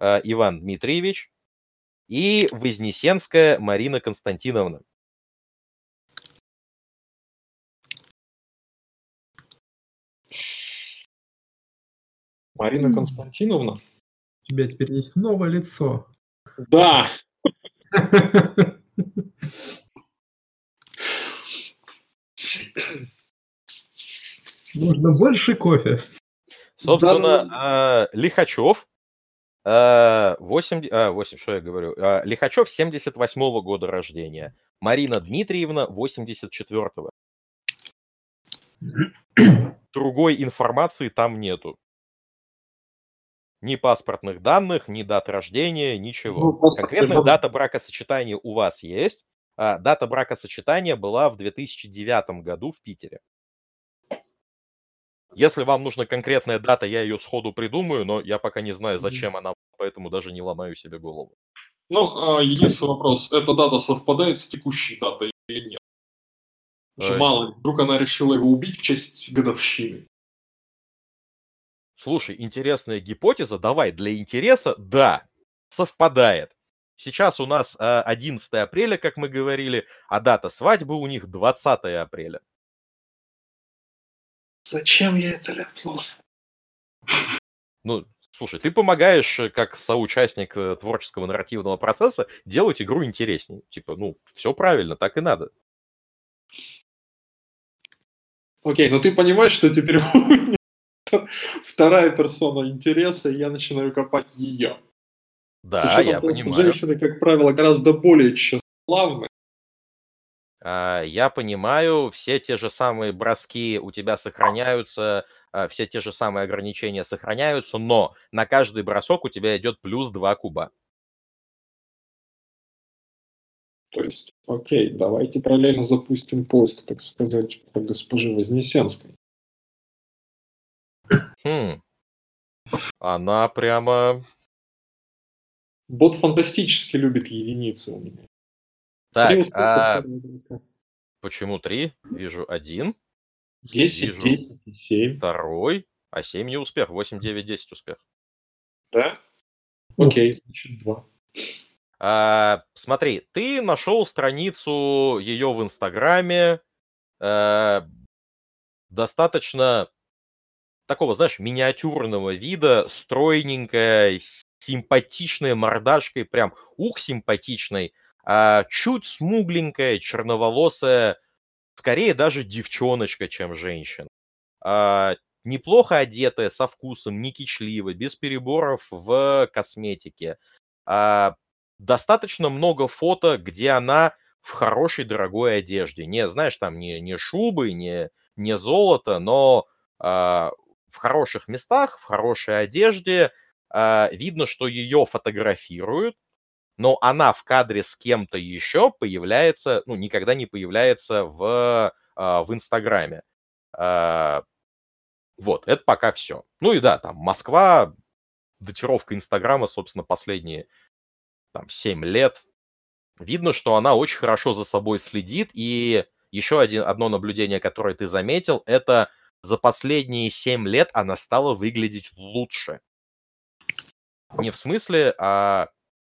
Иван Дмитриевич и Вознесенская Марина Константиновна. Марина Константиновна? У тебя теперь есть новое лицо. Да. Нужно больше кофе. Собственно, а, Лихачев, а, 8, а, 8, что я говорю, а, Лихачев 78 года рождения, Марина Дмитриевна 84-го. Другой информации там нету. Ни паспортных данных, ни дат рождения, ничего. Ну, Конкретная дата бракосочетания у вас есть. А, дата бракосочетания была в 2009 году в Питере. Если вам нужна конкретная дата, я ее сходу придумаю, но я пока не знаю, зачем она, поэтому даже не ломаю себе голову. Ну, а, единственный вопрос. Эта дата совпадает с текущей датой или нет? Потому что Ой. мало ли, вдруг она решила его убить в честь годовщины. Слушай, интересная гипотеза. Давай, для интереса, да, совпадает. Сейчас у нас а, 11 апреля, как мы говорили, а дата свадьбы у них 20 апреля. Зачем я это ляпнул? Ну, слушай, ты помогаешь, э, как соучастник э, творческого нарративного процесса, делать игру интереснее. Типа, ну, все правильно, так и надо. Окей, но ты понимаешь, что теперь вторая персона интереса, и я начинаю копать ее. Да, я понимаю. Женщины, как правило, гораздо более тщеславны. А, Я понимаю, все те же самые броски у тебя сохраняются, а, все те же самые ограничения сохраняются, но на каждый бросок у тебя идет плюс 2 куба. То есть, окей, давайте параллельно запустим поиск, так сказать, по госпоже Вознесенской. Хм. Она прямо... Бот фантастически любит единицы у меня. Так, Три а почему три? Вижу один, 10, вижу. 10 и 7. второй, а 7 не успех, 8, 9, 10 успех. Да? Окей, значит 2. А, смотри, ты нашел страницу ее в Инстаграме, э, достаточно такого, знаешь, миниатюрного вида, стройненькая, с симпатичной мордашкой, прям ух симпатичной, а, чуть смугленькая, черноволосая, скорее даже девчоночка, чем женщина. А, неплохо одетая, со вкусом, не кичливо, без переборов в косметике. А, достаточно много фото, где она в хорошей дорогой одежде. Не, знаешь, там не, не шубы, не, не золото, но а, в хороших местах, в хорошей одежде. а, видно, что ее фотографируют, но она в кадре с кем-то еще появляется, ну, никогда не появляется в, а, в Инстаграме. А, вот, это пока все. Ну и да, там Москва, датировка Инстаграма, собственно, последние там 7 лет. Видно, что она очень хорошо за собой следит. И еще один, одно наблюдение, которое ты заметил, это за последние 7 лет она стала выглядеть лучше. Не в смысле, а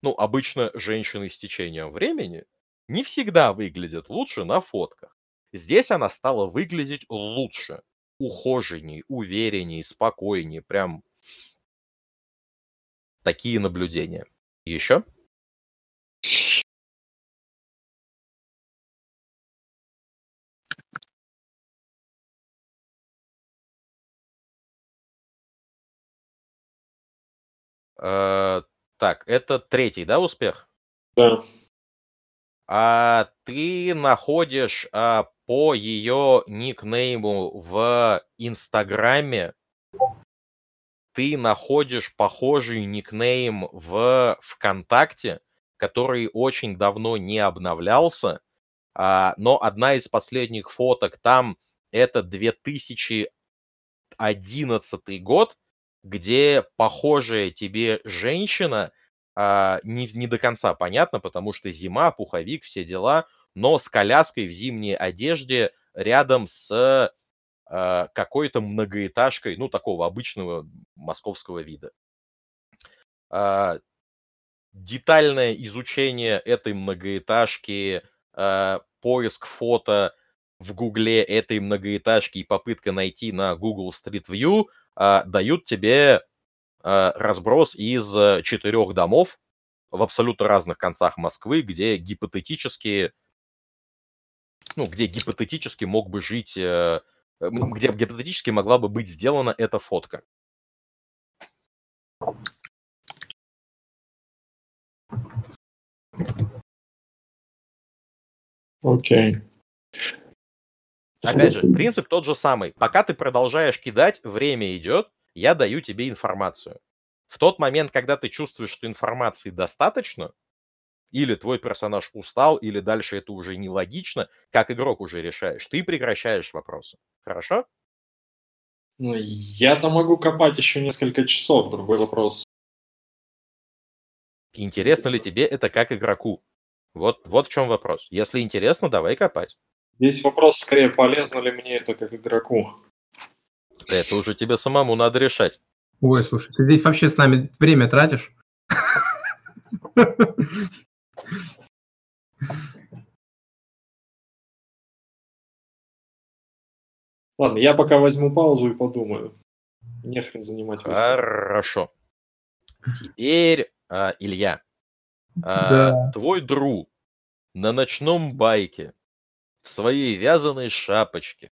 ну, обычно женщины с течением времени не всегда выглядят лучше на фотках. Здесь она стала выглядеть лучше, ухоженней, уверенней, спокойней. Прям такие наблюдения. Еще? Э, так, это третий, да, успех? Да. А ты находишь а, по ее никнейму в Инстаграме ты находишь похожий никнейм в ВКонтакте, который очень давно не обновлялся, а, но одна из последних фоток там это 2011 год, где похожая тебе женщина, а, не, не до конца понятно, потому что зима, пуховик, все дела, но с коляской в зимней одежде рядом с а, какой-то многоэтажкой, ну, такого обычного московского вида. А, детальное изучение этой многоэтажки, а, поиск фото в Гугле этой многоэтажки и попытка найти на Google Street View дают тебе разброс из четырех домов в абсолютно разных концах Москвы, где гипотетически, ну, где гипотетически мог бы жить э, Э, где гипотетически могла бы быть сделана эта фотка. Окей. Okay. Опять же, принцип тот же самый. Пока ты продолжаешь кидать, время идет, я даю тебе информацию. В тот момент, когда ты чувствуешь, что информации достаточно, или твой персонаж устал, или дальше это уже нелогично, как игрок уже решаешь. Ты прекращаешь вопросы. Хорошо? Ну, я-то могу копать еще несколько часов, другой вопрос. Интересно ли тебе это как игроку? Вот, вот в чем вопрос. Если интересно, давай копать. Здесь вопрос скорее, полезно ли мне это как игроку. Это уже тебе самому надо решать. Ой, слушай, ты здесь вообще с нами время тратишь? Ладно, я пока возьму паузу и подумаю. Не хрен занимать Хорошо. Теперь, а, Илья, а, да. твой друг на ночном байке в своей вязаной шапочке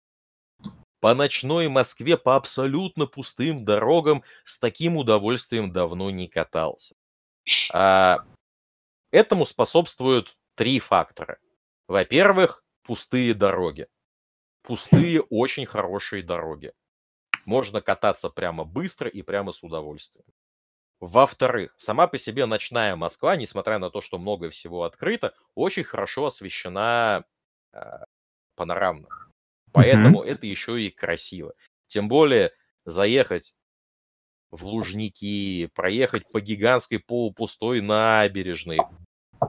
по ночной Москве по абсолютно пустым дорогам с таким удовольствием давно не катался. А, Этому способствуют три фактора. Во-первых, пустые дороги. Пустые, очень хорошие дороги. Можно кататься прямо быстро и прямо с удовольствием. Во-вторых, сама по себе ночная Москва, несмотря на то, что много всего открыто, очень хорошо освещена панорамно. Поэтому mm-hmm. это еще и красиво. Тем более заехать в Лужники, проехать по гигантской полупустой набережной,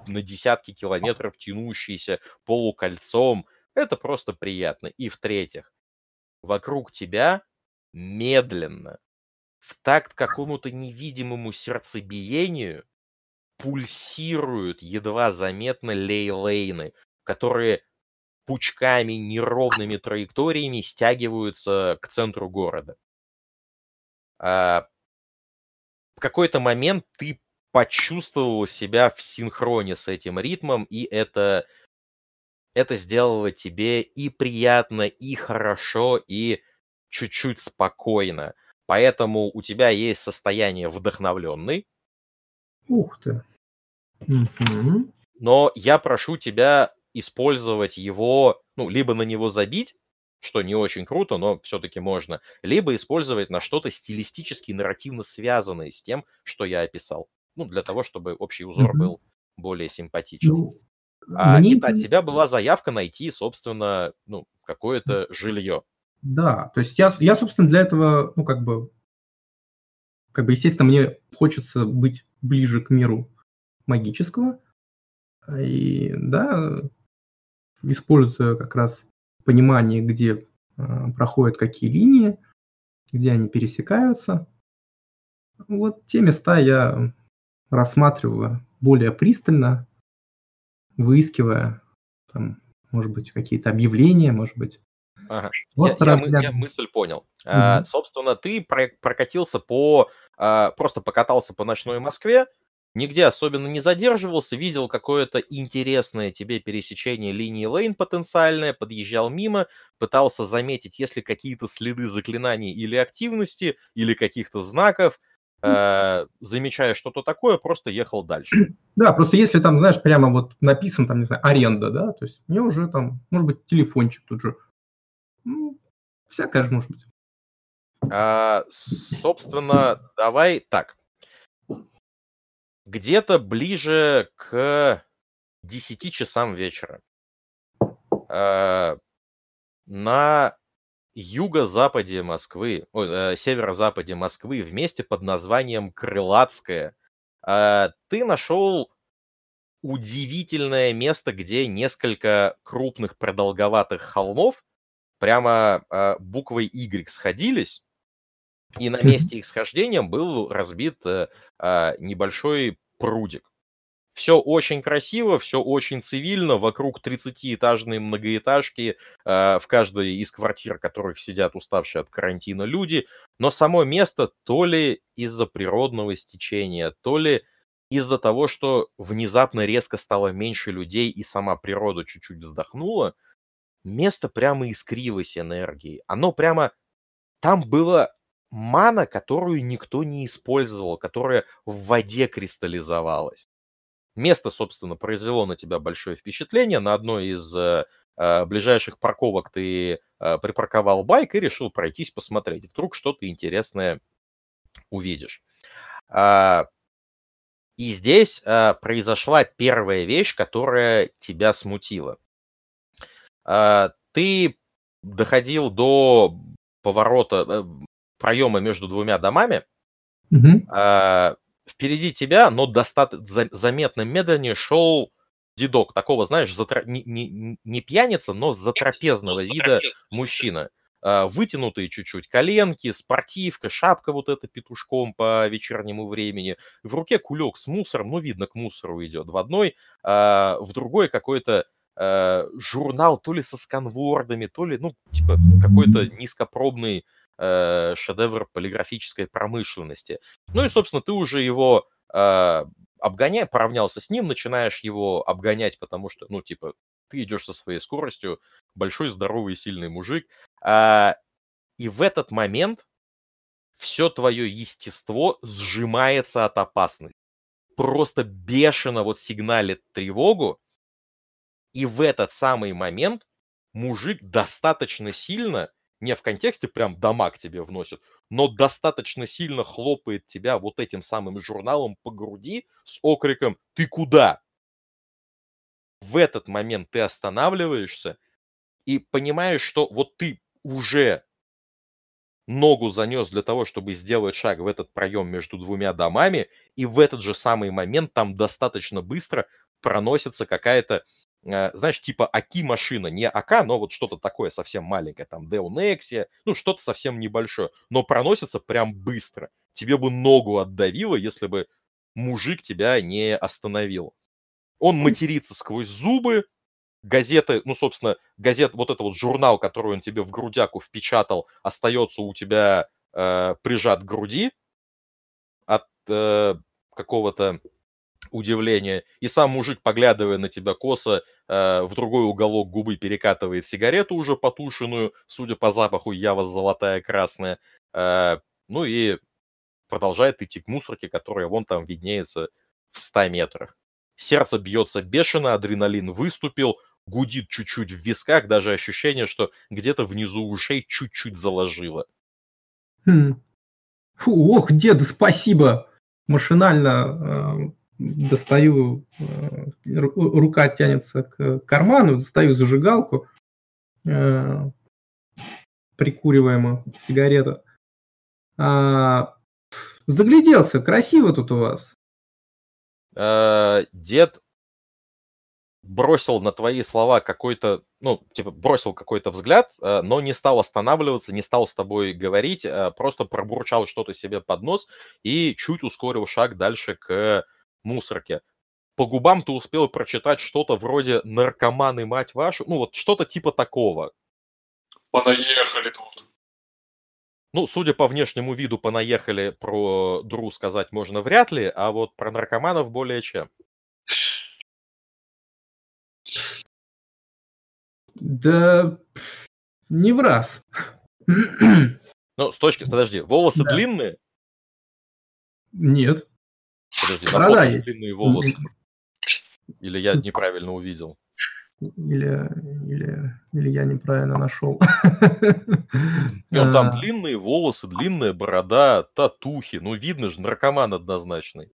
на десятки километров тянущейся полукольцом. Это просто приятно. И в-третьих, вокруг тебя медленно, в такт какому-то невидимому сердцебиению, пульсируют едва заметно лей-лейны, которые пучками, неровными траекториями стягиваются к центру города. А, в какой-то момент ты почувствовал себя в синхроне с этим ритмом, и это, это сделало тебе и приятно, и хорошо, и чуть-чуть спокойно. Поэтому у тебя есть состояние вдохновленный. Ух ты. Но я прошу тебя использовать его, ну, либо на него забить, что не очень круто, но все-таки можно, либо использовать на что-то стилистически нарративно связанное с тем, что я описал. Ну, для того, чтобы общий узор mm-hmm. был более симпатичный. Ну, а мне... от тебя была заявка найти, собственно, ну, какое-то жилье. Да, то есть я, я, собственно, для этого, ну, как бы, как бы, естественно, мне хочется быть ближе к миру магического. И, да, используя как раз понимание, где э, проходят какие линии, где они пересекаются. Вот те места я рассматриваю более пристально, выискивая, там, может быть, какие-то объявления, может быть. Ага. Я, я, я мысль понял. Угу. А, собственно, ты прокатился по, а, просто покатался по ночной Москве, нигде особенно не задерживался, видел какое-то интересное тебе пересечение линии лейн потенциальное, подъезжал мимо, пытался заметить, есть ли какие-то следы заклинаний или активности, или каких-то знаков, э, замечая что-то такое, просто ехал дальше. Да, просто если там, знаешь, прямо вот написан, там, не знаю, аренда, да, то есть мне уже там, может быть, телефончик тут же. Ну, всякое же может быть. А, собственно, давай так. Где-то ближе к 10 часам вечера. А, на юго-западе Москвы, ой, э, северо-западе Москвы в месте под названием Крылатское а, ты нашел удивительное место, где несколько крупных продолговатых холмов прямо э, буквой Y сходились, и на месте их схождения был разбит э, э, небольшой прудик. Все очень красиво, все очень цивильно, вокруг 30-этажные многоэтажки, э, в каждой из квартир которых сидят уставшие от карантина люди, но само место то ли из-за природного стечения, то ли из-за того, что внезапно резко стало меньше людей и сама природа чуть-чуть вздохнула, место прямо искрилось энергией. Оно прямо... Там было мана, которую никто не использовал, которая в воде кристаллизовалась. Место, собственно, произвело на тебя большое впечатление. На одной из э, э ближайших парковок ты э, припарковал байк и решил пройтись посмотреть. Вдруг что-то интересное увидишь. А, и здесь э, произошла первая вещь, которая тебя смутила. Э, ты доходил до поворота, э, проема между двумя домами. Угу. Э, впереди тебя, но достаточно за, заметно медленнее шел дедок. Такого, знаешь, затра... не, не, не пьяница, но затрапезного вида мужчина. А, вытянутые чуть-чуть коленки, спортивка, шапка вот эта петушком по вечернему времени, в руке кулек с мусором, ну, видно, к мусору идет. В одной, а, в другой какой-то а, журнал то ли со сканвордами, то ли, ну, типа, какой-то низкопробный шедевр полиграфической промышленности. Ну и, собственно, ты уже его обгоняй, поравнялся с ним, начинаешь его обгонять, потому что, ну, типа, ты идешь со своей скоростью, большой, здоровый, сильный мужик, а, и в этот момент все твое естество сжимается от опасности. Просто бешено вот сигналит тревогу, и в этот самый момент мужик достаточно сильно, не в контексте прям дома к тебе вносит, но достаточно сильно хлопает тебя вот этим самым журналом по груди с окриком «Ты куда?». В этот момент ты останавливаешься и понимаешь, что вот ты уже ногу занес для того, чтобы сделать шаг в этот проем между двумя домами, и в этот же самый момент там достаточно быстро проносится какая-то, знаешь, типа АКИ-машина, не АК, но вот что-то такое совсем маленькое, там Deo Nexia, ну что-то совсем небольшое, но проносится прям быстро. Тебе бы ногу отдавило, если бы мужик тебя не остановил. Он матерится сквозь зубы, газеты, ну, собственно, газет, вот это вот журнал, который он тебе в грудяку впечатал, остается у тебя э, прижат к груди от э, какого-то удивления. И сам мужик, поглядывая на тебя косо, э, в другой уголок губы перекатывает сигарету уже потушенную, судя по запаху, ява золотая, красная. Э, ну и продолжает идти к мусорке, которая вон там виднеется в 100 метрах. Сердце бьется бешено, адреналин выступил, гудит чуть-чуть в висках, даже ощущение, что где-то внизу ушей чуть-чуть заложило. Хм. Фу, ох, деда, спасибо! Машинально э, достаю, э, рука тянется к карману, достаю зажигалку, э, прикуриваемую сигарету. А, загляделся, красиво тут у вас. А, дед бросил на твои слова какой-то, ну, типа, бросил какой-то взгляд, э, но не стал останавливаться, не стал с тобой говорить, э, просто пробурчал что-то себе под нос и чуть ускорил шаг дальше к мусорке. По губам ты успел прочитать что-то вроде «наркоманы, мать вашу», ну, вот что-то типа такого. Понаехали тут. Ну, судя по внешнему виду, понаехали про Дру сказать можно вряд ли, а вот про наркоманов более чем. Да не в раз. Ну, с точки... Подожди, волосы да. длинные? Нет. Подожди, на фото длинные волосы. Или я неправильно увидел? Или, или, или я неправильно нашел. И он там длинные волосы, длинная борода, татухи. Ну, видно же, наркоман однозначный.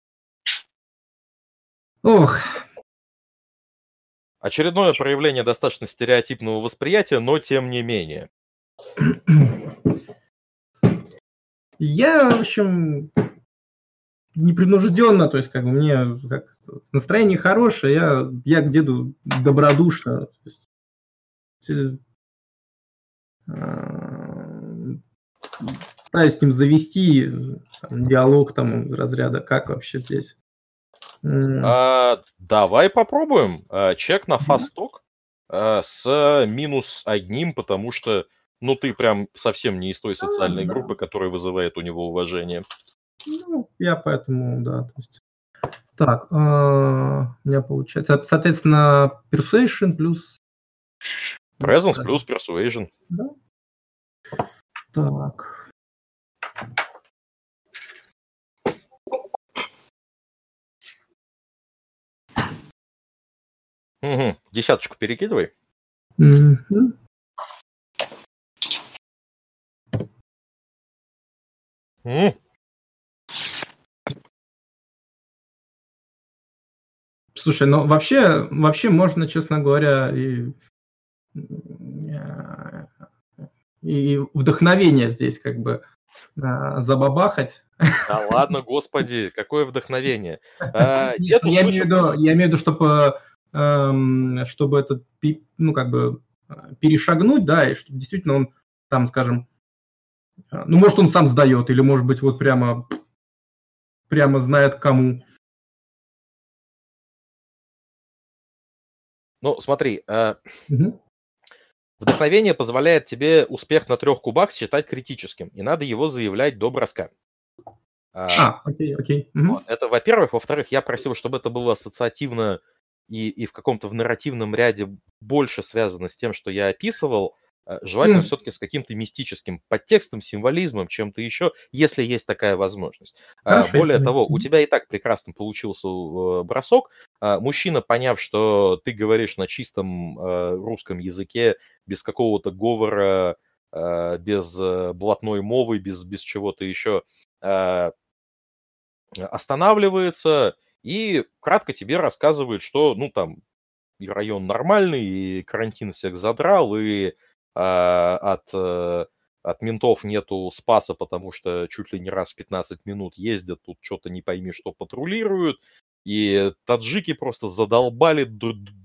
Ох, Очередное проявление достаточно стереотипного восприятия, но тем не менее. я, в общем, непринужденно, то есть как бы мне как, настроение хорошее, я, я к деду добродушно. То есть, э, пытаюсь с ним завести там, диалог там из разряда, как вообще здесь. А, давай попробуем. А, чек на фасток а, с минус одним, потому что, ну, ты прям совсем не из той социальной да. группы, которая вызывает у него уважение. Ну, я поэтому, да, то есть. Так, а, у меня получается, соответственно, persuasion плюс... Presence плюс persuasion. Да. Так. Мгм. Десяточку перекидывай. М, Слушай, ну вообще, вообще можно, честно говоря, и, э, и вдохновение здесь как бы а, забабахать. Да ладно, господи, какое вдохновение. А, Нет, дед я имею в виду, я имею в виду, чтобы, эм, чтобы этот, ну, как бы э, перешагнуть, да, и чтобы действительно он там, скажем, э, ну, может, он сам сдает, или, может быть, вот прямо, прямо знает кому. Ну, смотри, а, Мгм. вдохновение позволяет тебе успех на трех кубах считать критическим, и надо его заявлять до броска. А, А, окей, окей. Вот, Это, во-первых. Во-вторых, я просил, чтобы это было ассоциативно и, и в каком-то в нарративном ряде больше связано с тем, что я описывал. Э, Желательно Мгм. все-таки с каким-то мистическим подтекстом, символизмом, чем-то еще, если есть такая возможность. А, Хорошо, Более понял. того, у тебя и так прекрасно получился э, бросок. Мужчина, поняв, что ты говоришь на чистом э, русском языке, без какого-то говора, э, без э, блатной мовы, без, без чего-то еще, э, останавливается и кратко тебе рассказывает, что, ну, там, и район нормальный, и карантин всех задрал, и от, э, от ментов нету спаса, потому что чуть ли не раз в 15 минут ездят, тут что-то не пойми, что патрулируют, и таджики просто задолбали,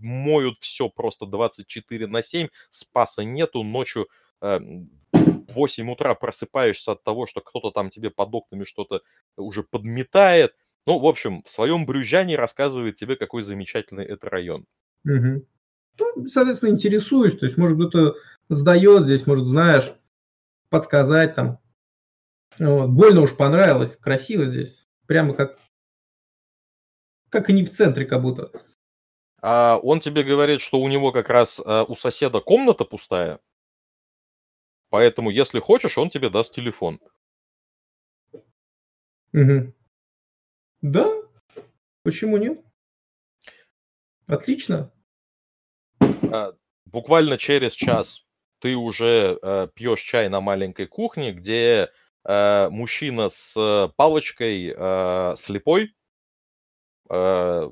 моют все просто 24 на 7, спаса нету, ночью э, в 8 утра просыпаешься от того, что кто-то там тебе под окнами что-то уже подметает. Ну, в общем, в своем брюзжании рассказывает тебе, какой замечательный это район. Мгм. Ну, соответственно, интересуюсь, то есть, может, кто-то сдает здесь, может, знаешь, подсказать там. Вот. Больно уж понравилось, красиво здесь, прямо как, как и не в центре как будто. А он тебе говорит, что у него как раз а, у соседа комната пустая, поэтому, если хочешь, он тебе даст телефон. Мгм. Да, почему нет? Отлично. А, Буквально через час ты уже э, пьешь чай на маленькой кухне, где э, мужчина с палочкой э, слепой, э,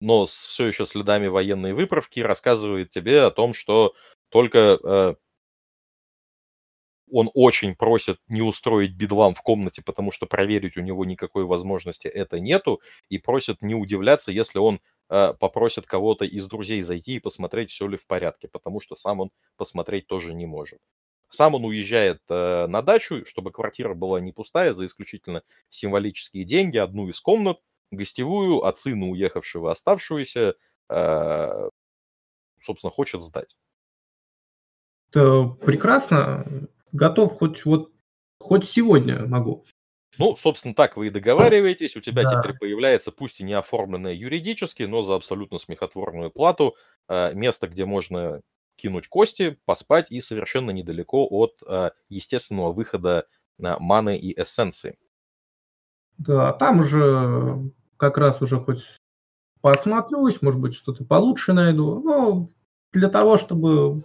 но с все еще следами военной выправки, рассказывает тебе о том, что только э, он очень просит не устроить бедлам в комнате, потому что проверить у него никакой возможности это нету, и просит не удивляться, если он э, попросит кого-то из друзей зайти и посмотреть, все ли в порядке, потому что сам он посмотреть тоже не может. Сам он уезжает э, на дачу, чтобы квартира была не пустая, за исключительно символические деньги, одну из комнат, гостевую, от сына уехавшего оставшуюся, э, собственно, хочет сдать. Это прекрасно. Готов хоть вот хоть сегодня могу. Ну, собственно, так вы и договариваетесь. У тебя Да. теперь появляется, пусть и не оформленное юридически, но за абсолютно смехотворную плату, э, место, где можно кинуть кости, поспать и совершенно недалеко от э, естественного выхода на маны и эссенции. Да, там уже как раз уже хоть посмотрюсь, может быть, что-то получше найду. Ну, для того, чтобы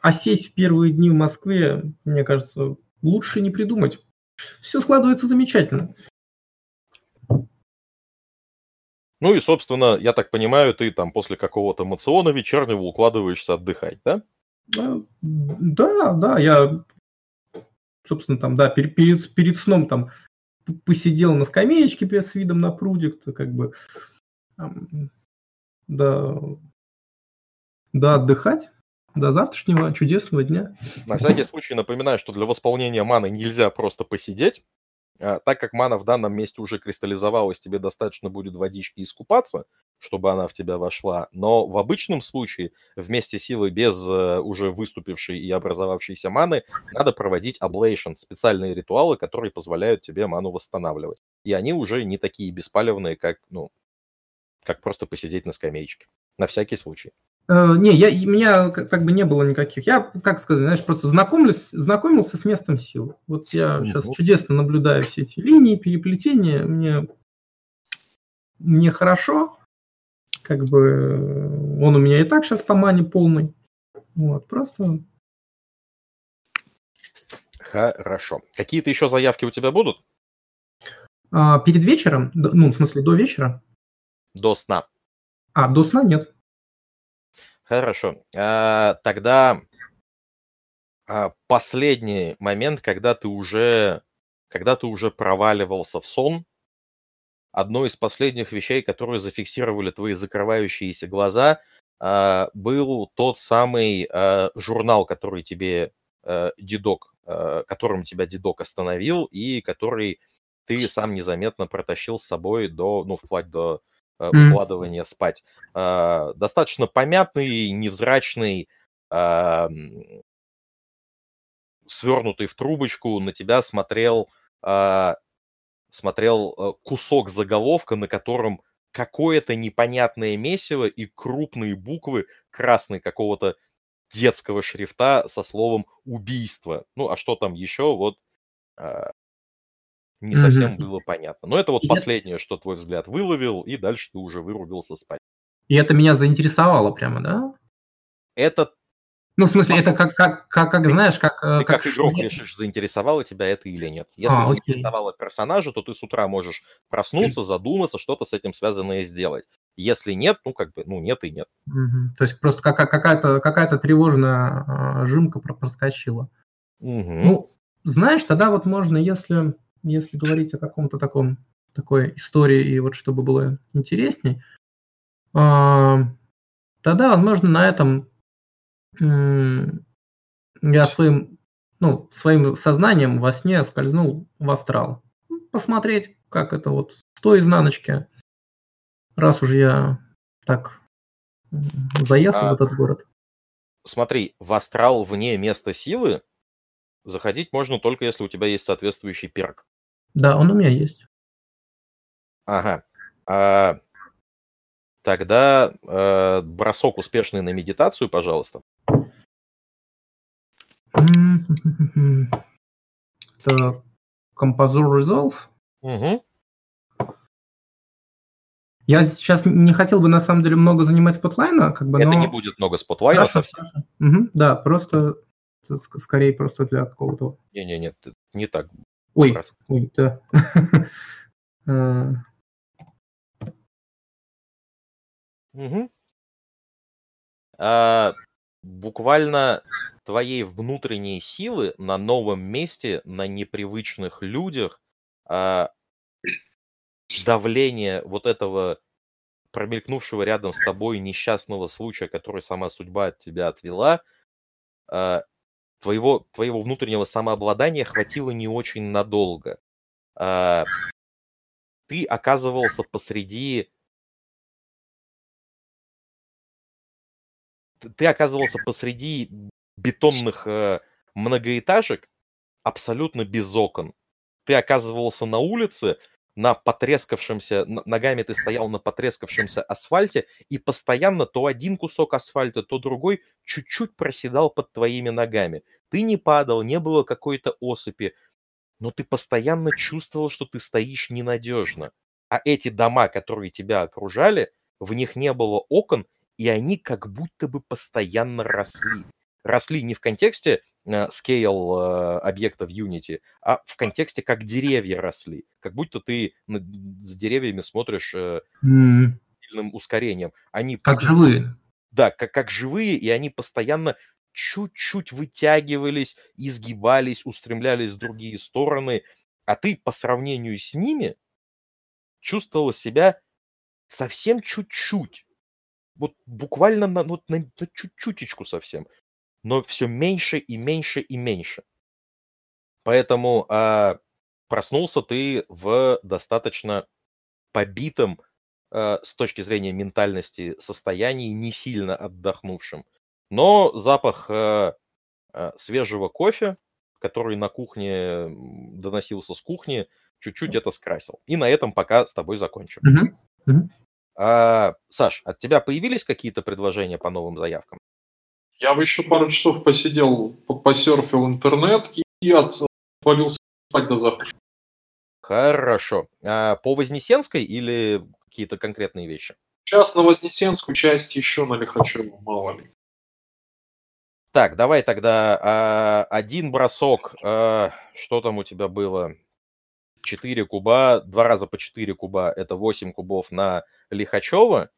осесть в первые дни в Москве, мне кажется, лучше не придумать. Все складывается замечательно. Ну и, собственно, я так понимаю, ты там после какого-то мациона вечернего укладываешься отдыхать, да? А, да, да, я, собственно, там, да, перед, перед, перед сном там посидел на скамеечке с видом на прудик, то как бы, да, да, отдыхать до завтрашнего чудесного дня. На всякий случай напоминаю, что для восполнения маны нельзя просто посидеть, а, так как мана в данном месте уже кристаллизовалась, тебе достаточно будет водички искупаться, чтобы она в тебя вошла. Но в обычном случае вместе силы без э, уже выступившей и образовавшейся маны надо проводить аблейшн, специальные ритуалы, которые позволяют тебе ману восстанавливать. И они уже не такие беспалевные, как, ну, как просто посидеть на скамеечке. На всякий случай. Uh, не, я, у меня как, как бы не было никаких. Я, как сказать, знаешь, просто знакомлюсь, знакомился с местом силы. Вот я uh-huh. сейчас чудесно наблюдаю все эти линии, переплетения. Мне, мне хорошо. Как бы он у меня и так сейчас по мане полный. Вот, просто... Хорошо. Какие-то еще заявки у тебя будут? А, перед вечером? Ну, в смысле, до вечера? До сна. А, до сна нет. Хорошо. А, тогда а, последний момент, когда ты уже, когда ты уже проваливался в сон, одной из последних вещей, которые зафиксировали твои закрывающиеся глаза, а, был тот самый а, журнал, который тебе а, дедок, а, которым тебя дедок остановил и который ты сам незаметно протащил с собой до, ну, вплоть до укладывания спать. А, достаточно помятный, невзрачный, свернутый в трубочку, на тебя смотрел, смотрел э, кусок заголовка, на котором какое-то непонятное месиво и крупные буквы красной какого-то детского шрифта со словом убийство. Ну, а что там еще, вот не совсем было понятно. Но это вот и последнее, это... что твой взгляд выловил, и дальше ты уже вырубился спать. И это меня заинтересовало прямо, да? Это ну, в смысле, это как, как, как, как знаешь, как... Э, ты как, как игрок нет. решишь, заинтересовало тебя это или нет. Если а, заинтересовало окей. персонажа, то ты с утра можешь проснуться, задуматься, что-то с этим связанное сделать. Если нет, ну, как бы, ну, нет и нет. Угу. То есть просто какая-то какая тревожная а, жимка проскочила. Угу. Ну, знаешь, тогда вот можно, если если говорить о каком-то таком такой истории и вот чтобы было интересней, а, тогда, возможно, на этом я своим, ну, своим сознанием во сне скользнул в астрал. Посмотреть, как это вот с той изнаночки, раз уже я так заехал а, в этот город. Смотри, в астрал вне места силы заходить можно только если у тебя есть соответствующий перк. Да, он у меня есть. Ага. А, тогда а, бросок успешный на медитацию, пожалуйста. Это Composure Resolve. Угу. Я сейчас не хотел бы на самом деле много занимать spotlight а, как бы. Это но... не будет много spotlight а хорошо, совсем. Хорошо. Угу, да, просто скорее просто для какого-то. Не, не, нет, не так. Ой, ой, да. Угу. А, буквально твоей внутренней силы на новом месте, на непривычных людях, а, давление вот этого промелькнувшего рядом с тобой несчастного случая, который сама судьба от тебя отвела, а, твоего, твоего внутреннего самообладания хватило не очень надолго. А, ты оказывался посреди... Ты оказывался посреди бетонных э, многоэтажек абсолютно без окон. Ты оказывался на улице, на потрескавшемся, ногами ты стоял на потрескавшемся асфальте, и постоянно то один кусок асфальта, то другой чуть-чуть проседал под твоими ногами. Ты не падал, не было какой-то осыпи, но ты постоянно чувствовал, что ты стоишь ненадежно. А эти дома, которые тебя окружали, в них не было окон, и они как будто бы постоянно росли. Росли не в контексте scale э, объекта в Unity, а в контексте, как деревья росли. Как будто ты за деревьями смотришь М, сильным ускорением. Они Как пути- живые. да, как, как живые, и они постоянно чуть-чуть вытягивались, изгибались, устремлялись в другие стороны, а ты по сравнению с ними чувствовал себя совсем чуть-чуть. Вот буквально на, вот на, на чуть-чутечку совсем. Но все меньше и меньше и меньше. Поэтому а, проснулся ты в достаточно побитом э, с точки зрения ментальности состоянии, не сильно отдохнувшим. Но запах э, э, свежего кофе, который на кухне доносился с кухни, чуть-чуть это скрасил. И на этом пока с тобой закончим. Мгм. А, Саш, от тебя появились какие-то предложения по новым заявкам? Я бы еще пару часов посидел, по- посерфил интернет и, отвалился спать до завтра. Хорошо. А, по Вознесенской или какие-то конкретные вещи? Сейчас на Вознесенскую часть еще на Лихачеву, мало ли. Так, давай тогда а, один бросок. а, что там у тебя было? 4 куба, два раза по 4 куба, это 8 кубов на Лихачева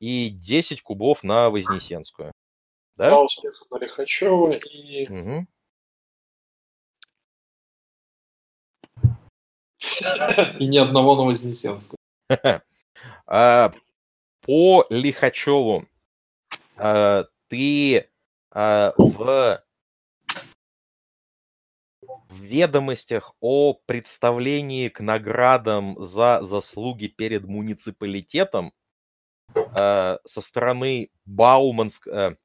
и 10 кубов на Вознесенскую. Да? Два успеха на Лихачева и... Мгм. и ни одного на Вознесенскую. А, По Лихачеву а, ты а, в в ведомостях о представлении к наградам за заслуги перед муниципалитетом со стороны Бауманск, э,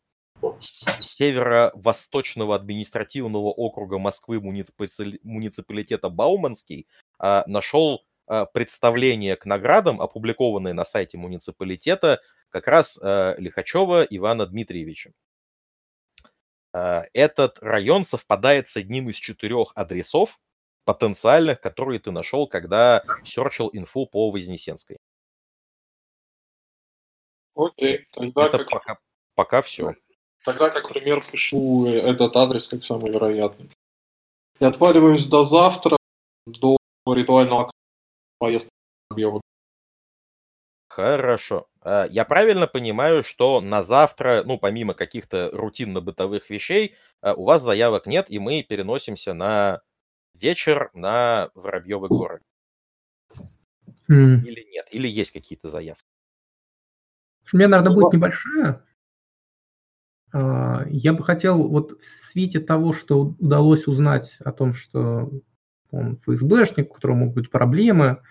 северо-восточного административного округа Москвы муниципали- муниципалитета Бауманский а, нашел а, представление к наградам, опубликованное на сайте муниципалитета, как раз а, Лихачева Ивана Дмитриевича. Этот район совпадает с одним из четырех адресов потенциальных, которые ты нашел, когда серчил инфу по Вознесенской. Окей, тогда Это как, пока, пока все. Тогда как пример пишу этот адрес как самый вероятный. И отваливаюсь до завтра, до ритуального поездки в Белгород. Хорошо. А, Я правильно понимаю, что на завтра, ну, помимо каких-то рутинно-бытовых вещей, а, у вас заявок нет, и мы переносимся на вечер на Воробьевы горы. М. Или нет? Или есть какие-то заявки? У меня, наверное, Ну, будет небольшая. А, Я бы хотел вот в свете того, что удалось узнать о том, что он ФСБшник, у которого могут быть проблемы,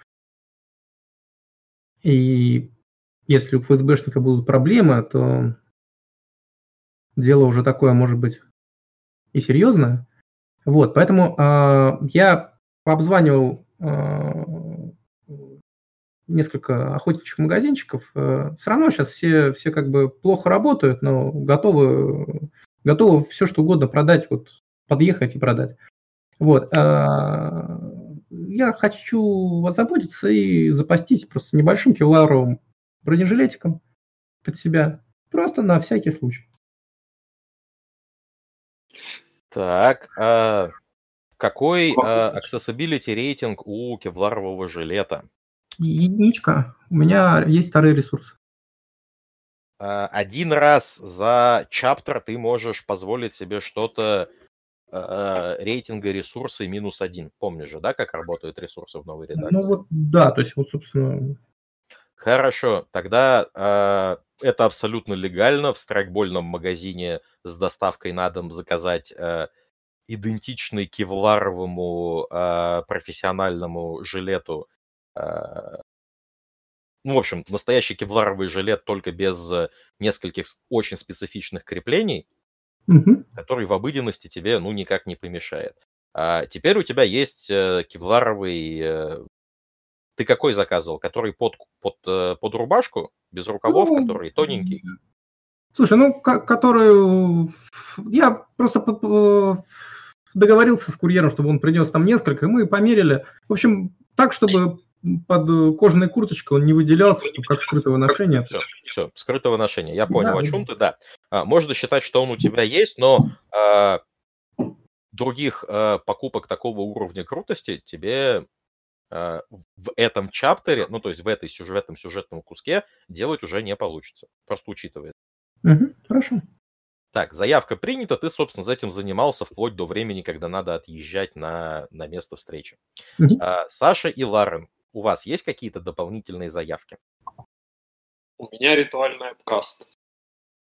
и если у ФСБшника будут проблемы, то дело уже такое, может быть, и серьезное. Вот, поэтому а, я пообзванивал а, несколько охотничьих магазинчиков. Все равно сейчас все, все как бы плохо работают, но готовы, готовы все что угодно продать, вот подъехать и продать. Вот. а, Я хочу озаботиться и запастись просто небольшим кевларовым бронежилетиком под себя. Просто на всякий случай. Так, а какой Какой? а, accessibility рейтинг у кевларового жилета? Единичка. У меня есть вторые ресурсы. А, Один раз за чаптер ты можешь позволить себе что-то а, рейтинга ресурсы минус один. Помнишь же, да, как работают ресурсы в новой Ну редакции? вот, да, то есть вот, собственно, Хорошо, тогда а, это абсолютно легально в страйкбольном магазине с доставкой на дом заказать а, идентичный кевларовому а, профессиональному жилету. А, ну, в общем, настоящий кевларовый жилет только без э, нескольких очень специфичных креплений, мгм. который в обыденности тебе, ну, никак не помешает. А теперь у тебя есть э, кевларовый... э, Ты какой заказывал? Который под, под, э, под рубашку, без рукавов, Ну, который тоненький? Слушай, ну, ко- которую... Я просто договорился с курьером, чтобы он принес там несколько, и мы померили. В общем, так, чтобы под кожаной курточкой он не выделялся, что как скрытого ношения. Все, все, скрытого ношения. Я понял, да, о чем ты, да. А, можно считать, что он у тебя есть, но а, других а, покупок такого уровня крутости тебе а, в этом чаптере, ну, то есть в, этой сюжет, в этом сюжетном куске делать уже не получится. Просто учитывая. Угу, хорошо. Так, заявка принята, ты, собственно, за этим занимался вплоть до времени, когда надо отъезжать на, на место встречи. Угу. А, Саша и Ларен, у вас есть какие-то дополнительные заявки? У меня ритуальный каст.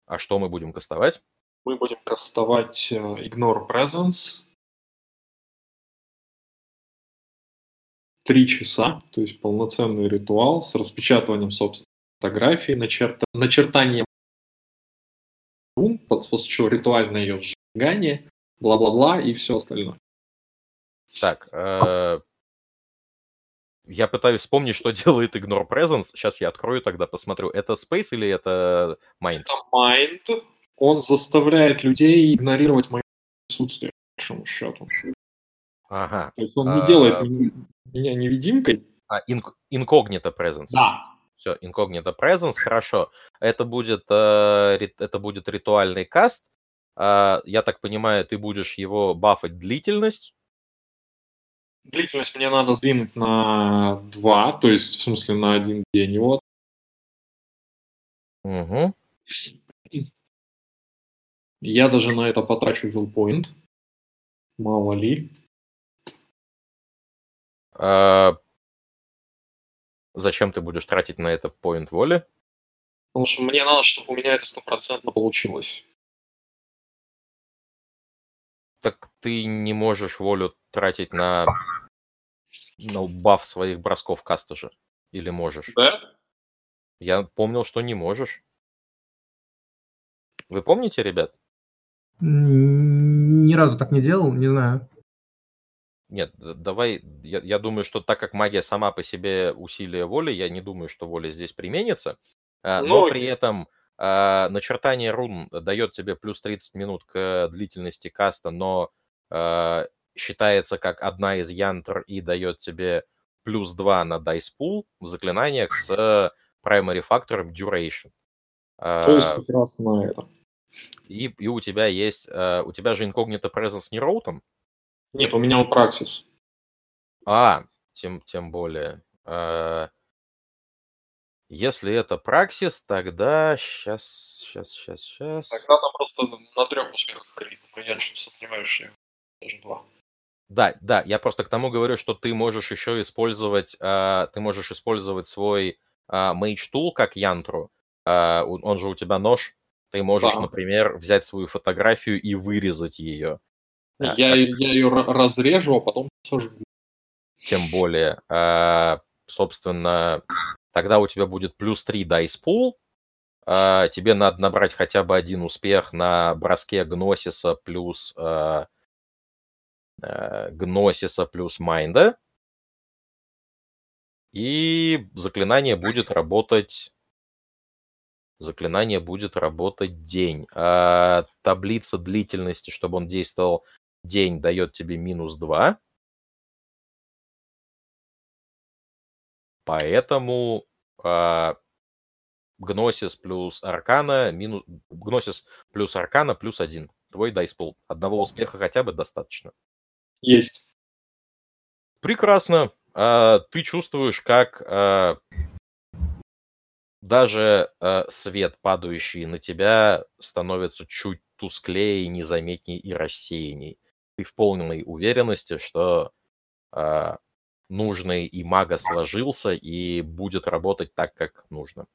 А что мы будем кастовать? Мы будем кастовать uh, Ignore Presence. Три часа, то есть полноценный ритуал с распечатыванием собственной фотографии, начерта... начертанием после чего ритуальное ее сжигание, бла-бла-бла и все остальное. Так, э, я пытаюсь вспомнить, что делает Ignore Presence. Сейчас я открою тогда, посмотрю. Это Space или это Mind? Это Mind. Он заставляет людей игнорировать мое присутствие, по большому счету. Ага. То есть он не а... делает меня невидимкой. А, Incognito Presence. Да. Все, Incognito Presence, хорошо. Это будет, э, это будет ритуальный каст. Э, я так понимаю, ты будешь его бафать длительность. Длительность мне надо сдвинуть на 2, то есть, в смысле, на один день. Вот. Угу. Я даже на это потрачу вилпоинт. Мало ли. А... Зачем ты будешь тратить на это поинт воли? Потому что мне надо, чтобы у меня это стопроцентно получилось. Так ты не можешь волю тратить на, на баф своих бросков каста же? Или можешь? Да? Я помнил, что не можешь. Вы помните, ребят? Ни разу так не делал, не знаю. Нет, давай, я, я думаю, что так как магия сама по себе усилие воли, я не думаю, что воля здесь применится. А, но ну, при этом а, начертание рун дает тебе плюс 30 минут к длительности каста, но а, считается как одна из янтр и дает тебе плюс 2 на dice pool в заклинаниях с primary фактором duration. То есть как раз на это. И, и у тебя есть, у тебя же incognito presence не роутом? Нет, у меня он праксис. А, тем, тем более. Если это праксис, тогда сейчас, сейчас, сейчас, сейчас. Тогда там просто на трех успехах крит, но я не сомневаюсь, что даже два. Да, да, я просто к тому говорю, что ты можешь еще использовать, э, ты можешь использовать свой э, Mage Tool как янтру. Э, он же у тебя нож. Ты можешь, да. например, взять свою фотографию и вырезать ее. Я, я ее разрежу, а потом сожгу. Тем более, э, собственно, тогда у тебя будет плюс 3 dice pool, а, тебе надо набрать хотя бы один успех на броске Гносиса плюс а, Гносиса плюс Майнда. И заклинание будет работать... Заклинание будет работать день. А таблица длительности, чтобы он действовал день, дает тебе минус 2. Поэтому а, Гносис плюс Аркана минус... Гносис плюс Аркана плюс один. Твой дайспул. Одного успеха хотя бы достаточно. Есть. Прекрасно. А, ты чувствуешь, как а, даже а, свет, падающий на тебя, становится чуть тусклее, незаметней и рассеянней. Ты в полной уверенности, что а, нужный и мага сложился и будет работать так, как нужно.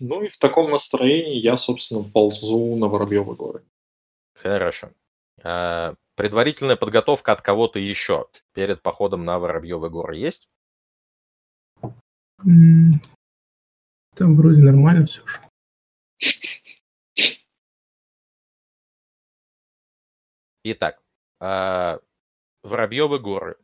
Ну и в таком настроении я, собственно, ползу на Воробьевы горы. Хорошо. А, предварительная подготовка от кого-то еще перед походом на Воробьевы горы есть? Там вроде нормально все же. Итак, а, Воробьевы горы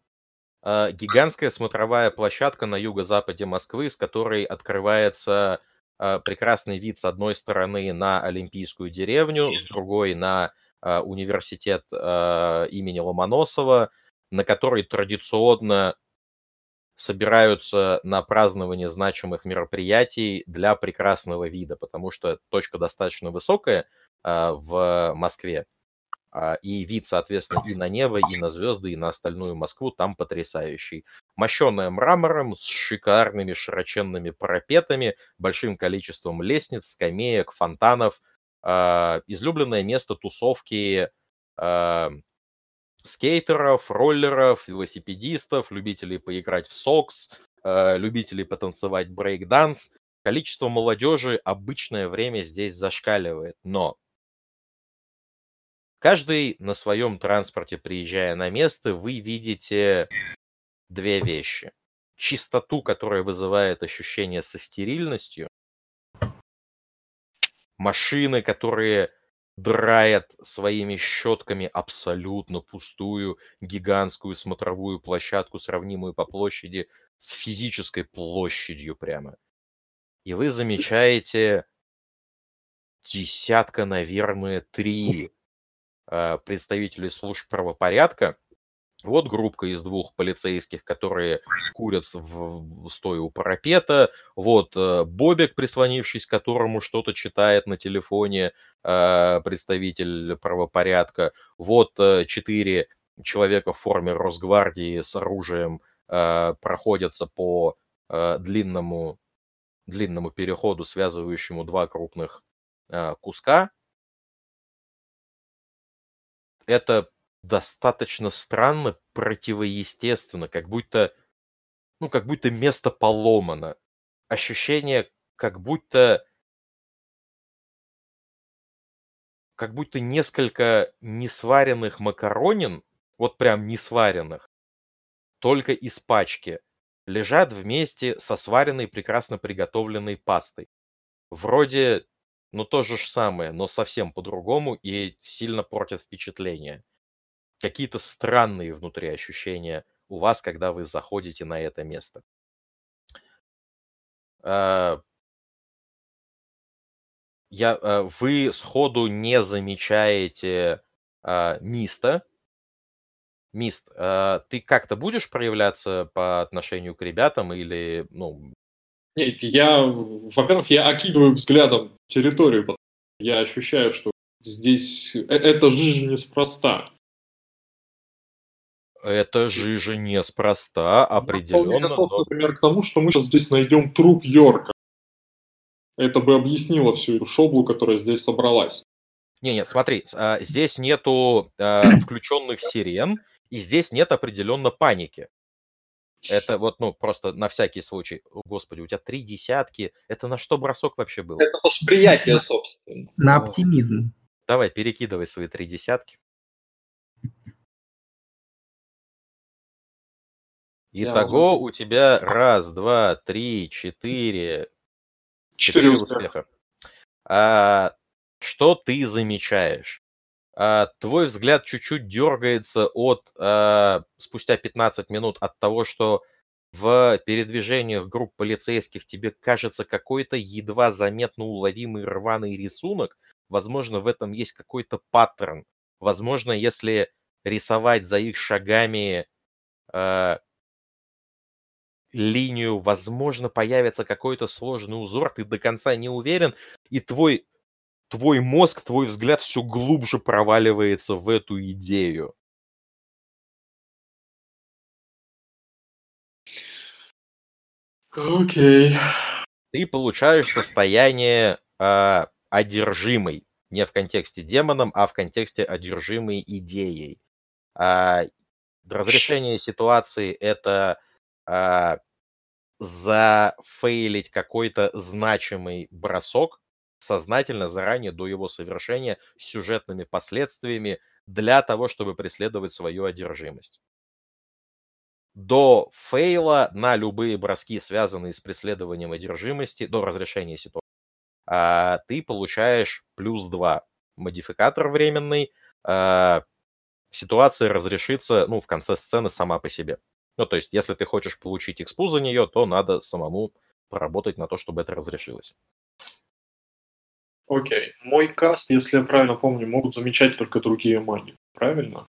а, гигантская смотровая площадка на юго-западе Москвы, с которой открывается а, прекрасный вид с одной стороны на Олимпийскую деревню, с другой на университет имени Ломоносова, на который традиционно собираются на празднование значимых мероприятий для прекрасного вида, потому что точка достаточно высокая э, в Москве, и вид, соответственно, и на небо, и на звезды, и на остальную Москву там потрясающий. Мощенная мрамором, с шикарными широченными парапетами, большим количеством лестниц, скамеек, фонтанов. Э, излюбленное место тусовки э, скейтеров, роллеров, велосипедистов, любителей поиграть в сокс, э, любителей потанцевать брейк-данс. Количество молодежи обычное время здесь зашкаливает, но каждый на своем транспорте, приезжая на место, вы видите две вещи. Чистоту, которая вызывает ощущение со стерильностью, машины, которые драет своими щетками абсолютно пустую гигантскую смотровую площадку, сравнимую по площади с физической площадью прямо. И вы замечаете десятка, наверное, три э, представителей служб правопорядка, вот группка из двух полицейских, которые курят в, стоя у парапета. Вот э, Бобик, прислонившись к которому что-то читает на телефоне, э, представитель правопорядка. Вот э, четыре человека в форме Росгвардии с оружием проходятся по длинному, длинному переходу, связывающему два крупных куска. Это достаточно странно, противоестественно, как будто, ну, как будто место поломано. Ощущение, как будто, как будто несколько несваренных макаронин, вот прям несваренных, только из пачки, лежат вместе со сваренной, прекрасно приготовленной пастой. Вроде, ну, то же самое, но совсем по-другому и сильно портят впечатление какие-то странные внутри ощущения у вас, когда вы заходите на это место. А, я, а, вы сходу не замечаете а, Миста. Мист, ты как-то будешь проявляться по отношению к ребятам или, ну... Нет, я, во-первых, я окидываю взглядом территорию, я ощущаю, что здесь э, это жизнь неспроста. Это жижа неспроста, определенно. Я готов, но... например, к тому, что мы сейчас здесь найдем труп Йорка. Это бы объяснило всю эту шоблу, которая здесь собралась. Не, нет, смотри, а, здесь нету а, включенных сирен, и здесь нет определенно паники. Это вот, ну, просто на всякий случай. О, Господи, у тебя три десятки. Это на что бросок вообще был? Это восприятие, собственно. На оптимизм. Давай, перекидывай свои три десятки. Итого у тебя раз, два, три, четыре, четыре успеха. А, что ты замечаешь? А, твой взгляд чуть-чуть дергается от а, спустя 15 минут от того, что в передвижениях групп полицейских тебе кажется какой-то едва заметно уловимый рваный рисунок. Возможно, в этом есть какой-то паттерн. Возможно, если рисовать за их шагами э, линию, возможно, появится какой-то сложный узор, ты до конца не уверен, и твой, твой мозг, твой взгляд все глубже проваливается в эту идею. Окей. Okay. Ты получаешь состояние э, одержимой. Не в контексте демоном, а в контексте одержимой идеей. Э, разрешение ситуации это э, зафейлить какой-то значимый бросок сознательно заранее до его совершения с сюжетными последствиями для того, чтобы преследовать свою одержимость. До фейла на любые броски, связанные с преследованием одержимости, до разрешения ситуации, а, ты получаешь плюс 2 модификатор временный. А, ситуация разрешится ну, в конце сцены сама по себе. Ну, то есть, если ты хочешь получить экспу за нее, то надо самому поработать на то, чтобы это разрешилось. Окей. Мой каст, если я правильно помню, могут замечать только другие маги. Правильно?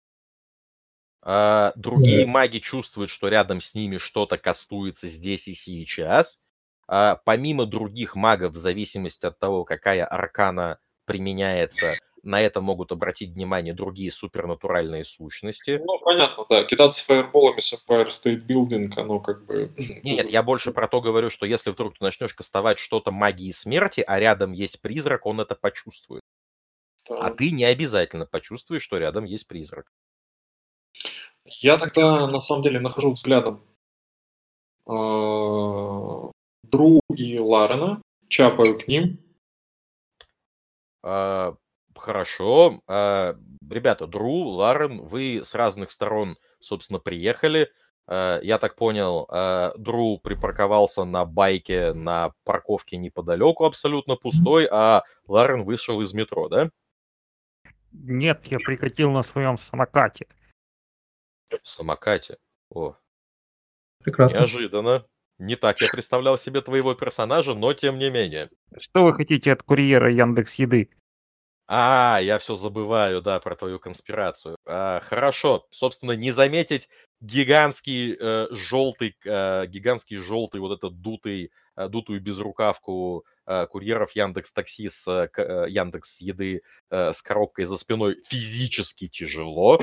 А, другие маги чувствуют, что рядом с ними что-то кастуется здесь и сейчас. А, помимо других магов, в зависимости от того, какая аркана применяется, на это могут обратить внимание другие супернатуральные сущности. Ну, понятно, да. Кидаться фаерболами с Empire State Building, оно как бы... Нет, я больше про то говорю, что если вдруг ты начнешь кастовать что-то магии смерти, а рядом есть призрак, он это почувствует. Да. А ты не обязательно почувствуешь, что рядом есть призрак. Я тогда, на самом деле, нахожу взглядом э, Дру и Ларена, чапаю к ним. Хорошо. А, ребята, Дру, Ларен, вы с разных сторон, собственно, приехали. А, я так понял, а, Дру припарковался на байке на парковке неподалеку, абсолютно пустой, а Ларен вышел из метро, да? Нет, я прикатил на своем самокате. Самокате? О. Прекрасно. Неожиданно. Не так я представлял себе твоего персонажа, но тем не менее. Что вы хотите от курьера Яндекс Еды? А, я все забываю, да, про твою конспирацию. А, хорошо, собственно, не заметить гигантский э, желтый, э, гигантский желтый вот этот дутый, э, дутую безрукавку э, курьеров Яндекс Такси с э, Яндекс Еды э, с коробкой за спиной физически тяжело.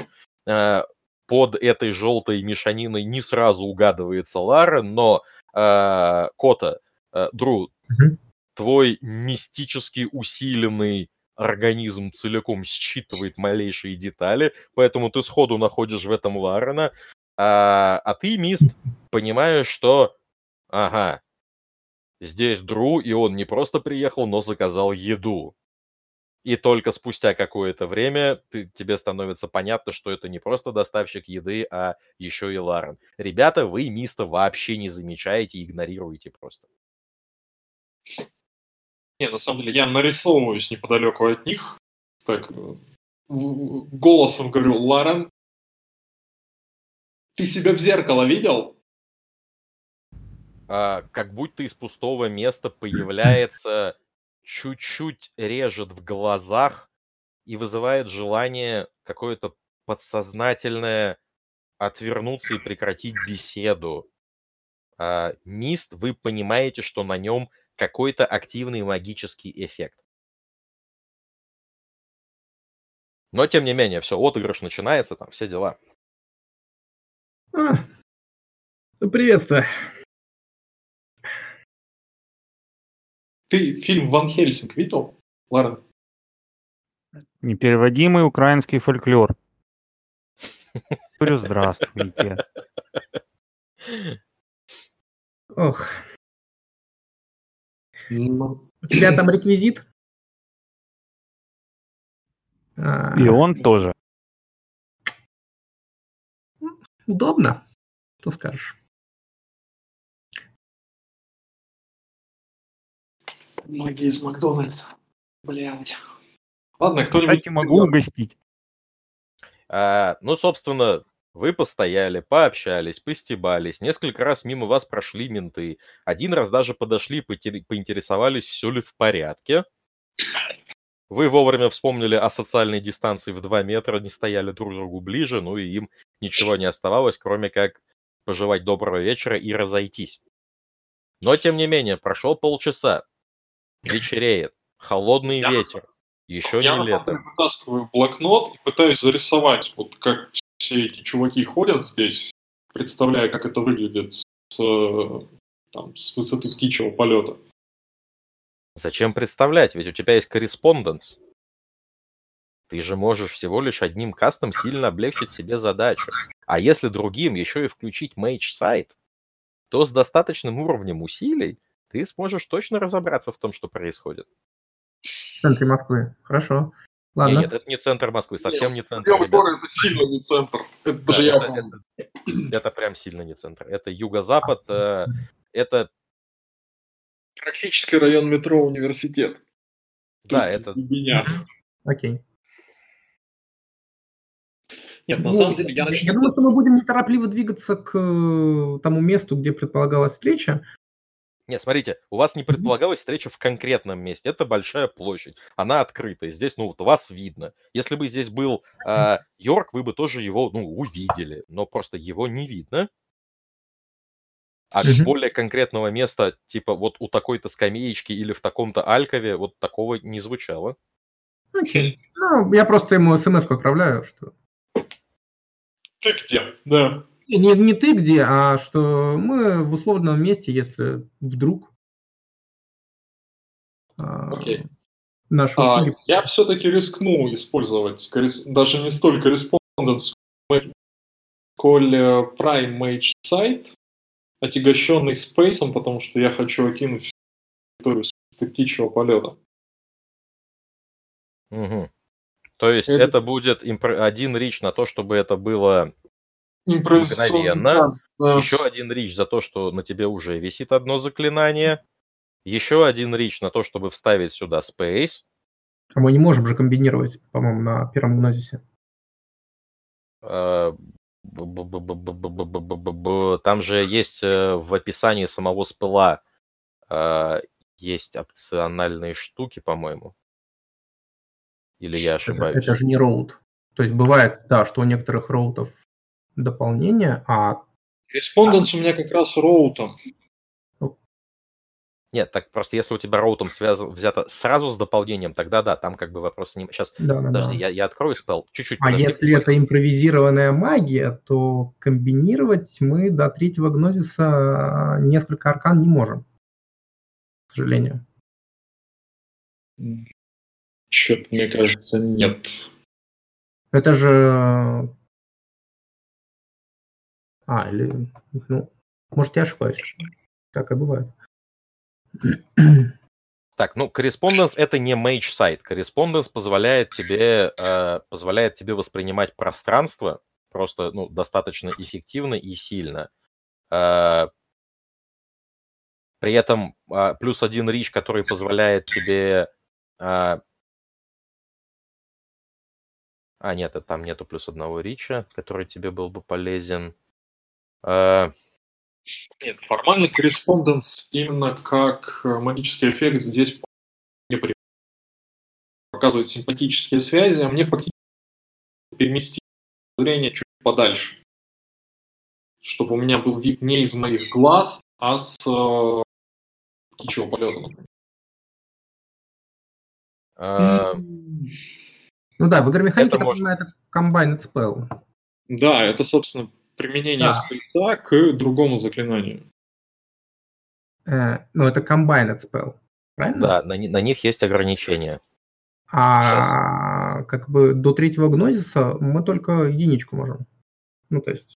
Э, под этой желтой мешаниной не сразу угадывается Лара, но э, Кота, э, Дру, mm-hmm. твой мистически усиленный организм целиком считывает малейшие детали, поэтому ты сходу находишь в этом Ларена, а, а ты, Мист, понимаешь, что, ага, здесь Дру, и он не просто приехал, но заказал еду. И только спустя какое-то время ты, тебе становится понятно, что это не просто доставщик еды, а еще и Ларен. Ребята, вы Миста вообще не замечаете, игнорируете просто. Не, на самом деле я нарисовываюсь неподалеку от них. Так, э, голосом говорю, Ларен, ты себя в зеркало видел? А, как будто из пустого места появляется чуть-чуть режет в глазах и вызывает желание какое-то подсознательное отвернуться и прекратить беседу. А, мист, вы понимаете, что на нем какой-то активный магический эффект. Но, тем не менее, все, отыгрыш начинается, там все дела. А, приветствую. Ты фильм «Ван Хельсинг» видел, Ларен? Непереводимый украинский фольклор. Говорю, здравствуйте. Ох. Ну. У тебя там реквизит? А. И он тоже. Удобно. Что скажешь? Маги из Макдональдса. Блядь. Ладно, кто-нибудь... Кстати, могу угостить. А, ну, собственно, вы постояли, пообщались, постебались, несколько раз мимо вас прошли менты, один раз даже подошли, поинтересовались, все ли в порядке. Вы вовремя вспомнили о социальной дистанции в 2 метра, не стояли друг к другу ближе, ну и им ничего не оставалось, кроме как пожелать доброго вечера и разойтись. Но, тем не менее, прошло полчаса. Вечереет. Холодный я ветер. Еще я не лето. Я вытаскиваю блокнот и пытаюсь зарисовать, вот как все эти чуваки ходят здесь, представляя, как это выглядит с, там, с высоты птичьего полета. Зачем представлять? Ведь у тебя есть корреспонденс. Ты же можешь всего лишь одним кастом сильно облегчить себе задачу. А если другим еще и включить мейдж сайт, то с достаточным уровнем усилий ты сможешь точно разобраться в том, что происходит. В центре Москвы. Хорошо. Ладно. Нет, это не центр Москвы, совсем нет, не центр. Белый это сильно не центр. Это даже я это, это, это прям сильно не центр. Это юго-запад, э, это... Практически район метро университет. Да, это... Окей. Нет, на ну, самом деле я начну... Я думаю, что мы будем неторопливо двигаться к э, тому месту, где предполагалась встреча. Нет, смотрите, у вас не предполагалась встреча в конкретном месте. Это большая площадь. Она открытая. Здесь, ну, вот вас видно. Если бы здесь был э, Йорк, вы бы тоже его, ну, увидели. Но просто его не видно. А Мгм. более конкретного места, типа вот у такой-то скамеечки или в таком-то алькове, вот такого не звучало. Окей. Ну, я просто ему смс отправляю, что Ты где? Да. Не, не, ты где, а что мы в условном месте, если вдруг а, Окей. наши А, услуги... я все-таки рискну использовать коррес- даже не столько Respondents, сколь э, Prime Mage сайт, отягощенный спейсом, потому что я хочу окинуть всю территорию с птичьего полета. Мгм. То есть Это- это будет импр- один рич на то, чтобы это было Мгновенно. Да. Еще один рич за то, что на тебе уже висит одно заклинание. Еще один рич на то, чтобы вставить сюда спейс. А мы не можем же комбинировать, по-моему, на первом гнозисе. Там же есть э, в описании самого спыла а, есть опциональные штуки, по-моему. Или я ошибаюсь? Это, это же не роут. То есть бывает, да, что у некоторых роутов дополнение, а Respondents у меня как раз роутом. Нет, так просто если у тебя роутом связан, взято сразу с дополнением, тогда да, там как бы вопрос не... Сейчас, да, подожди, да. я, я открою спел, чуть-чуть А подожди. если это импровизированная магия, то комбинировать мы до третьего гнозиса несколько аркан не можем. К сожалению. Что-то, мне кажется, нет. Это же... А, или... Ну, может, я ошибаюсь. Так и бывает. Так, ну, Correspondence это не mage сайт. Correspondence позволяет тебе, э, позволяет тебе воспринимать пространство просто, ну, достаточно эффективно и сильно. Э, при этом э, плюс один рич, который позволяет тебе... э, а, нет, там нету плюс одного рича, который тебе был бы полезен. Э, Нет, формальный корреспонденс именно как э, магический эффект здесь не показывает симпатические связи, а мне фактически переместить зрение чуть подальше, чтобы у меня был вид не из моих глаз, а с э, птичьего полета. например. э, Ну да, в игре механики Это это, можно. это combined spell. Да, это, собственно, применение Да. спейса к другому заклинанию. Э, ну, это combined spell. Правильно? да, на, на них есть ограничения. А как бы до третьего гнозиса мы только единичку можем. Ну, то есть,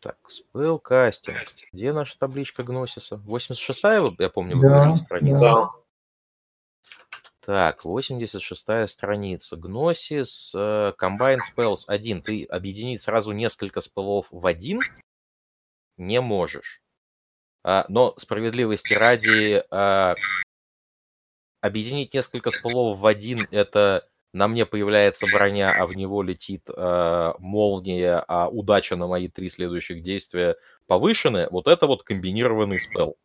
Так, спелкастинг. Где наша табличка Гносиса? 86-я, вот я помню, вы Да, говорили страница. да. Так, 86-я страница. Гносис, э, Combine Spells 1. Ты объединить сразу несколько спелов в один не можешь. А, но справедливости ради, а, объединить несколько спелов в один, это на мне появляется броня, а в него летит а, молния, а удача на мои три следующих действия повышены. Вот это вот комбинированный спел.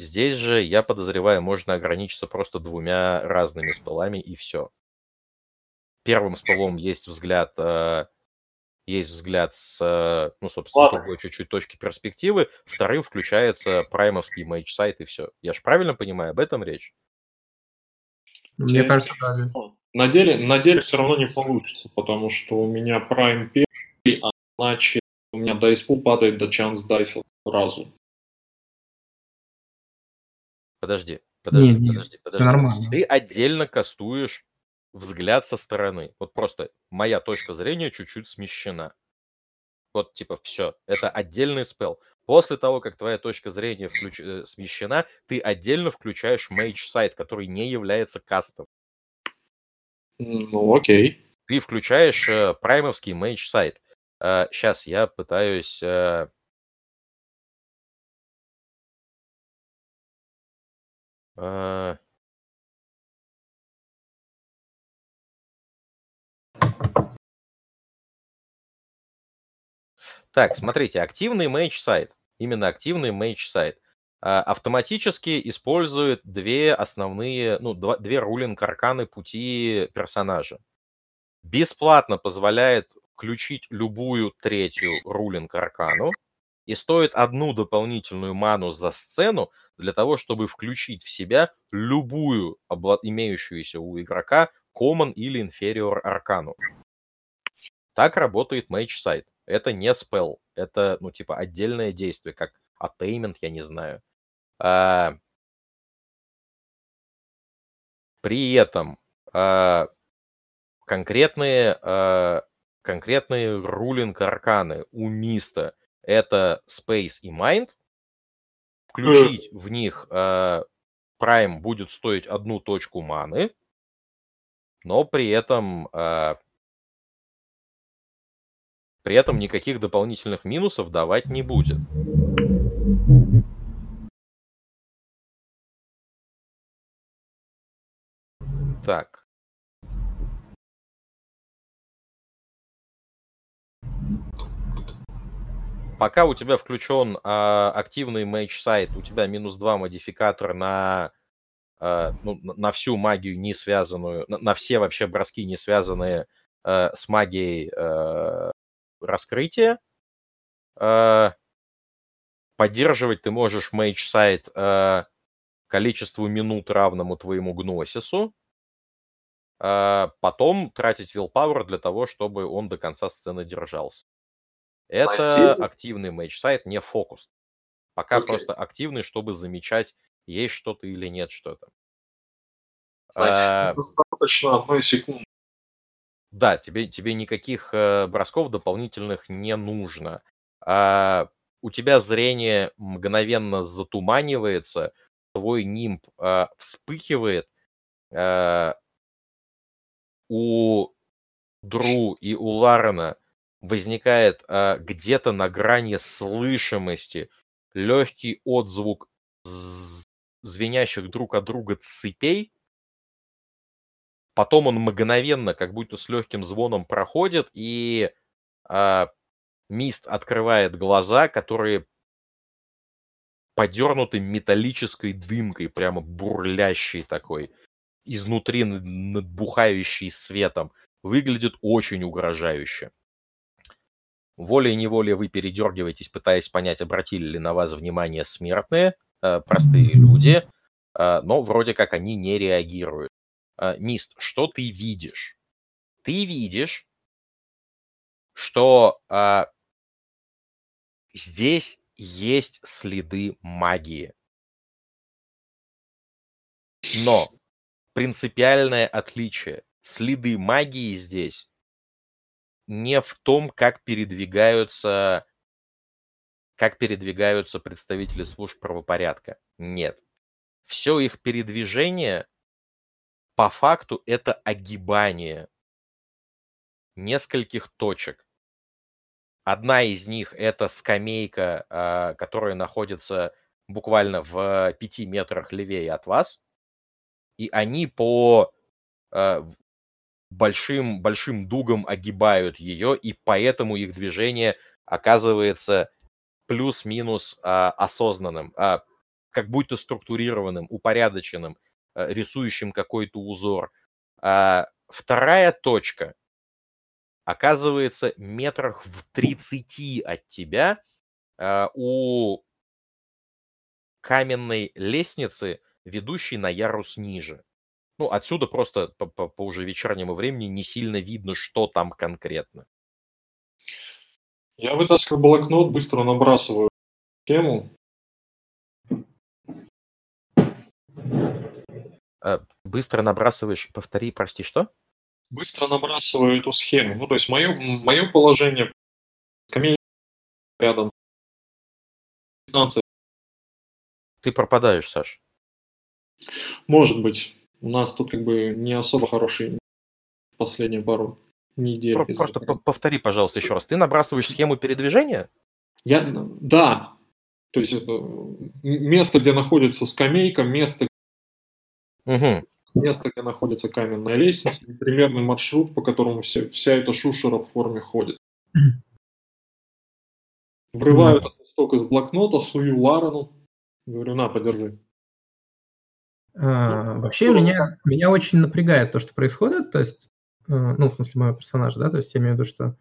Здесь же, я подозреваю, можно ограничиться просто двумя разными спелами и все. Первым спелом есть взгляд, э, есть взгляд с, э, ну, собственно, Ладно. другой чуть-чуть точки перспективы. Вторым включается праймовский мейдж сайт и все. Я же правильно понимаю, об этом речь? мне кажется, да. На деле, на деле все равно не получится, потому что у меня Prime первый, а иначе у меня Dice Pool падает до Chance Dice сразу. Подожди, подожди, Не, не, подожди, подожди. нормально. Ты отдельно кастуешь взгляд со стороны. Вот просто моя точка зрения чуть-чуть смещена. Вот типа все, это отдельный спел. После того, как твоя точка зрения включ- э, смещена, ты отдельно включаешь Mage сайт, который не является кастом. Ну, окей. Ты включаешь э, праймовский Mage сайт. сейчас я пытаюсь... э, э, Так, смотрите, активный мейдж сайт, именно активный мейдж сайт, автоматически использует две основные, ну, два, две рулинг арканы пути персонажа. Бесплатно позволяет включить любую третью рулинг аркану, и стоит одну дополнительную ману за сцену для того, чтобы включить в себя любую имеющуюся у игрока common или inferior аркану. Так работает Mage сайт. Это не спел, это, ну, типа, отдельное действие, как attainment, я не знаю. А... При этом а... конкретные, а... конкретные рулинг арканы у Миста это Space и Mind. Включить в них э, Prime будет стоить одну точку маны, но при этом э, при этом никаких дополнительных минусов давать не будет. Так. Пока у тебя включен а, активный мейдж сайт, у тебя минус 2 модификатор на, а, ну, на всю магию не связанную, на, на все вообще броски не связанные а, с магией а, раскрытия. А, поддерживать ты можешь мейдж сайт а, количеству минут равному твоему гносису. А, потом тратить willpower для того, чтобы он до конца сцены держался. Это Активный? активный mage sight, не фокус. Пока okay. просто активный, чтобы замечать, есть что-то или нет что-то. А... достаточно одной секунды. Да, тебе, тебе никаких э, бросков дополнительных не нужно. А, у тебя зрение мгновенно затуманивается, твой нимб а, вспыхивает. А, у Дру и у Ларена возникает а, где-то на грани слышимости легкий отзвук звенящих друг от друга цепей. Потом он мгновенно, как будто с легким звоном проходит, и а, Мист открывает глаза, которые подернуты металлической дымкой, прямо бурлящей такой, изнутри надбухающей светом. Выглядит очень угрожающе. Волей-неволей вы передергиваетесь, пытаясь понять, обратили ли на вас внимание смертные, э, простые люди, э, но вроде как они не реагируют. Э, Мист, что ты видишь? Ты видишь, что здесь есть следы магии. Но принципиальное отличие. Следы магии здесь не в том, как передвигаются, как передвигаются представители служб правопорядка. Нет. Все их передвижение по факту это огибание нескольких точек. Одна из них это скамейка, а, которая находится буквально в пяти метрах левее от вас. И они по а, большим, большим дугом огибают ее, и поэтому их движение оказывается плюс-минус а, осознанным, а, как будто структурированным, упорядоченным, а, рисующим какой-то узор. А, вторая точка оказывается метрах в 30 от тебя а, у каменной лестницы, ведущей на ярус ниже. Ну, отсюда просто по, по, по уже вечернему времени не сильно видно, что там конкретно. Я вытаскиваю блокнот, быстро набрасываю тему. А, быстро набрасываешь, повтори, прости, что? Быстро набрасываю эту схему. Ну, то есть мое, мое положение рядом. Станция. Ты пропадаешь, Саш. Может быть у нас тут как бы не особо хороший последние пару недель. Просто повтори, пожалуйста, еще раз. Ты набрасываешь схему передвижения? Я, да. То есть это место, где находится скамейка, место, угу. место, где находится каменная лестница, примерный маршрут, по которому вся, вся эта шушера в форме ходит. Врываю этот листок из блокнота, сую Ларену, говорю, на, подержи. А, вообще меня, меня очень напрягает то, что происходит, то есть, э, ну, в смысле, моего персонажа, да, то есть я имею в виду, что...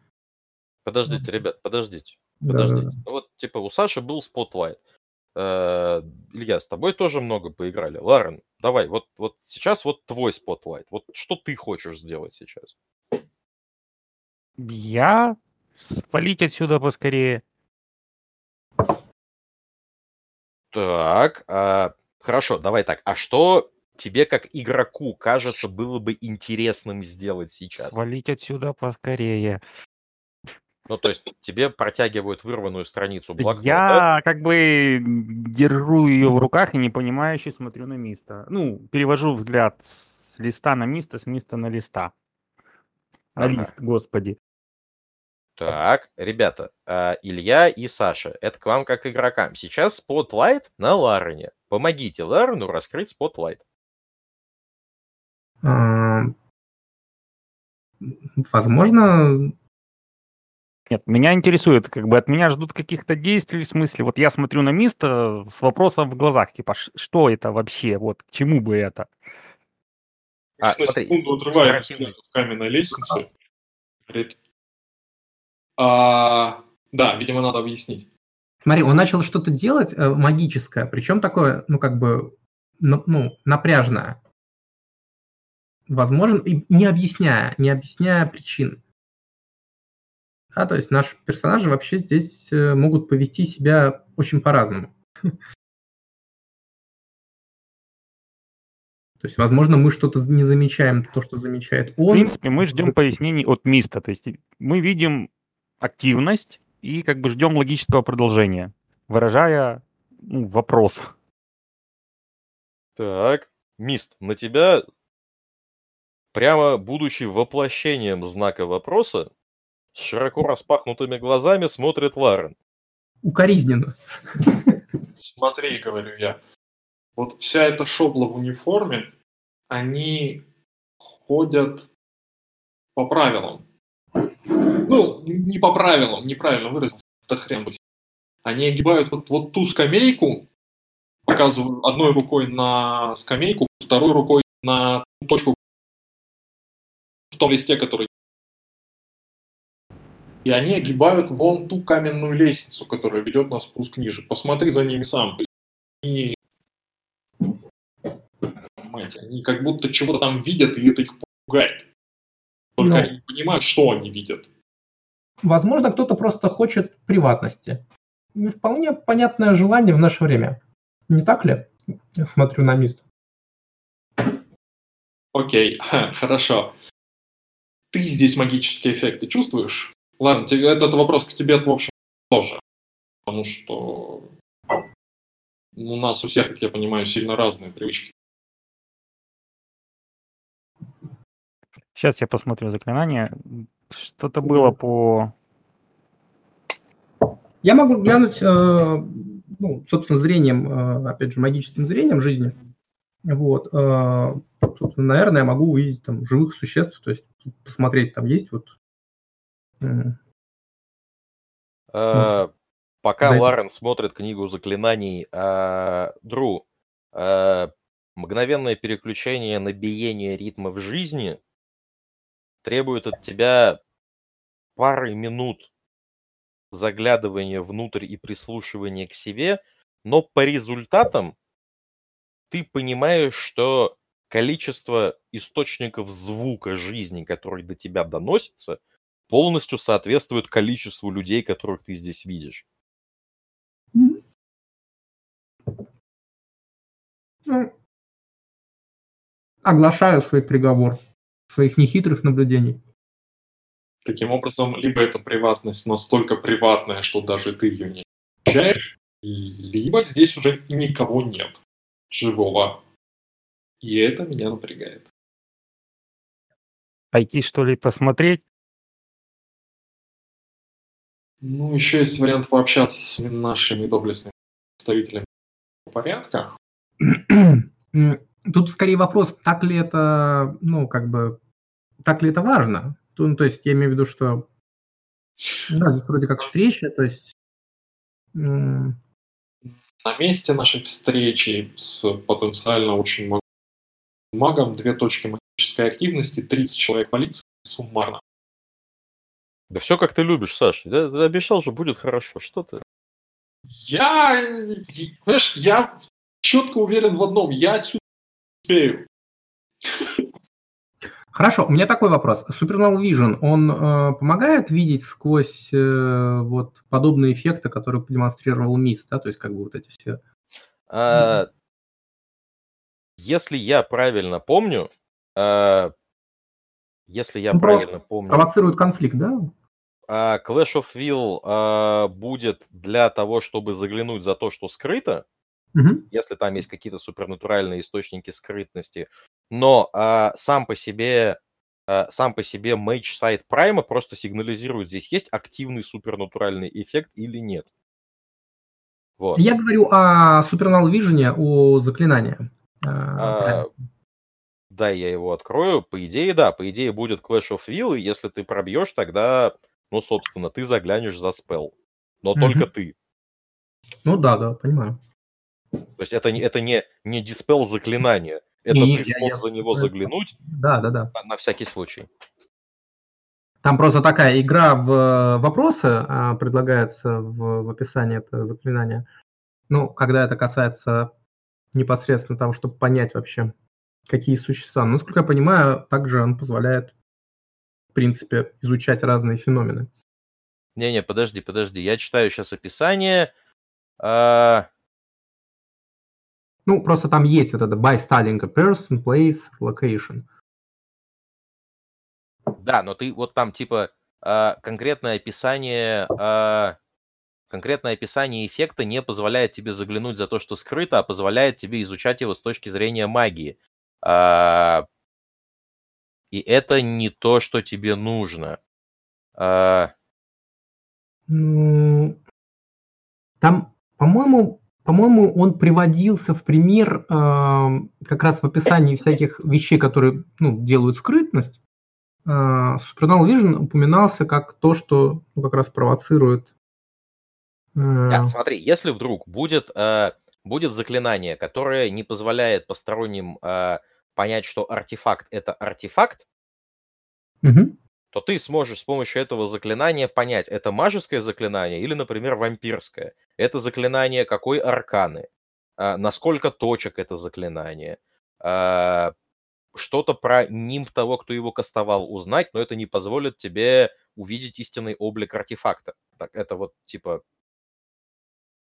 Подождите, ребят, подождите. Да, Подождите. да, да. Ну Вот, типа, у Саши был spotlight. Э, Илья, с тобой тоже много поиграли. Ларен, давай, вот, вот сейчас вот твой spotlight. Вот что ты хочешь сделать сейчас? Я свалить отсюда поскорее. Так, а, хорошо, давай так. А что тебе как игроку кажется было бы интересным сделать сейчас? Свалить отсюда поскорее. Ну, то есть тебе протягивают вырванную страницу блокнота. Я как бы держу ее в руках и непонимающе смотрю на Миста. Ну, перевожу взгляд с листа на Миста, с Миста на листа. На Ага. лист, господи. Так, ребята, а, Илья и Саша, это к вам как игрокам. Сейчас spotlight на Ларене. Помогите Ларену раскрыть spotlight. Возможно, Нет, меня интересует, как бы от меня ждут каких-то действий, в смысле, вот я смотрю на Миста с вопросом в глазах, типа, «Ш- что это вообще, вот, к чему бы это? А, на смотри, секунду отрывает спиративный- взгляд от каменной лестницы. «А, да, видимо, надо объяснить. Смотри, он начал что-то делать э, магическое, причем такое, ну, как бы, на- ну, напряжное. Возможно, и не объясняя, не объясняя причин. Да, то есть наши персонажи вообще здесь э, могут повести себя очень по-разному. То есть, возможно, мы что-то не замечаем, то, что замечает В он. принципе, мы ждем пояснений от Миста, то есть мы видим активность и как бы ждем логического продолжения, выражая ну, вопрос. Так, Мист, на тебя, прямо будучи воплощением знака вопроса, с широко распахнутыми глазами смотрит Ларен. Укоризненно. Смотри, говорю я, вот вся эта шобла в униформе, они ходят по правилам. Ну, не по правилам, неправильно выразился, это хрен бы. Они огибают вот, вот ту скамейку, показываю одной рукой на скамейку, второй рукой на точку в том листе, который... И они огибают вон ту каменную лестницу, которая ведет на спуск ниже. Посмотри за ними сам. Они... Понимаете, они как будто чего-то там видят, и это их пугает. Только Ну. они не понимают, что они видят. Возможно, кто-то просто хочет приватности. Не вполне понятное желание в наше время. Не так ли? Я смотрю на Мист. Окей, ха, хорошо. Ты здесь магические эффекты чувствуешь? Ладно, тебе- этот вопрос к тебе, в общем, тоже. Потому что у нас у всех, как я понимаю, сильно разные привычки. Сейчас я посмотрю заклинание. Что-то было по... Я могу глянуть, э, ну, собственно, зрением, э, опять же, магическим зрением жизни. Вот. э, собственно, наверное, я могу увидеть там живых существ, то есть посмотреть, там есть вот... Э, Пока Зайди. Ларен смотрит книгу заклинаний, э, Дру, э, мгновенное переключение на биение ритма в жизни требует от тебя пары минут заглядывания внутрь и прислушивания к себе, но по результатам ты понимаешь, что количество источников звука жизни, которые до тебя доносятся, полностью соответствует количеству людей, которых ты здесь видишь. ну, оглашаю свой приговор своих нехитрых наблюдений. Таким образом, либо эта приватность настолько приватная, что даже ты ее не ощущаешь, либо здесь уже никого нет живого. И это меня напрягает. Пойти, что ли, посмотреть? Ну, еще есть вариант пообщаться с нашими доблестными представителями порядка. Тут скорее вопрос, так ли это, ну, как бы, так ли это важно? То, ну, то есть я имею в виду, что да, здесь вроде как встреча, то есть На месте нашей встречи с потенциально очень маг- магом две точки магической активности, 30 человек полиции суммарно. Да все как ты любишь, Саш. Да, ты обещал же, будет хорошо. Что ты? Я, знаешь, я четко уверен в одном, я отсюда успею. Хорошо, у меня такой вопрос. Supernal Vision, он э, помогает видеть сквозь э, вот подобные эффекты, которые продемонстрировал Мисс, да, то есть как бы вот эти все. А, Если я правильно помню, а, если я Ну, про- правильно помню, Провоцирует конфликт, да? а, Clash of Will а, будет для того, чтобы заглянуть за то, что скрыто, Мгм. если там есть какие-то супернатуральные источники скрытности. Но а, сам по себе а, сам по себе мейдж сайт Прайма просто сигнализирует, здесь есть активный супернатуральный эффект или нет. Вот. Я говорю о Supernal Vision, о заклинании. А, правильно. Да, я его открою. По идее, да, по идее будет Clash of Will, и если ты пробьешь, тогда, ну, собственно, ты заглянешь за спел. Но Мгм. только ты. Ну да, да, понимаю. То есть это не, это не, не диспел заклинания. Это Не, ты я- смог я за него это- заглянуть Да, да, да. на- всякий случай. Там просто такая игра в э, вопросы а, предлагается в, в описании этого заклинания. Ну, когда это касается непосредственно того, чтобы понять вообще, какие существа. Но, насколько я понимаю, также он позволяет, в принципе, изучать разные феномены. Не-не, подожди, подожди. Я читаю сейчас описание. А, Ну, просто там есть вот это by styling a person, place, location. Да, но ты вот там типа а, конкретное описание, а, конкретное описание эффекта не позволяет тебе заглянуть за то, что скрыто, а позволяет тебе изучать его с точки зрения магии. А, и это не то, что тебе нужно. А, Ну, там, по-моему, по-моему, он приводился в пример эм, как раз в описании всяких вещей, которые ну, делают скрытность. Э, Supernal Vision упоминался как то, что ну, как раз провоцирует. э, Да, смотри, если вдруг будет, э, будет заклинание, которое не позволяет посторонним э, понять, что артефакт это артефакт, мгм. то ты сможешь с помощью этого заклинания понять, это magiское заклинание или, например, вампирское. Это заклинание какой арканы, а, насколько точек это заклинание, а, что-то про нимб того, кто его кастовал, узнать, но это не позволит тебе увидеть истинный облик артефакта. Так, это вот типа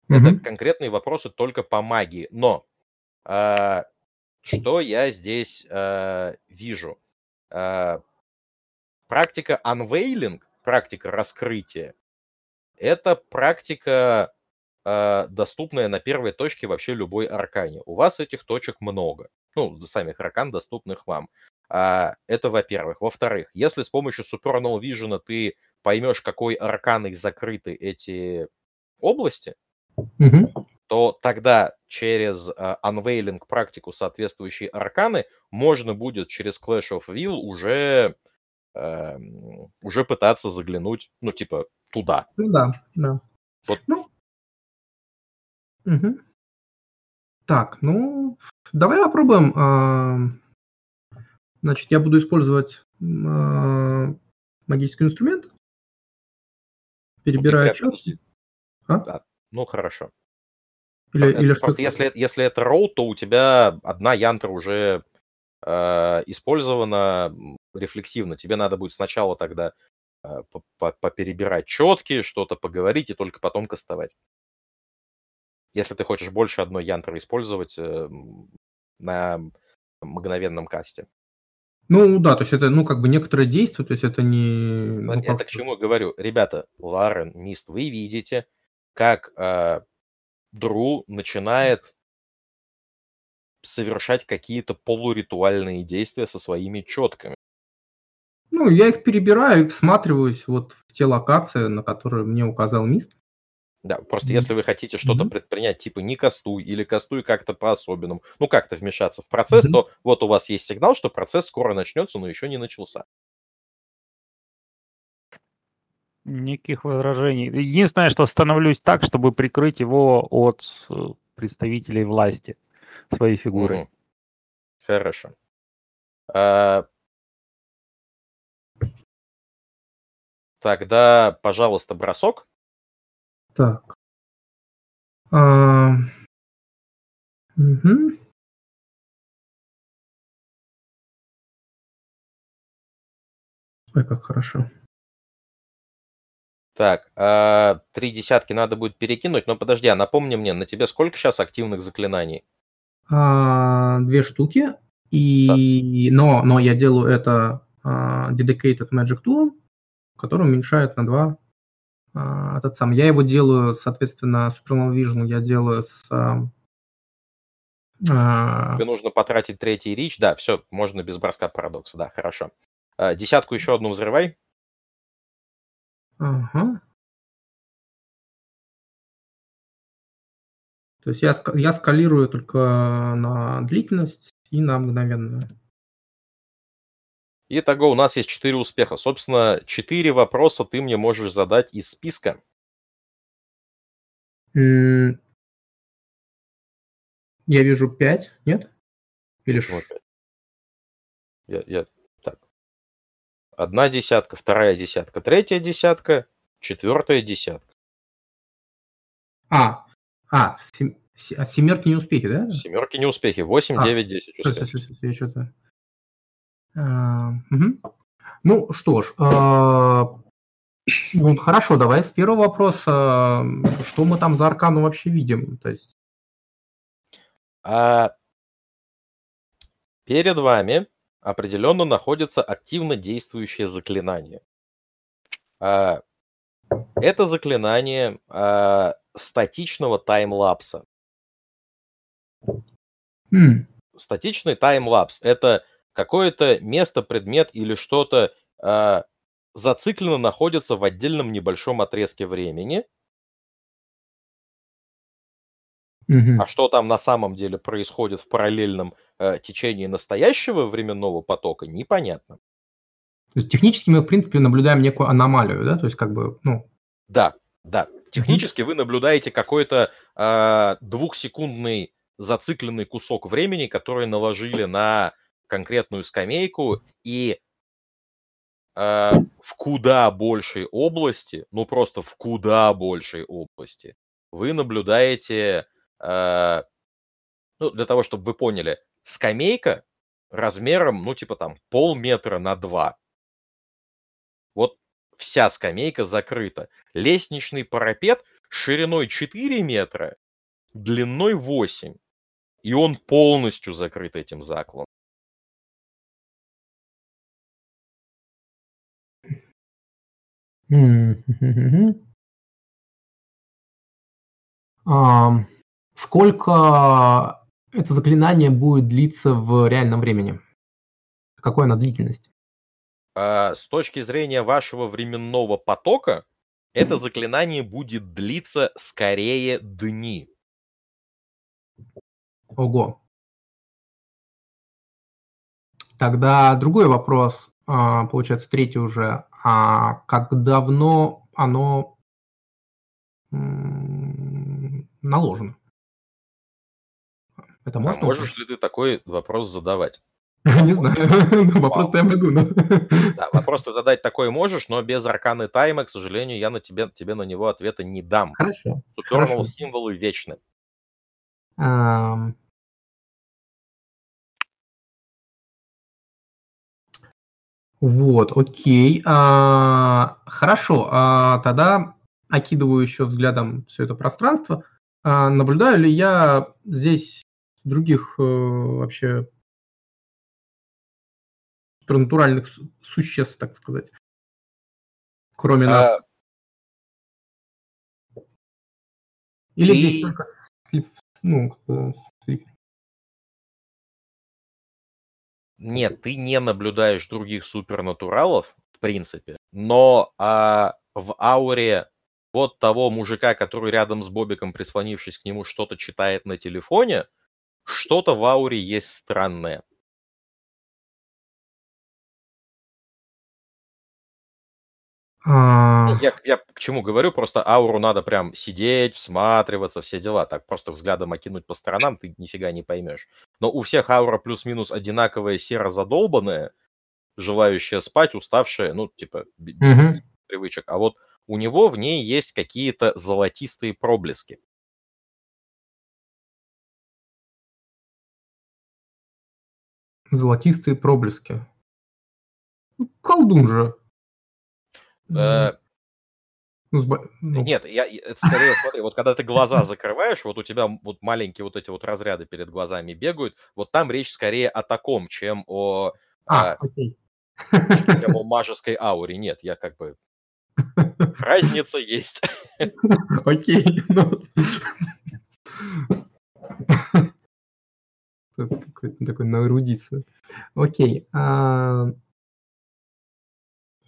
это Мгм. конкретные вопросы только по магии. Но а, что я здесь а, вижу? А, практика unveiling, практика раскрытия, это практика, доступная на первой точке вообще любой аркане. У вас этих точек много. Ну, самих аркан, доступных вам. А, это во-первых. Во-вторых, если с помощью Supernal Vision ты поймешь, какой арканой закрыты эти области, Мгм. то тогда через а, Unveiling практику соответствующие арканы можно будет через Clash of Will уже, эм, уже пытаться заглянуть, ну, типа, туда. Ну да, да. Вот. Ну. Мгм. Так, ну, давай попробуем. ам, Значит, я буду использовать м, а, магический инструмент. Ну, Перебираю ты отчет. А? Да, Ну, хорошо. Или, Это или просто что? если, если это роу, то у тебя одна янтра уже э, использована м, рефлексивно. Тебе надо будет сначала тогда э, по- по- поперебирать четки, что-то поговорить и только потом кастовать. Если ты хочешь больше одной янтры использовать э, на мгновенном касте. Ну да, то есть это, ну, как бы некоторое действие, то есть это не... ну, Смотри, как это к чему говорю? Ребята, Ларен, Мист, вы видите, как э, Дру начинает совершать какие-то полуритуальные действия со своими четками. Ну, я их перебираю и всматриваюсь вот в те локации, на которые мне указал Мист. Да, просто если вы хотите что-то Мгм. предпринять, типа не кастуй или кастуй как-то по-особенному, ну как-то вмешаться в процесс, Мгм. то вот у вас есть сигнал, что процесс скоро начнется, но еще не начался. Никаких возражений. Единственное, что становлюсь так, чтобы прикрыть его от э, представителей власти своей фигурой. Мгм. Хорошо. А, Тогда, пожалуйста, бросок. Так. А, мгм. Ой, как хорошо. Так, а, три десятки надо будет перекинуть, но подожди, а напомни мне, на тебе сколько сейчас активных заклинаний? А, две штуки. И... Но, но я делаю это а, Dedicated Magic Tool, который уменьшает на 2 а, этот сам. Я его делаю, соответственно, Supernal Vision я делаю с... а, Тебе нужно потратить третий рич. Да, все, можно без броска парадокса, да, хорошо. Десятку еще одну взрывай. Ага. То есть я, я скалирую только на длительность и на мгновенную. Итого у нас есть четыре успеха. Собственно, четыре вопроса ты мне можешь задать из списка. Я вижу 5, нет? Или опять? Я, я- так. Одна десятка, вторая десятка, третья десятка, четвертая десятка. А, а, сем- се- а семерки не успехи, да? Семерки не успехи. 8, А, 9, 10 Всё, успехов. всё, всё, всё, я что-то... Мгм. Ну что ж, ну, хорошо, давай с первого вопроса. Что мы там за аркану вообще видим? То есть, А перед вами определенно находится активно действующее заклинание. А, это заклинание а, статичного таймлапса. м, Статичный таймлапс – это какое-то место, предмет или что-то а, зацикленно находится в отдельном небольшом отрезке времени, мгм. а что там на самом деле происходит в параллельном э, течении настоящего временного потока, непонятно. То есть технически мы, в принципе, наблюдаем некую аномалию, да? То есть как бы, ну, Да, да. Технически вы наблюдаете какой-то э, двухсекундный зацикленный кусок времени, который наложили на конкретную скамейку, и э, в куда большей области, ну просто в куда большей области, вы наблюдаете, э, ну, для того, чтобы вы поняли, скамейка размером, ну, типа там полметра на два. Вот вся скамейка закрыта. Лестничный парапет шириной 4 метра, длиной 8. И он полностью закрыт этим заклоном. М, мгм. Ам, Сколько это заклинание будет длиться в реальном времени? Какой оно длительность? А с точки зрения вашего временного потока, это заклинание будет длиться скорее дни. Ого. Тогда другой вопрос, а, получается, третий уже. А как давно оно наложено? Это А можно? можешь ли ты такой вопрос задавать? Не знаю. Вопрос-то я могу, но... Да, вопрос ты задать такой можешь, но без арканы тайма, к сожалению, я на тебе, тебе на него ответа не дам. Хорошо. Хорошо. символы вечны. Вот, окей. А, Хорошо, а, тогда окидываю еще взглядом все это пространство. А, Наблюдаю ли я здесь других э, вообще супернатуральных су- существ, так сказать, кроме А, нас? Или ты- здесь только слип- ну, слип- Нет, ты не наблюдаешь других супернатуралов, в принципе, но а, в ауре вот того мужика, который рядом с Бобиком, прислонившись к нему, что-то читает на телефоне, что-то в ауре есть странное. Ну, я, я к чему говорю, просто ауру надо прям сидеть, всматриваться, все дела. Так просто взглядом окинуть по сторонам ты нифига не поймешь. Но у всех аура плюс-минус одинаковая, серо-задолбанная, желающая спать, уставшая, ну, типа, без Мгм. привычек. А вот у него в ней есть какие-то золотистые проблески. Золотистые проблески. Ну, Колдун же. Э, Ну, ну, Нет, я, это скорее, смотри, вот когда ты глаза закрываешь, вот у тебя вот маленькие вот эти вот разряды перед глазами бегают, вот там речь скорее о таком, чем о, А, а, окей. чем о мажеской ауре. Нет, я как бы... Разница есть. Окей. ну. Это какой-то такой на эрудицию. Окей.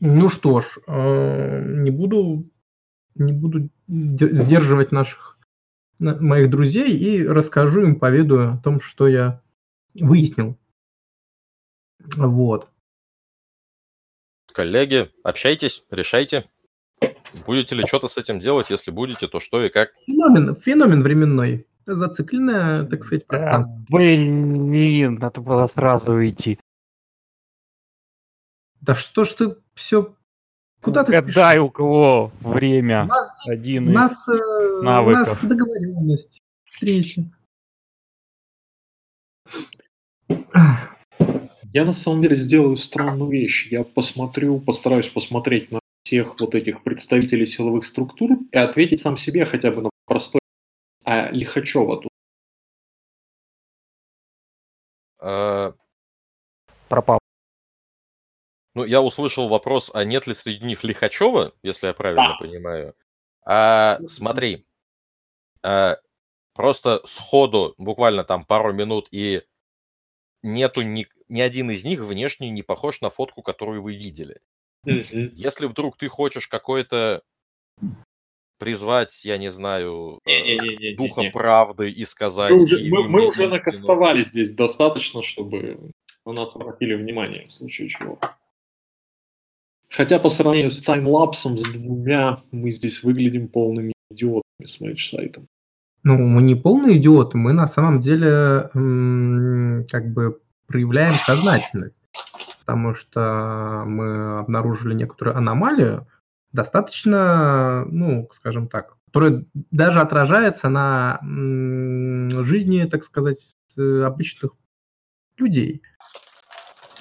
А, Ну что ж, э, не буду не буду де- сдерживать наших на- моих друзей и расскажу им, поведаю о том, что я выяснил. Вот. Коллеги, общайтесь, решайте. Будете ли что-то с этим делать? Если будете, то что и как. Феномен, феномен временной. Зацикленное, так сказать, пространство. блин, надо было сразу идти. Да что ж ты все... Куда ты Гадай, спешишь? у кого У время. нас, здесь- Один у из нас, э, у навыков. нас договоренность, встреча. Я на самом деле сделаю странную вещь. Я посмотрю, постараюсь посмотреть на всех вот этих представителей силовых структур и ответить сам себе хотя бы на простой а Лихачева тут. Э, пропал. Ну, я услышал вопрос, а нет ли среди них Лихачева, если я правильно понимаю. А, смотри, а, просто сходу, буквально там пару минут, и нету ни, ни один из них внешне не похож на фотку, которую вы видели. Если вдруг ты хочешь какой-то призвать, я не знаю, э, духа правды и сказать... Мы уже, «Яви мы, мы уже истину». накастовали здесь достаточно, чтобы на нас обратили внимание, в случае чего. Хотя по сравнению с таймлапсом, с двумя, мы здесь выглядим полными идиотами с матч-сайтом. Ну, мы не полные идиоты, мы на самом деле как бы проявляем сознательность, потому что мы обнаружили некоторую аномалию, достаточно, ну, скажем так, которая даже отражается на жизни, так сказать, обычных людей.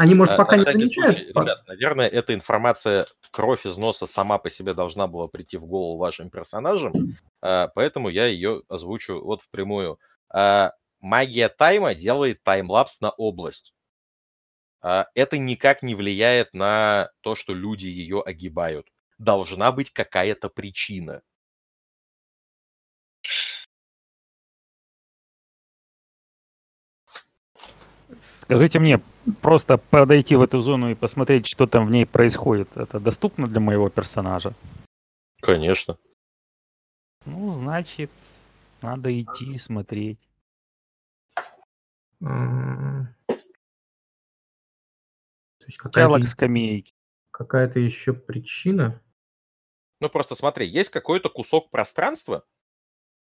Они, может, А, пока на не замечают. случай, ребят, наверное, эта информация кровь из носа сама по себе должна была прийти в голову вашим персонажам, а, поэтому я ее озвучу вот впрямую. А, Магия тайма делает таймлапс на область. А, Это никак не влияет на то, что люди ее огибают. Должна быть какая-то причина. Скажите мне, просто подойти в эту зону и посмотреть, что там в ней происходит, это доступно для моего персонажа? Конечно. Ну, значит, надо идти и смотреть. М, То есть какая-то, Телок скамейки. какая-то еще причина. Ну, просто смотри, есть какой-то кусок пространства,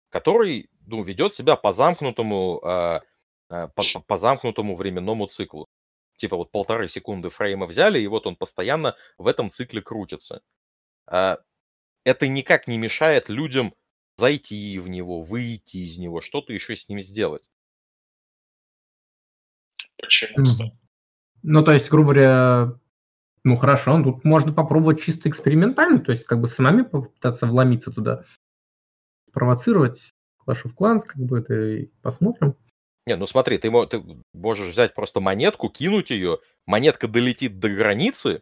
который, ну, ведет себя по замкнутому, а, по, по- по замкнутому временному циклу. Типа вот полторы секунды фрейма взяли, и вот он постоянно в этом цикле крутится. А, Это никак не мешает людям зайти в него, выйти из него, что-то еще с ним сделать. Почему, кстати? Ну, то есть, грубо говоря, ну хорошо, тут можно попробовать чисто экспериментально, то есть как бы самими попытаться вломиться туда, спровоцировать Clash of Clans, как бы это и посмотрим. Не, ну смотри, ты, ты можешь взять просто монетку, кинуть ее, монетка долетит до границы,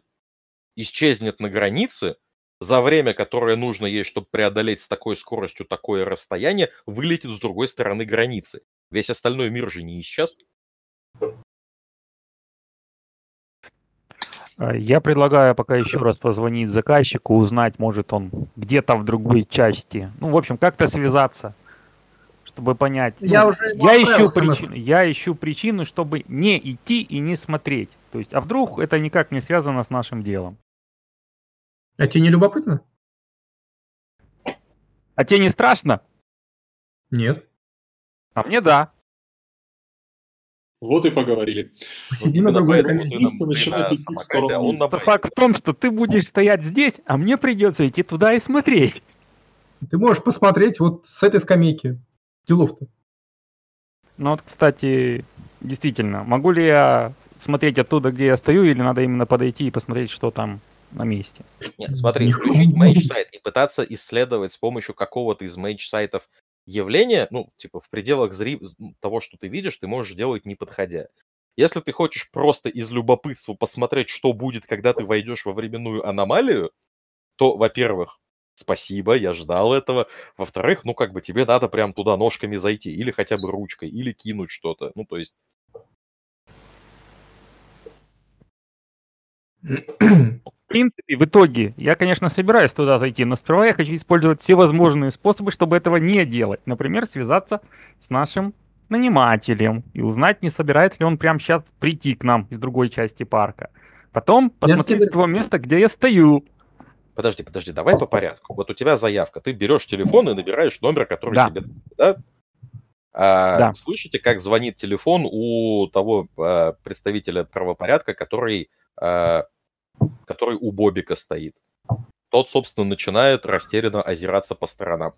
исчезнет на границе, за время, которое нужно ей, чтобы преодолеть с такой скоростью такое расстояние, вылетит с другой стороны границы. Весь остальной мир же не исчез. А, Я предлагаю пока еще раз позвонить заказчику, узнать, может он где-то в другой части. Ну, в общем, как-то связаться, чтобы понять. Я Ну, уже я ищу причину, я ищу причину, чтобы не идти и не смотреть. То есть, а вдруг это никак не связано с нашим делом? А тебе не любопытно? А тебе не страшно? Нет. А мне да. Вот и поговорили. Посиди Вот на другой скамейке. на- факт в том, что ты будешь стоять здесь, а мне придется идти туда и смотреть. Ты можешь посмотреть вот с этой скамейки. Делов-то. Ну вот, кстати, действительно, могу ли я смотреть оттуда, где я стою, или надо именно подойти и посмотреть, что там на месте? Нет, смотри, включить Mage сайт и пытаться исследовать с помощью какого-то из Mage сайтов явление, ну, типа, в пределах зри... того, что ты видишь, ты можешь делать не подходя. Если ты хочешь просто из любопытства посмотреть, что будет, когда ты войдешь во временную аномалию, то, во-первых, спасибо, я ждал этого. Во-вторых, ну, как бы тебе надо прям туда ножками зайти, или хотя бы ручкой, или кинуть что-то. Ну, то есть, В принципе, в итоге, я, конечно, собираюсь туда зайти, но сперва я хочу использовать все возможные способы, чтобы этого не делать. Например, связаться с нашим нанимателем и узнать, не собирается ли он прямо сейчас прийти к нам из другой части парка. Потом посмотреть тебе- с того места, где я стою. Подожди, подожди, давай по порядку. Вот у тебя заявка, ты берешь телефон и набираешь номер, который Да. тебе... Да? А, Да. Слышите, как звонит телефон у того а, представителя правопорядка, который, а, который у Бобика стоит? Тот, собственно, начинает растерянно озираться по сторонам.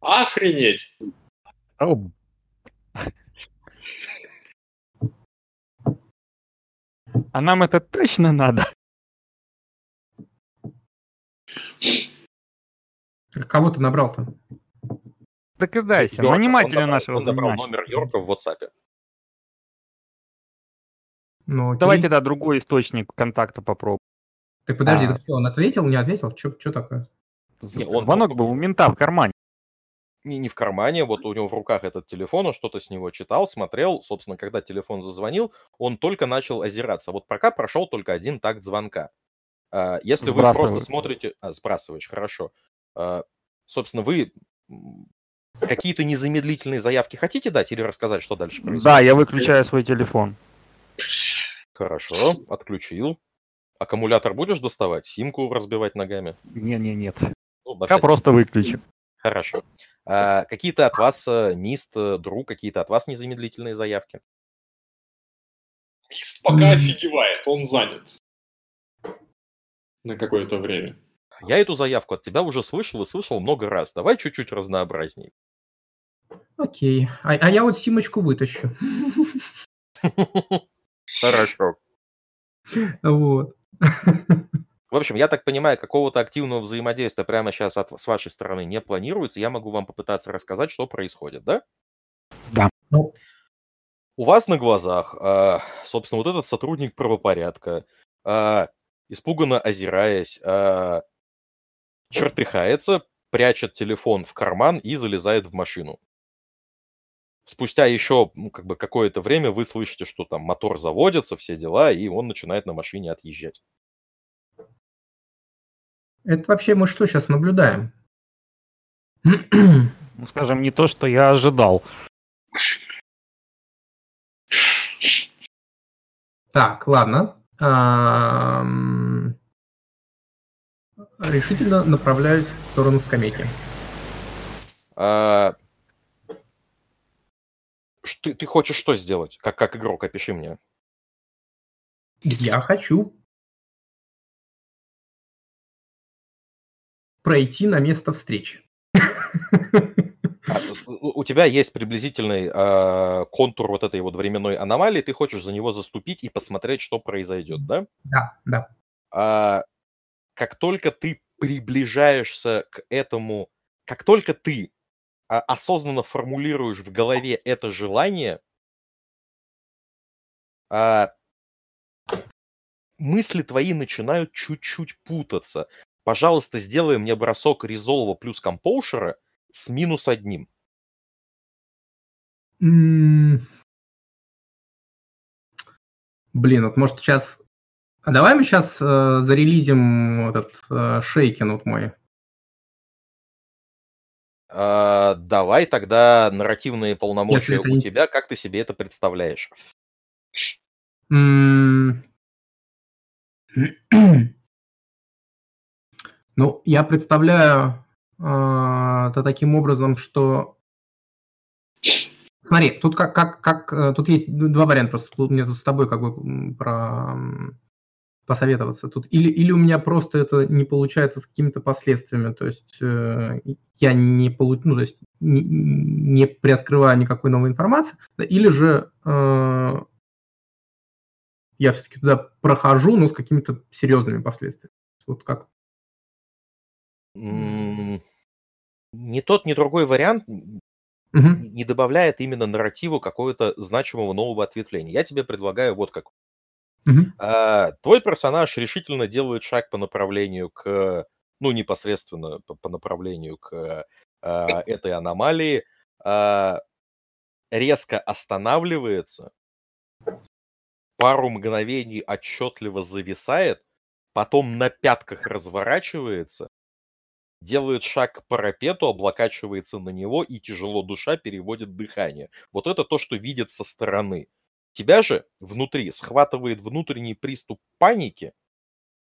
Охренеть! А нам это точно надо? Кого ты набрал-то? Догадайся, Йорка. Он нанимателя набрал- нашего Он набрал номер Йорка в WhatsApp. Ну, окей. Давайте, да, другой источник контакта попробуем. Так подожди, А. так что, он ответил, не ответил? Что такое? Не, он Звонок был у мента в кармане. Не, не в кармане, вот у него в руках этот телефон, он что-то с него читал, смотрел. Собственно, когда телефон зазвонил, он только начал озираться. Вот пока прошел только один такт звонка. А, Если вы просто смотрите... А, сбрасываешь, хорошо. А, Собственно, вы какие-то незамедлительные заявки хотите дать или рассказать, что дальше происходит? Да, я выключаю свой телефон. Хорошо, отключил. Аккумулятор будешь доставать? Симку разбивать ногами? Не-не, нет. Ну, Я всякий просто выключу. Хорошо. А, какие-то от вас, э, Мист, э, Дру, какие-то от вас незамедлительные заявки? Мист пока офигевает, он занят. На какое-то время. Я эту заявку от тебя уже слышал и слышал много раз. Давай чуть-чуть разнообразней. Окей. А, а я вот Симочку вытащу. Хорошо. Вот. В общем, я так понимаю, какого-то активного взаимодействия прямо сейчас от, с вашей стороны не планируется. Я могу вам попытаться рассказать, что происходит, да? Да. Ну. У вас на глазах, а, собственно, вот этот сотрудник правопорядка, а, испуганно озираясь, а, чертыхается, прячет телефон в карман и залезает в машину. Спустя еще ну, как бы какое-то время вы слышите, что там мотор заводится, все дела, и он начинает на машине отъезжать. Это вообще мы что сейчас наблюдаем? Ну, скажем, не то, что я ожидал. Так, ладно. Решительно направляюсь в сторону скамейки. А, Ты, ты хочешь что сделать? Как, как игрок, опиши мне. Я хочу пройти на место встречи. У тебя есть приблизительный а, контур вот этой вот временной аномалии, ты хочешь за него заступить и посмотреть, что произойдет, да? Да, да. А, как только ты приближаешься к этому, как только ты а, осознанно формулируешь в голове это желание, а, мысли твои начинают чуть-чуть путаться. Пожалуйста, сделай мне бросок резолва плюс компоушера с минус одним. Блин, вот может сейчас... А давай мы сейчас э, зарелизим этот э, шейкин вот мой. А, давай тогда нарративные полномочия у не- тебя, как ты себе это представляешь? Ну, я представляю э, это таким образом, что... Смотри, тут как, как, как, э, тут есть два варианта, просто мне тут с тобой как бы про посоветоваться. Тут или, или у меня просто это не получается с какими-то последствиями, то есть э, я не получу, ну, то есть не, не приоткрываю никакой новой информации, или же э, я все-таки туда прохожу, но с какими-то серьезными последствиями. Вот как? Ни тот, ни другой вариант угу. не добавляет именно нарративу какого-то значимого нового ответвления. Я тебе предлагаю вот как. Мгм. А, твой персонаж решительно делает шаг по направлению к, ну, непосредственно по, по направлению к а, этой аномалии, а, резко останавливается, пару мгновений отчетливо зависает, потом на пятках разворачивается, делает шаг к парапету, облокачивается на него и тяжело душа переводит дыхание. Вот это то, что видит со стороны. Тебя же внутри схватывает внутренний приступ паники,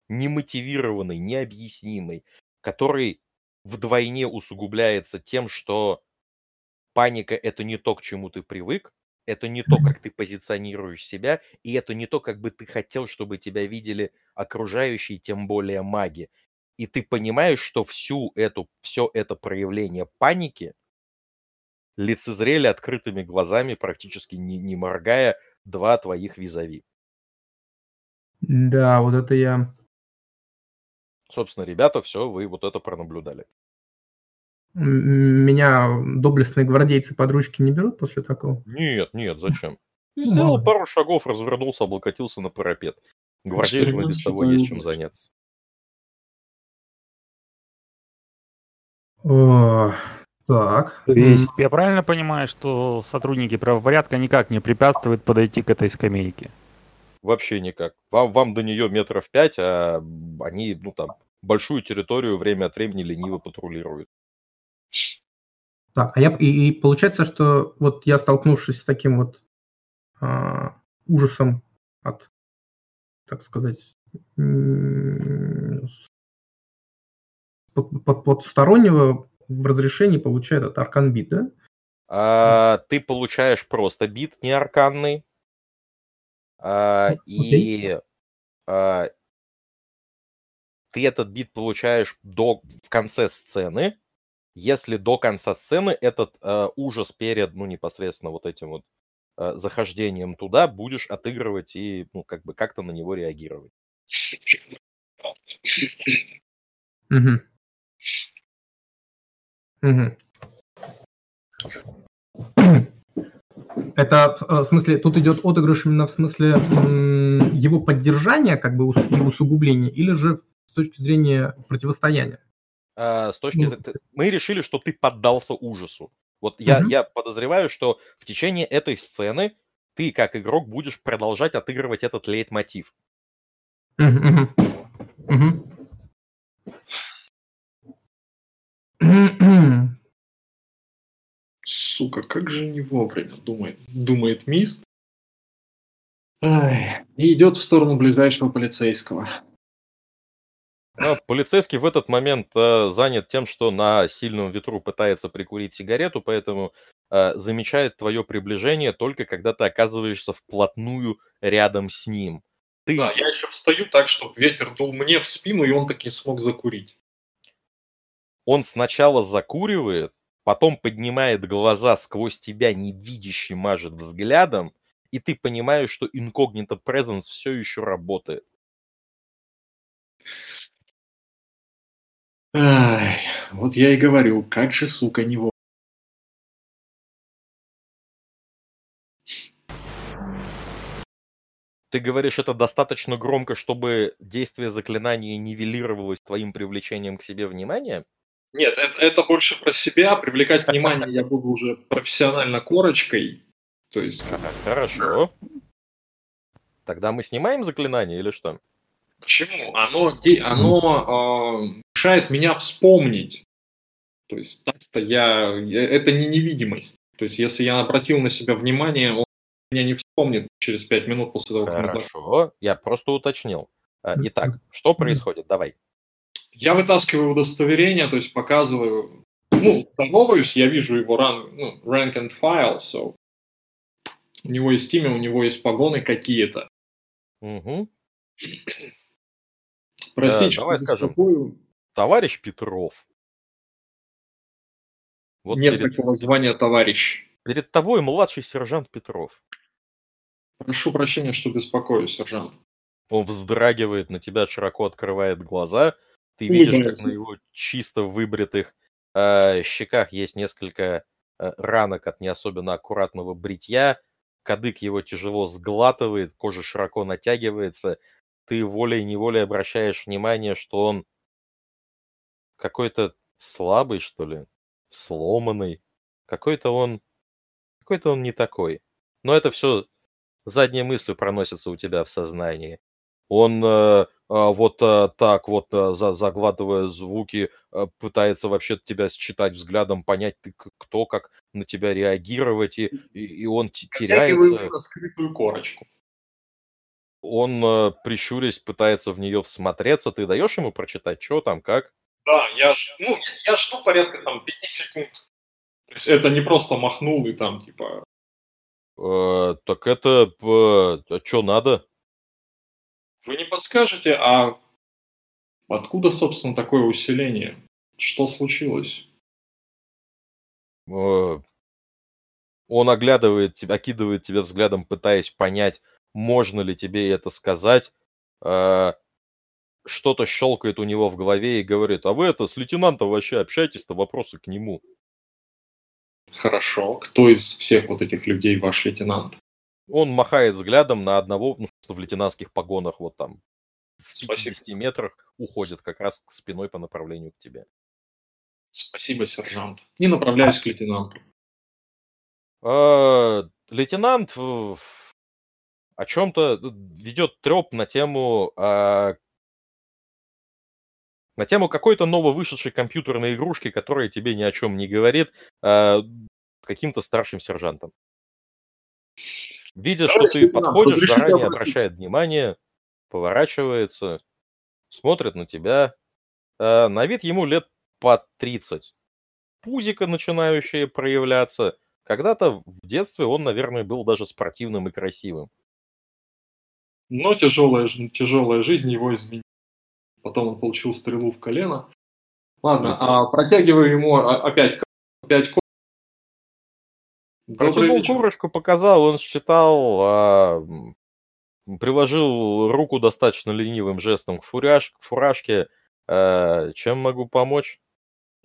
немотивированный, необъяснимый, который вдвойне усугубляется тем, что паника это не то, к чему ты привык, это не то, как ты позиционируешь себя, и это не то, как бы ты хотел, чтобы тебя видели окружающие, тем более маги. И ты понимаешь, что всю эту, все это проявление паники лицезрели открытыми глазами, практически не, не моргая, два твоих визави. Да, вот это я... Собственно, ребята, все, вы вот это пронаблюдали. Меня доблестные гвардейцы под ручки не берут после такого? Нет, нет, зачем? Сделал пару шагов, развернулся, облокотился на парапет. Гвардейцам и без того есть чем заняться. О, так. То есть я правильно понимаю, что сотрудники правопорядка никак не препятствуют подойти к этой скамейке? Вообще никак. Вам, вам до нее метров пять, а они, ну там, большую территорию время от времени лениво патрулируют. Так, а я и, и получается, что вот я столкнувшись с таким вот а, ужасом от, так сказать, потустороннего в разрешении получает от аркан бит, да? А, ты получаешь просто бит, не арканный. А, okay. И а, ты этот бит получаешь до в конце сцены, если до конца сцены этот э, ужас перед, ну, непосредственно вот этим вот э, захождением туда будешь отыгрывать и, ну, как бы как-то на него реагировать. Угу. Угу. Это э, в смысле, тут идет отыгрыш именно в смысле его поддержания, как бы и усугубления, или же с точки зрения противостояния? А, с точки зрения... Мы решили, что ты поддался ужасу. Вот я, угу. я подозреваю, что в течение этой сцены ты, как игрок, будешь продолжать отыгрывать этот лейтмотив. Угу. Угу. Сука, как же не вовремя, думает, думает Мист. Ай, и идет в сторону ближайшего полицейского. Но полицейский в этот момент э, занят тем, что на сильном ветру пытается прикурить сигарету, поэтому э, замечает твое приближение только когда ты оказываешься вплотную рядом с ним. Ты... Да, я еще встаю так, чтобы ветер дул мне в спину, и он таки смог закурить. Он сначала закуривает, потом поднимает глаза сквозь тебя, невидящий мажет взглядом, и ты понимаешь, что инкогнито presence все еще работает. Ай, вот я и говорю, как же, сука, него. Ты говоришь это достаточно громко, чтобы действие заклинания нивелировалось твоим привлечением к себе внимания? Нет, это, это больше про себя. Привлекать внимание я буду уже профессионально корочкой. То есть... Хорошо. Тогда мы снимаем заклинание или что? Почему? Оно, оно э, мешает меня вспомнить. То есть так-то я... Это не невидимость. То есть если я обратил на себя внимание, он меня не вспомнит через пять минут после того, как Хорошо, я просто уточнил. А, итак, что происходит? Давай. Я вытаскиваю удостоверение, то есть показываю, ну, здороваюсь, я вижу его ранг, ну, rank and file, so у него есть имя, у него есть погоны какие-то. Угу. Простите, Э, давай скажем. беспокою. Товарищ Петров. Вот Нет перед, такого звания товарищ. перед тобой младший сержант Петров. Прошу прощения, что беспокою, сержант. Он вздрагивает, на тебя широко открывает глаза. Ты видишь, как на его чисто выбритых э, щеках есть несколько э, ранок от не особенно аккуратного бритья. Кадык его тяжело сглатывает, кожа широко натягивается. Ты волей-неволей обращаешь внимание, что он какой-то слабый, что ли, сломанный. Какой-то он... Какой-то он не такой. Но это все задней мыслью проносится у тебя в сознании. Он э, а, вот э, так вот, э, за, заглатывая звуки, э, пытается вообще тебя считать взглядом, понять, ты кто, как на тебя реагировать, и, и, и он теряется. на скрытую корочку. Он, э, прищурясь, пытается в нее всмотреться. Ты даешь ему прочитать, что там, как? Да, я, ж- ну, я жду порядка там 5 секунд. То есть это не просто махнул и там типа... Э, так это, что надо? Вы не подскажете, а откуда, собственно, такое усиление? Что случилось? Э, Он оглядывает тебя, окидывает тебя взглядом, пытаясь понять, можно ли тебе это сказать. Э, Что-то щелкает у него в голове и говорит, а вы это с лейтенантом вообще общаетесь-то, вопросы к нему. Хорошо. Кто из всех вот этих людей ваш лейтенант? Он махает взглядом на одного, ну, что в лейтенантских погонах вот там в Спасибо. 50 метрах уходит как раз к спиной по направлению к тебе. Спасибо, сержант. И направляюсь к лейтенанту. Э, Лейтенант э, о чем-то ведет треп на тему а, на тему какой-то нововышедшей компьютерной игрушки, которая тебе ни о чем не говорит, а, с каким-то старшим сержантом. Видя, что ты лейтенант, подходишь, заранее обращает внимание, поворачивается, смотрит на тебя. А, На вид ему лет по 30. Пузико начинающее проявляться. Когда-то в детстве он, наверное, был даже спортивным и красивым. Но тяжелая, тяжелая жизнь его изменила. Потом он получил стрелу в колено. Ладно, а протягиваю ему опять, опять Протянул вечер. курочку, показал, он считал, а, приложил руку достаточно ленивым жестом к, фуряж, к фуражке. А, чем могу помочь?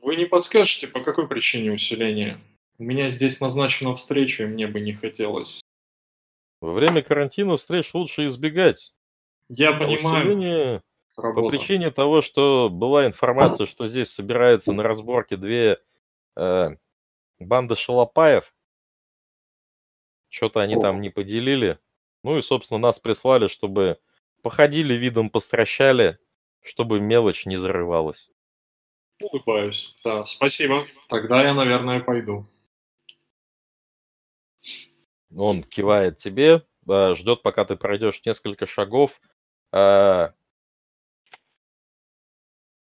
Вы не подскажете, по какой причине усиление? У меня здесь назначена встреча, и мне бы не хотелось. Во время карантина встреч лучше избегать. Я А понимаю, усиление по работа. причине того, что была информация, что здесь собираются на разборке две э, банды шалопаев. Что-то они там не поделили. Ну и, собственно, нас прислали, чтобы походили видом, постращали, чтобы мелочь не зарывалась. Улыбаюсь. Да, спасибо. Тогда я, наверное, пойду. Он кивает тебе, э, ждет, пока ты пройдешь несколько шагов. э,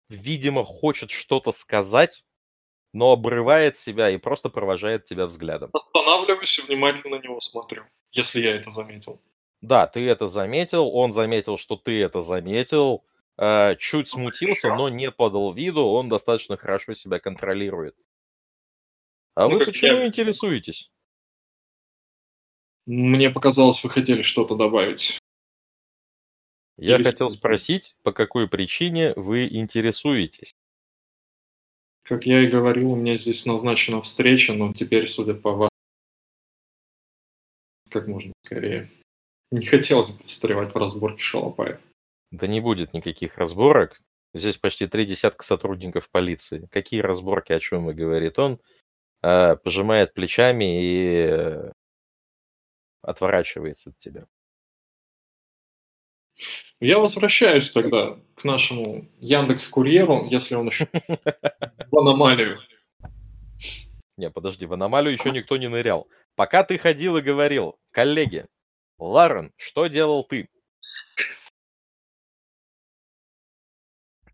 Видимо, хочет что-то сказать, но обрывает себя и просто провожает тебя взглядом. Останавливаюсь и внимательно на него смотрю, если я это заметил. Да, ты это заметил, он заметил, что ты это заметил, э, чуть смутился, но не подал виду, он достаточно хорошо себя контролирует. А Ну, вы почему я- интересуетесь? Мне показалось, вы хотели что-то добавить. Я Или хотел спросить, по какой причине вы интересуетесь? Как я и говорил, у меня здесь назначена встреча, но теперь, судя по вам, как можно скорее. Не хотелось бы встревать в разборки шалопаев. Да не будет никаких разборок. Здесь почти три десятка сотрудников полиции. Какие разборки, о чем и говорит он? А, Пожимает плечами и э, отворачивается от тебя. Я возвращаюсь тогда к нашему Яндекс Курьеру, если он еще в аномалию. Не, подожди, в аномалию еще никто не нырял. Пока ты ходил и говорил, коллеги, Ларен, что делал ты?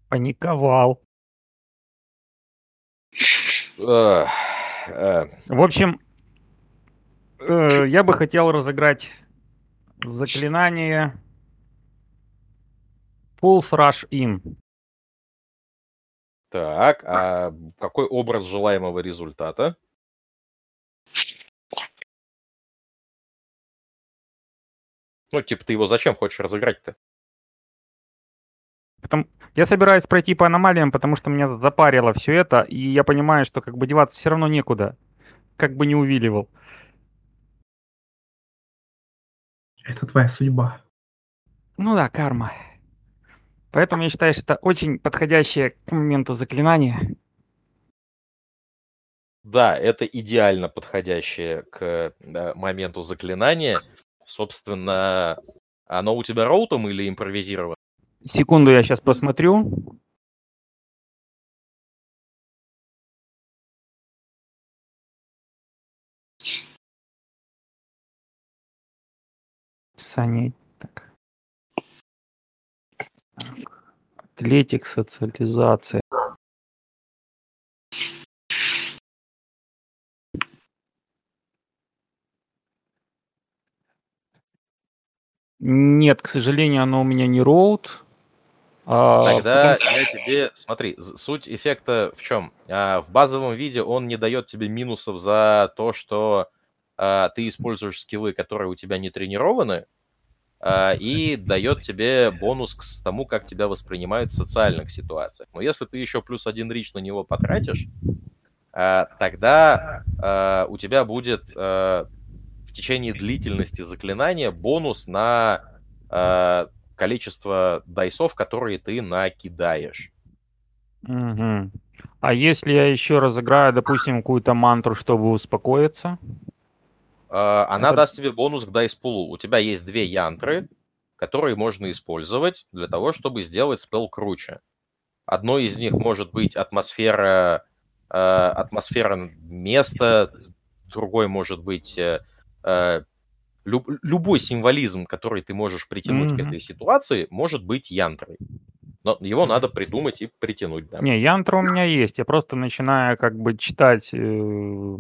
Паниковал. Э, В общем, э, я бы хотел разыграть заклинание Pulse Rush In. Так, а какой образ желаемого результата? Ну, типа, ты его зачем хочешь разыграть-то? Потом... Я собираюсь пройти по аномалиям, потому что меня запарило все это, и я понимаю, что как бы деваться все равно некуда. Как бы не увиливал. Это твоя судьба. Ну да, карма. Поэтому я считаю, что это очень подходящее к моменту заклинание. Да, это идеально подходящее к моменту заклинания. Собственно, оно у тебя роутом или импровизировано? Секунду, я сейчас посмотрю. Саня, Атлетик, социализация. Нет, к сожалению, оно у меня не роут. А, Тогда потому... я тебе, смотри, суть эффекта в чем? А, в базовом виде он не дает тебе минусов за то, что а, ты используешь скиллы, которые у тебя не тренированы, и дает тебе бонус к тому, как тебя воспринимают в социальных ситуациях. Но если ты еще плюс один рич на него потратишь, а, тогда а, у тебя будет а, в течение длительности заклинания бонус на а, количество дайсов, которые ты накидаешь. Угу. А если я еще разыграю, допустим, какую-то мантру, чтобы успокоиться? Uh, она Это... даст тебе бонус к дайспулу. У тебя есть две янтры, которые можно использовать для того, чтобы сделать спел круче. Одно из них может быть атмосфера, э, атмосфера места, другой может быть э, э люб, любой символизм, который ты можешь притянуть mm-hmm. к этой ситуации, может быть янтрой. Но его надо придумать и притянуть. Да. Не, янтра у меня есть. Я просто начинаю как бы читать э,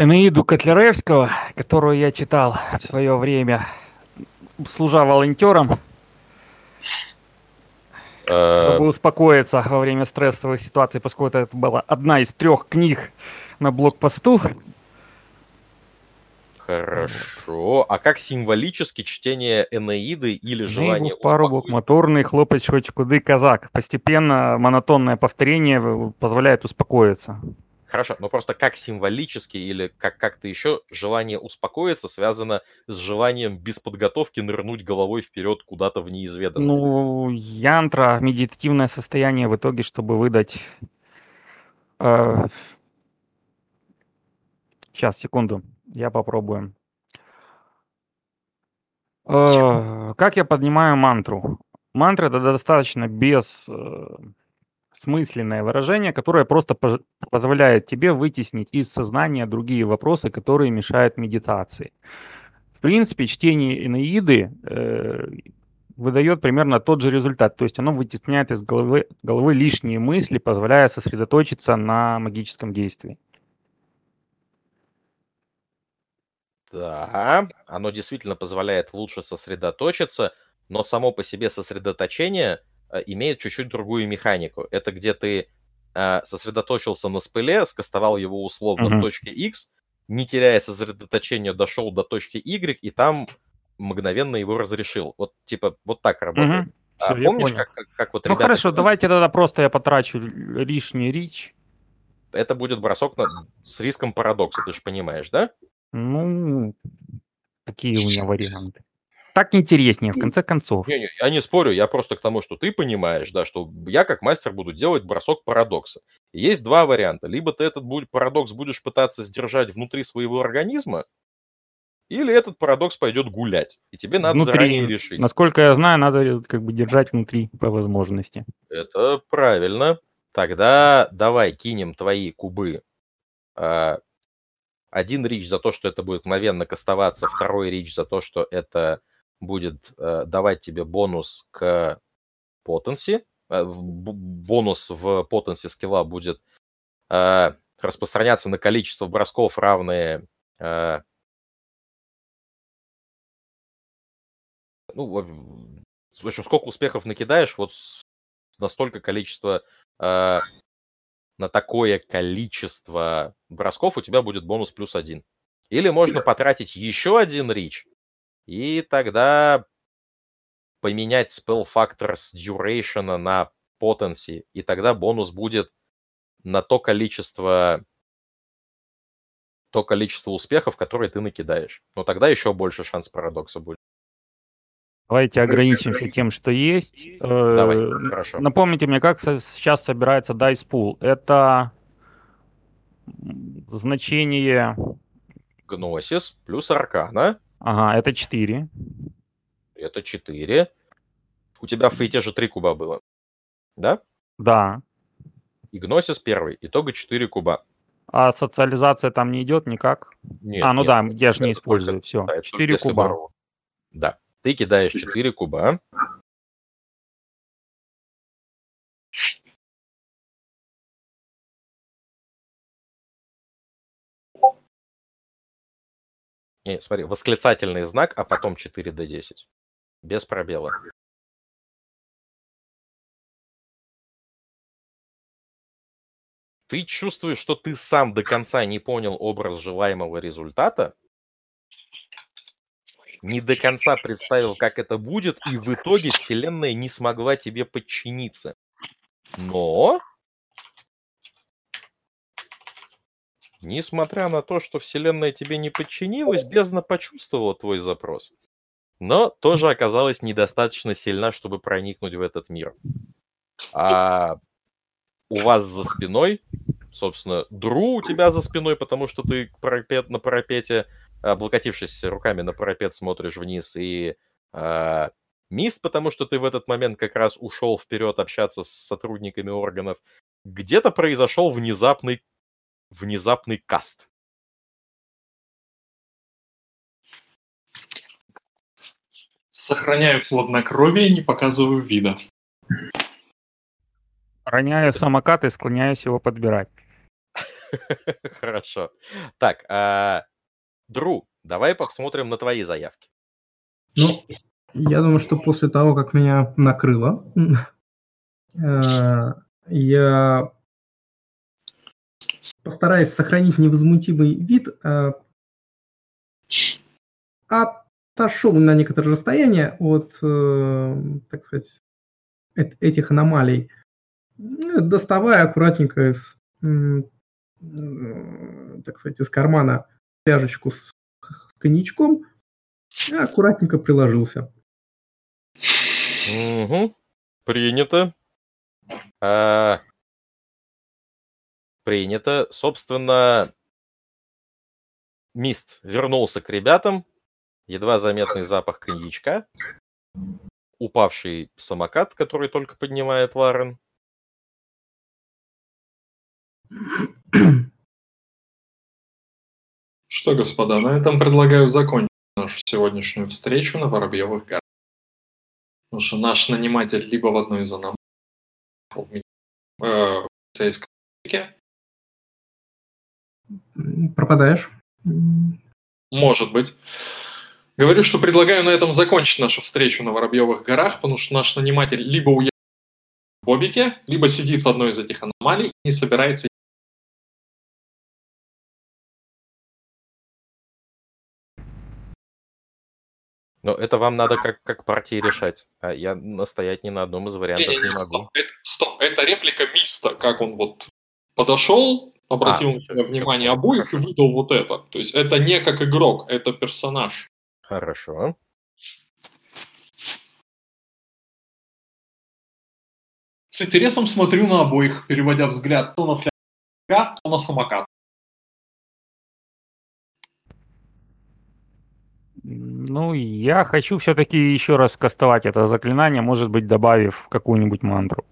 Энеиду Котляревского, которую я читал в свое время, служа волонтером, э, чтобы успокоиться во время стрессовых ситуаций, поскольку это была одна из трех книг на блокпосту. Хорошо. А как символически чтение Энеиды или желание Парубок, моторный, хлопать хоть куды казак. Постепенно монотонное повторение позволяет успокоиться. Хорошо, но просто как символически или как как-то еще желание успокоиться связано с желанием без подготовки нырнуть головой вперед куда-то в неизведанное? Ну, янтра, медитативное состояние в итоге, чтобы выдать... Э... Сейчас, секунду. Я попробую. Э, как я поднимаю мантру? Мантра это достаточно бессмысленное выражение, которое просто позволяет тебе вытеснить из сознания другие вопросы, которые мешают медитации. В принципе, чтение Инаиды э, выдает примерно тот же результат. То есть оно вытесняет из головы, головы лишние мысли, позволяя сосредоточиться на магическом действии. Да, оно действительно позволяет лучше сосредоточиться, но само по себе сосредоточение имеет чуть-чуть другую механику. Это где ты э, сосредоточился на спыле, скастовал его условно uh-huh. в точке X, не теряя сосредоточение, дошел до точки Y, и там мгновенно его разрешил. Вот типа вот так работает. Uh-huh. А Все, помнишь, как, как, как вот Ну ребята... хорошо, давайте тогда просто я потрачу лишний рич. Это будет бросок на... с риском парадокса, ты же понимаешь, да? Ну, какие у меня варианты? Так интереснее, в конце концов. Не, не, я не спорю, я просто к тому, что ты понимаешь, да, что я как мастер буду делать бросок парадокса. есть два варианта. Либо ты этот будет, парадокс будешь пытаться сдержать внутри своего организма, или этот парадокс пойдет гулять. И тебе надо внутри. заранее решить. Насколько я знаю, надо как бы держать внутри по возможности. Это правильно. Тогда давай кинем твои кубы а, один рич за то, что это будет мгновенно кастоваться, второй рич за то, что это будет э, давать тебе бонус к потенси, э, бонус в потенси скилла будет э, распространяться на количество бросков, равные э, ну, в общем, сколько успехов накидаешь, вот настолько количество, э, на такое количество бросков у тебя будет бонус плюс один. Или можно потратить еще один рич, и тогда поменять spell factor с duration на potency, и тогда бонус будет на то количество то количество успехов, которые ты накидаешь. Но тогда еще больше шанс парадокса будет. Давайте ограничимся тем, что есть. Давай, э, хорошо. Напомните мне, как сейчас собирается Dice Pool. Это значение... Гносис плюс Аркана. Ага, это 4. Это 4. У тебя в фейте же 3 куба было. Да? Да. И Гносис первый. Итого 4 куба. А социализация там не идет никак? Нет. А, ну нет, да, я же не использую. Все. Да, 4 куба. Здорово. Да. Ты кидаешь 4 куба. Не, смотри, восклицательный знак, а потом 4 до 10. Без пробела. Ты чувствуешь, что ты сам до конца не понял образ желаемого результата, не до конца представил, как это будет, и в итоге Вселенная не смогла тебе подчиниться. Но, несмотря на то, что Вселенная тебе не подчинилась, бездна почувствовала твой запрос. Но тоже оказалась недостаточно сильна, чтобы проникнуть в этот мир. А у вас за спиной, собственно, Дру у тебя за спиной, потому что ты парапет, на парапете облокотившись руками на парапет, смотришь вниз, и э, Мист, потому что ты в этот момент как раз ушел вперед общаться с сотрудниками органов, где-то произошел внезапный, внезапный каст. Сохраняю хладнокровие, не показываю вида. Роняю самокат и склоняюсь его подбирать. Хорошо. Так, а, Дру, давай посмотрим на твои заявки. Ну, я думаю, что после того, как меня накрыло, э, я постараюсь сохранить невозмутимый вид, э, отошел на некоторое расстояние от, э, так сказать, этих аномалий, доставая аккуратненько из, так сказать, из кармана пряжечку с, коньячком аккуратненько приложился. Угу. Принято. А... Принято. Собственно, Мист вернулся к ребятам. Едва заметный запах коньячка. Упавший самокат, который только поднимает Ларен. Что, господа, на этом предлагаю закончить нашу сегодняшнюю встречу на Воробьевых горах. Потому что наш наниматель либо в одной из аномалий, в э, полицейском Пропадаешь? Может быть. Говорю, что предлагаю на этом закончить нашу встречу на Воробьевых горах, потому что наш наниматель либо уехал в Бобике, либо сидит в одной из этих аномалий и не собирается Но это вам надо как, как партии решать. А я настоять ни на одном из вариантов не, не, не, не могу. Стоп это, стоп, это реплика Миста, как он вот подошел, обратил а, на себя внимание обоих хорошо. и выдал вот это. То есть это не как игрок, это персонаж. Хорошо. С интересом смотрю на обоих, переводя взгляд то на фляга, то на самокат. Ну, я хочу все-таки еще раз кастовать это заклинание, может быть, добавив какую-нибудь мантру.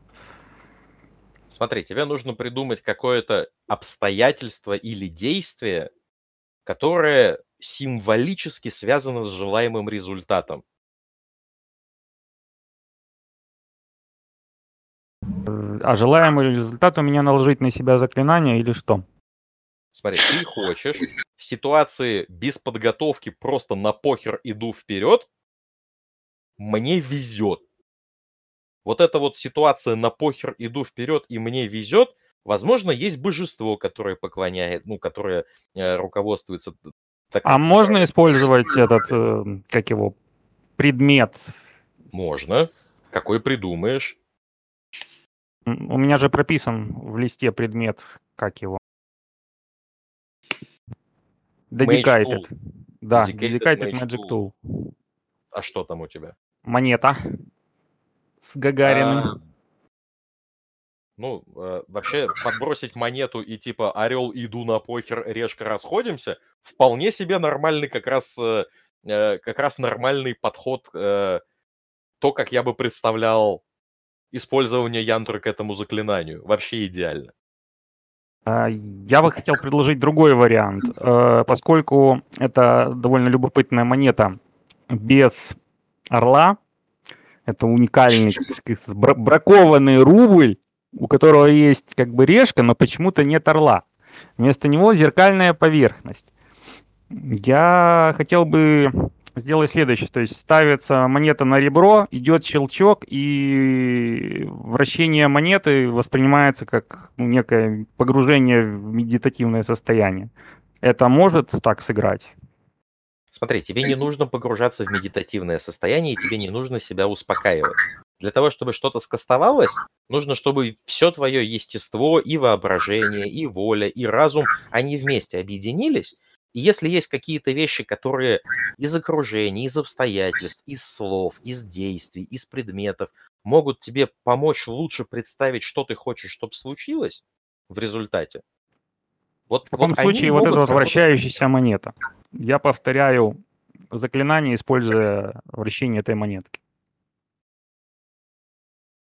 Смотри, тебе нужно придумать какое-то обстоятельство или действие, которое символически связано с желаемым результатом. А желаемый результат у меня наложить на себя заклинание или что? Смотри, ты хочешь в ситуации без подготовки просто на похер иду вперед, мне везет. Вот эта вот ситуация на похер иду вперед и мне везет, возможно, есть божество, которое поклоняет, ну, которое э, руководствуется. Так, а можно использовать этот, э, как его, предмет? Можно. Какой придумаешь? У меня же прописан в листе предмет, как его. Dedicated. Да, Dedicated, Magic, Magic Tool. Tool. А что там у тебя? Монета с Гагариным. А, ну, э, вообще, подбросить монету и типа орел, иду на покер, решка, расходимся, вполне себе нормальный как раз, э, э как раз нормальный подход, э, то, как я бы представлял использование янтры к этому заклинанию. Вообще идеально. А, я бы хотел предложить другой вариант. Поскольку это довольно любопытная монета без орла, это уникальный бракованный рубль, у которого есть как бы решка, но почему-то нет орла. Вместо него зеркальная поверхность. Я хотел бы сделать следующее. То есть ставится монета на ребро, идет щелчок, и вращение монеты воспринимается как ну, некое погружение в медитативное состояние. Это может так сыграть? Смотри, тебе не нужно погружаться в медитативное состояние, и тебе не нужно себя успокаивать. Для того, чтобы что-то скастовалось, нужно, чтобы все твое естество и воображение, и воля, и разум, они вместе объединились. И если есть какие-то вещи, которые из окружения, из обстоятельств, из слов, из действий, из предметов могут тебе помочь лучше представить, что ты хочешь, чтобы случилось в результате. Вот, в таком вот случае вот эта вот вращающаяся монета. Я повторяю заклинание, используя вращение этой монетки.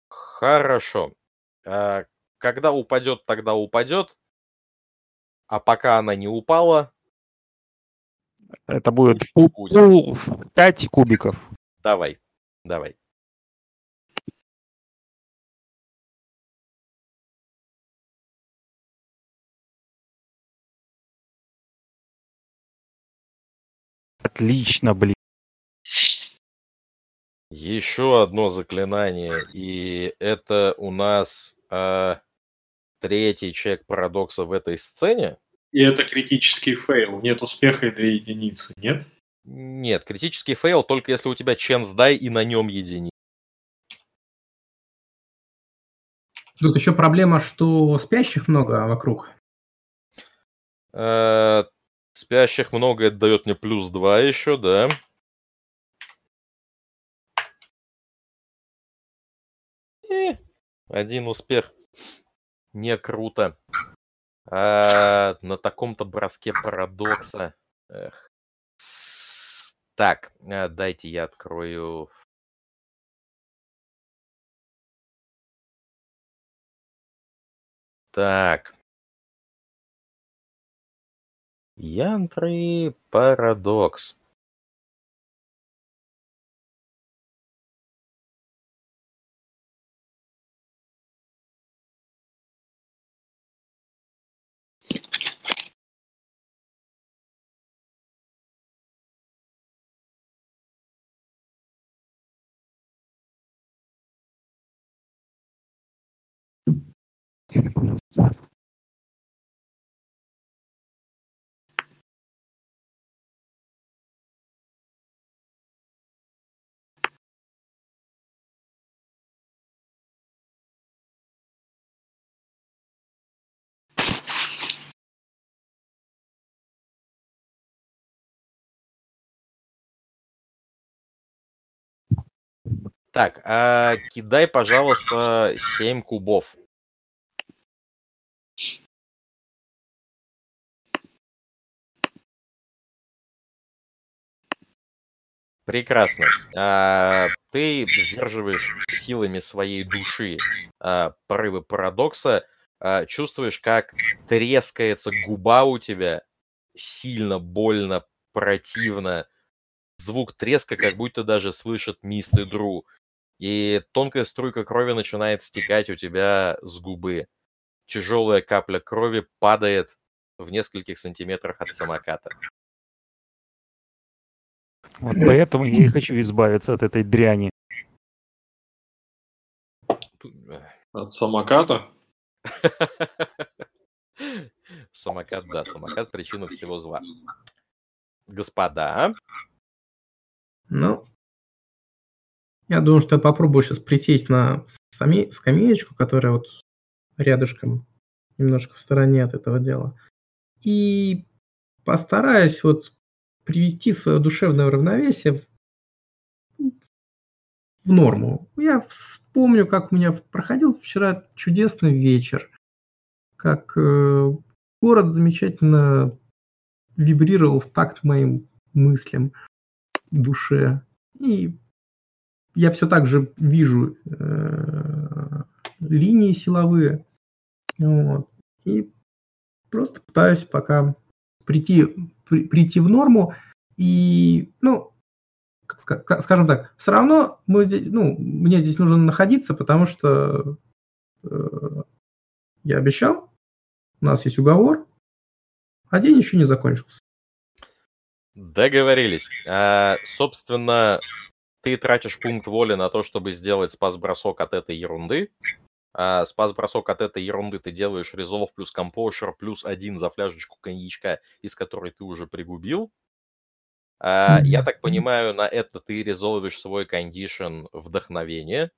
Хорошо. А, когда упадет, тогда упадет. А пока она не упала... Это будет пул 5 кубиков. Давай, давай. Отлично, блин. Еще одно заклинание, и это у нас э, третий чек парадокса в этой сцене. И это критический fail. Нет успеха и две единицы, нет? Нет, критический fail только если у тебя chance die и на нем единица. Тут еще проблема, что спящих много вокруг. Э, спящих много, это дает мне плюс 2 еще, да. Э, один успех. Не круто. А, на таком-то броске парадокса. Эх. Так, а, дайте я открою. Так. Янтры парадокс. Так, а кидай, пожалуйста, 7 кубов. Прекрасно. А, ты сдерживаешь силами своей души а, порывы парадокса, а, чувствуешь, как трескается губа у тебя, сильно, больно, противно. Звук треска, как будто даже слышит мистер Дру. И тонкая струйка крови начинает стекать у тебя с губы. Тяжелая капля крови падает в нескольких сантиметрах от самоката. Вот поэтому я и хочу избавиться от этой дряни. От самоката? Самокат, да, самокат причина всего зла. Господа. Ну, я думаю, что я попробую сейчас присесть на скаме- скамеечку, которая вот рядышком, немножко в стороне от этого дела. И постараюсь вот привести свое душевное равновесие в, в норму. Я вспомню, как у меня проходил вчера чудесный вечер, как э, город замечательно вибрировал в такт моим мыслям, душе. И я все так же вижу э, линии силовые. Вот, и просто пытаюсь пока прийти, при, прийти в норму. И, ну, скажем так, все равно мы здесь, ну, мне здесь нужно находиться, потому что э, я обещал, у нас есть уговор, а день еще не закончился. Договорились. А, собственно, ты тратишь пункт воли на то, чтобы сделать спас-бросок от этой ерунды. А, спас-бросок от этой ерунды ты делаешь резолв плюс компошер плюс один за фляжечку коньячка, из которой ты уже пригубил. А, я так понимаю, на это ты резолвишь свой кондишн вдохновение.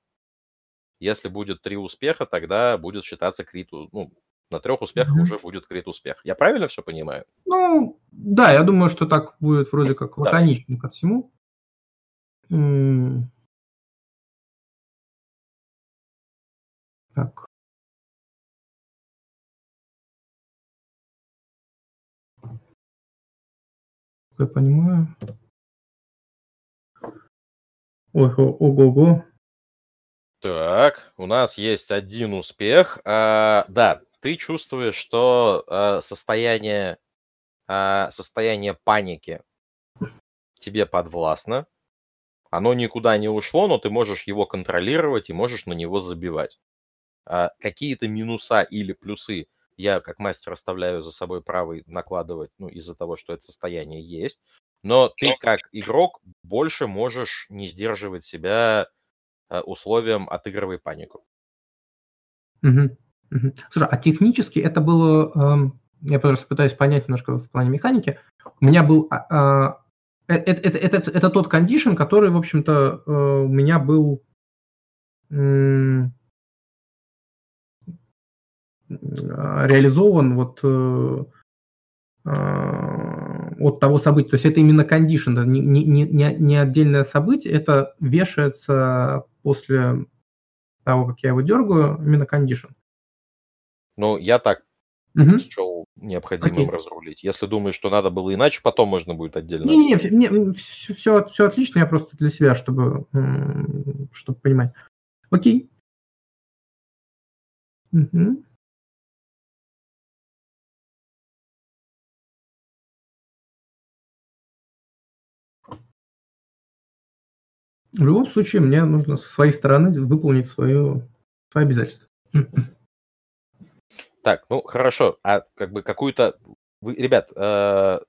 Если будет три успеха, тогда будет считаться криту, ну, на трех успехах mm-hmm. уже будет крит успех. Я правильно все понимаю? Ну, да, я думаю, что так будет вроде как лаконично да. ко всему. Так. Я понимаю. Ой, ого-го. Так, у нас есть один успех. А, да, ты чувствуешь, что а, состояние, а, состояние паники тебе подвластно. Оно никуда не ушло, но ты можешь его контролировать и можешь на него забивать. А, какие-то минуса или плюсы я как мастер оставляю за собой право накладывать, ну, из-за того, что это состояние есть. Но ты как игрок больше можешь не сдерживать себя а, условием «отыгрывай панику». Угу. Угу. Слушай, а технически это было, э, я просто пытаюсь понять немножко в плане механики. У меня был э, это, это, это, это тот кондишн, который, в общем-то, э, у меня был э, реализован вот э, от того события. То есть это именно кондишн, не, не, не отдельное событие, это вешается после того, как я его дергаю, именно кондишн. Ну, я так угу. счел необходимым Окей. разрулить. Если думаешь, что надо было иначе, потом можно будет отдельно. Не, не, не все, все, все отлично, я просто для себя, чтобы, чтобы понимать. Окей. Угу. В любом случае, мне нужно со своей стороны выполнить свое, свое обязательство. Так, ну хорошо, а как бы какую-то... Вы, ребят, э,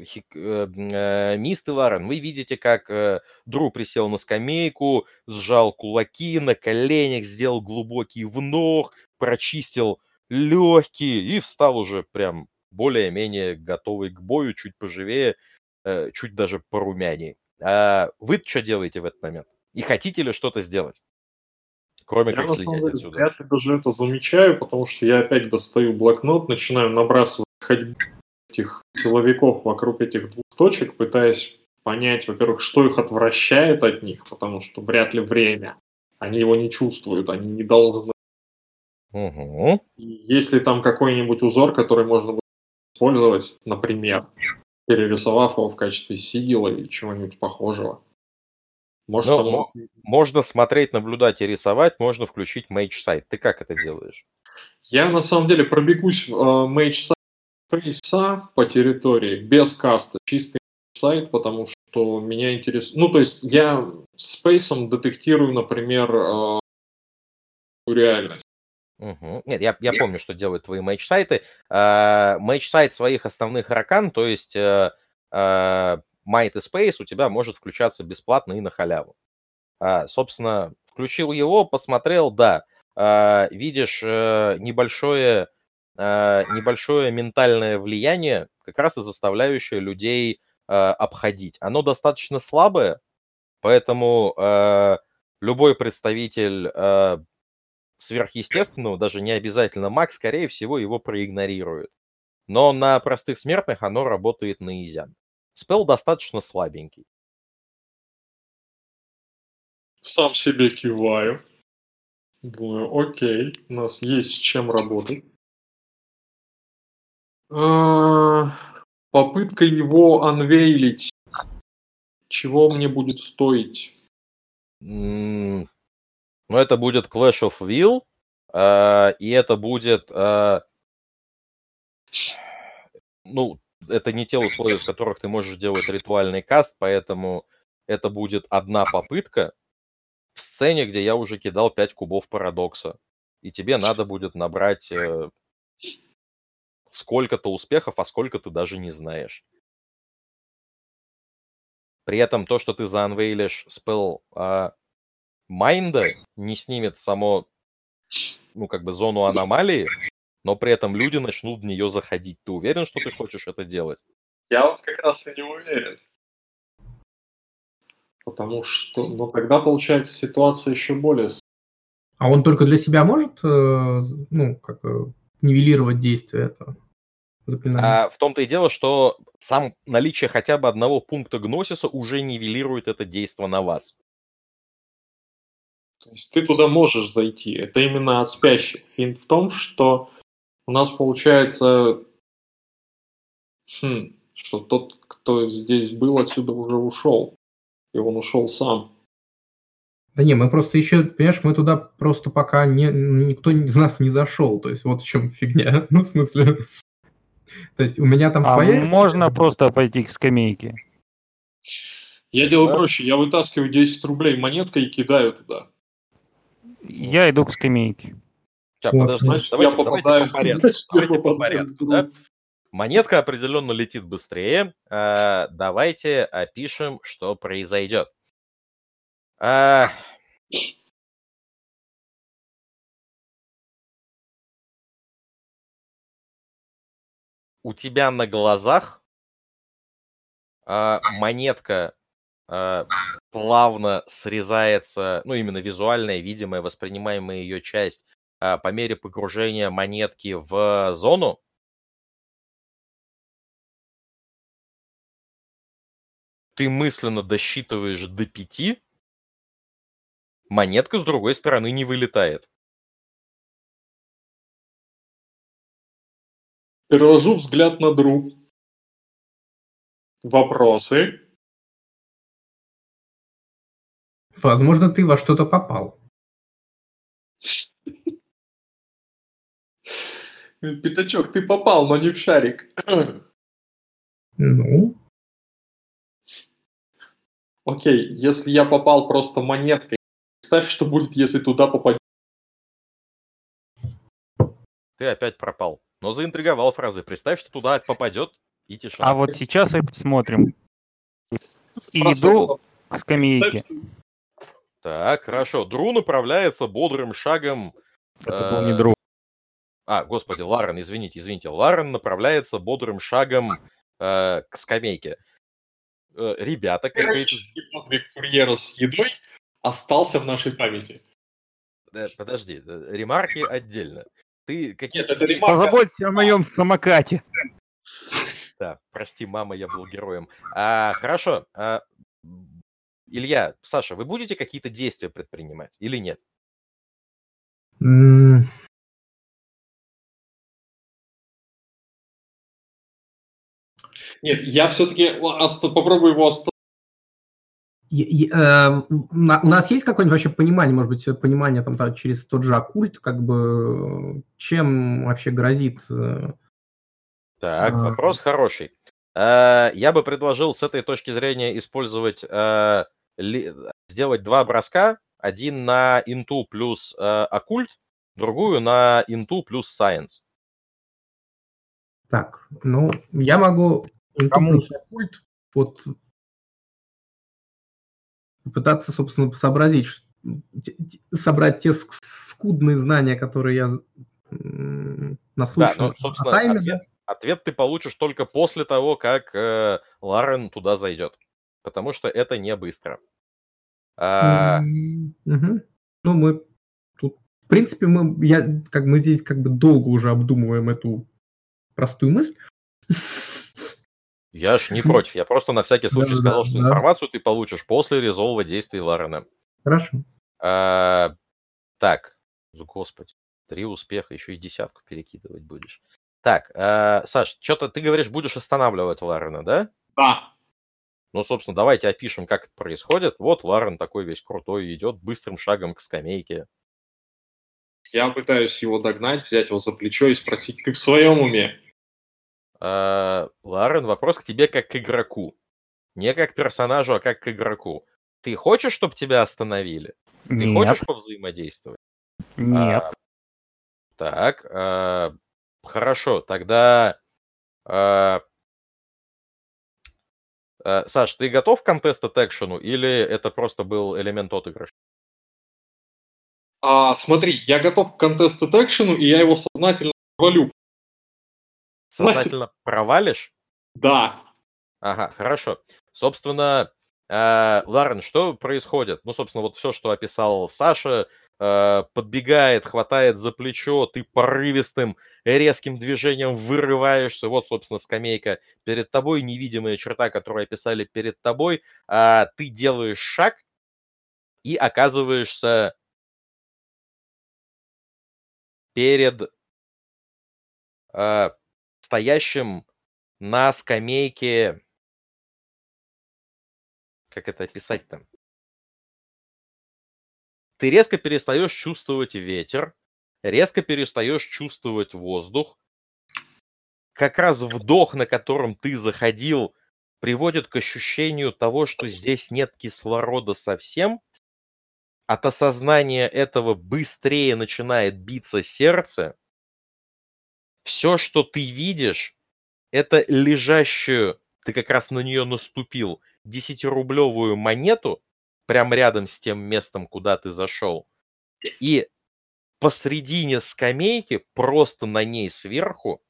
хик, э, э, Мист Ларен, вы видите, как э, Дру присел на скамейку, сжал кулаки на коленях, сделал глубокий внох, прочистил легкие и встал уже прям более-менее готовый к бою, чуть поживее, э, чуть даже порумянее. А вы что делаете в этот момент? И хотите ли что-то сделать? Кроме я как следить деле, отсюда. Вряд ли даже это замечаю, потому что я опять достаю блокнот, начинаю набрасывать ходьбу этих силовиков вокруг этих двух точек, пытаясь понять, во-первых, что их отвращает от них, потому что вряд ли время. Они его не чувствуют, они не должны. Угу. И если там какой-нибудь узор, который можно будет использовать, например, перерисовав его в качестве сигила или чего-нибудь похожего. Может, ну, там... Можно смотреть, наблюдать и рисовать, можно включить Mage сайт. Ты как это делаешь? Я на самом деле пробегусь в uh, Mage сайт по территории без каста, чистый сайт, потому что меня интересует... Ну, то есть я спейсом детектирую, например, э, реальность. Угу. Нет, я, я помню, что делают твои матч-сайты. Uh, матч-сайт своих основных ракан, то есть uh, uh, Might и Space у тебя может включаться бесплатно и на халяву. Uh, собственно, включил его, посмотрел, да, uh, видишь uh, небольшое, uh, небольшое ментальное влияние, как раз и заставляющее людей uh, обходить. Оно достаточно слабое, поэтому uh, любой представитель uh, сверхъестественного, даже не обязательно маг, скорее всего, его проигнорирует. Но на простых смертных оно работает на изян. Спел достаточно слабенький. Сам себе киваю. Думаю, окей, у нас есть с чем работать. А, попытка его анвейлить. Чего мне будет стоить? Но это будет Clash of Will, э, и это будет... Э, ну, это не те условия, в которых ты можешь делать ритуальный каст, поэтому это будет одна попытка в сцене, где я уже кидал 5 кубов парадокса. И тебе надо будет набрать э, сколько-то успехов, а сколько ты даже не знаешь. При этом то, что ты заанвейлишь спел э, не снимет само, ну, как бы зону аномалии, но при этом люди начнут в нее заходить. Ты уверен, что ты хочешь это делать? Я вот как раз и не уверен. Потому что, ну, тогда получается ситуация еще более... А он только для себя может, э, ну, как нивелировать действие этого? А, в том-то и дело, что сам наличие хотя бы одного пункта гносиса уже нивелирует это действие на вас. То есть ты туда можешь зайти. Это именно от спящих. Финт в том, что у нас получается, хм, что тот, кто здесь был, отсюда уже ушел. И он ушел сам. Да не, мы просто еще, понимаешь, мы туда просто пока не, никто из нас не зашел. То есть вот в чем фигня. Ну, в смысле... То есть у меня там а своя... можно просто пойти к скамейке? Я делаю проще. Я вытаскиваю 10 рублей монеткой и кидаю туда. Я иду к скамейке. Сейчас, вот, подожди, значит, давайте, я давайте по порядку. Давайте по порядку да? Монетка определенно летит быстрее. А, давайте опишем, что произойдет. А... У тебя на глазах а, монетка а, плавно срезается, ну, именно визуальная, видимая, воспринимаемая ее часть по мере погружения монетки в зону. Ты мысленно досчитываешь до пяти, монетка с другой стороны не вылетает. Переложу взгляд на друг. Вопросы? Возможно, ты во что-то попал. Пятачок, ты попал, но не в шарик. Ну? Окей, если я попал просто монеткой, представь, что будет, если туда попадет. Ты опять пропал. Но заинтриговал фразы. Представь, что туда попадет и тишина. А вот сейчас и посмотрим. Иду к скамейке. Так, хорошо. Дру направляется бодрым шагом. Это был не э, Дру. А, господи, Ларен, извините, извините. Ларен направляется бодрым шагом э, к скамейке. Э, ребята, какие-то... подвиг курьера с едой остался в нашей памяти. Да, подожди, ремарки отдельно. Ты какие Нет, это ремарка. Позаботься о моем самокате. Да, прости, мама, я был героем. А, хорошо. А, Илья, Саша, вы будете какие-то действия предпринимать или нет? Нет, я все-таки попробую его остановить. Э, у нас есть какое-нибудь вообще понимание, может быть, понимание там через тот же оккульт, как бы чем вообще грозит? Э, так, а... вопрос хороший. Э, я бы предложил с этой точки зрения использовать, э, ли, сделать два броска. Один на инту плюс э, оккульт, другую на инту плюс science. Так, ну, я могу Кому? плюс оккульт вот попытаться, собственно, сообразить, собрать те ск- скудные знания, которые я наслышан ну, о собственно, тайме, ответ- да. Ответ ты получишь только после того, как э, Ларен туда зайдет. Потому что это не быстро. А, мгм. Ну, мы тут, в принципе, мы, я, как мы здесь как бы долго уже обдумываем эту простую мысль. Я ж не против. Я просто на всякий случай Да-да-да, сказал, что да. информацию ты получишь после резолва действий Ларена. Хорошо. А, так, господи, три успеха, еще и десятку перекидывать будешь. Так, а, Саш, что-то ты говоришь, будешь останавливать Ларена, да? Да. Ну, собственно, давайте опишем, как это происходит. Вот Ларен такой весь крутой идет быстрым шагом к скамейке. Я пытаюсь его догнать, взять его за плечо и спросить, ты в своем уме? А, Ларен, вопрос к тебе как к игроку. Не как к персонажу, а как к игроку. Ты хочешь, чтобы тебя остановили? Ты Нет, хочешь повзаимодействовать? нет. А, так, а, хорошо, тогда... а, а, Саш, ты готов к контест экшену или это просто был элемент отыгрыша? А, смотри, я готов к contested экшену, и я его сознательно валю. Сознательно провалишь? Да. Ага, хорошо. Собственно, э, Ларен, что происходит? Ну, собственно, вот все, что описал Саша, э, подбегает, хватает за плечо, ты порывистым, резким движением вырываешься. Вот, собственно, скамейка перед тобой, невидимая черта, которую описали перед тобой. А ты делаешь шаг и оказываешься перед э, стоящим на скамейке как это описать-то? Ты резко перестаешь чувствовать ветер, резко перестаешь чувствовать воздух. Как раз вдох, на котором ты заходил, приводит к ощущению того, что здесь нет кислорода совсем. От осознания этого быстрее начинает биться сердце. Все, что ты видишь, это лежащую, ты как раз на нее наступил, десятирублевую монету прямо рядом с тем местом, куда ты зашел. И посредине скамейки, просто на ней сверху,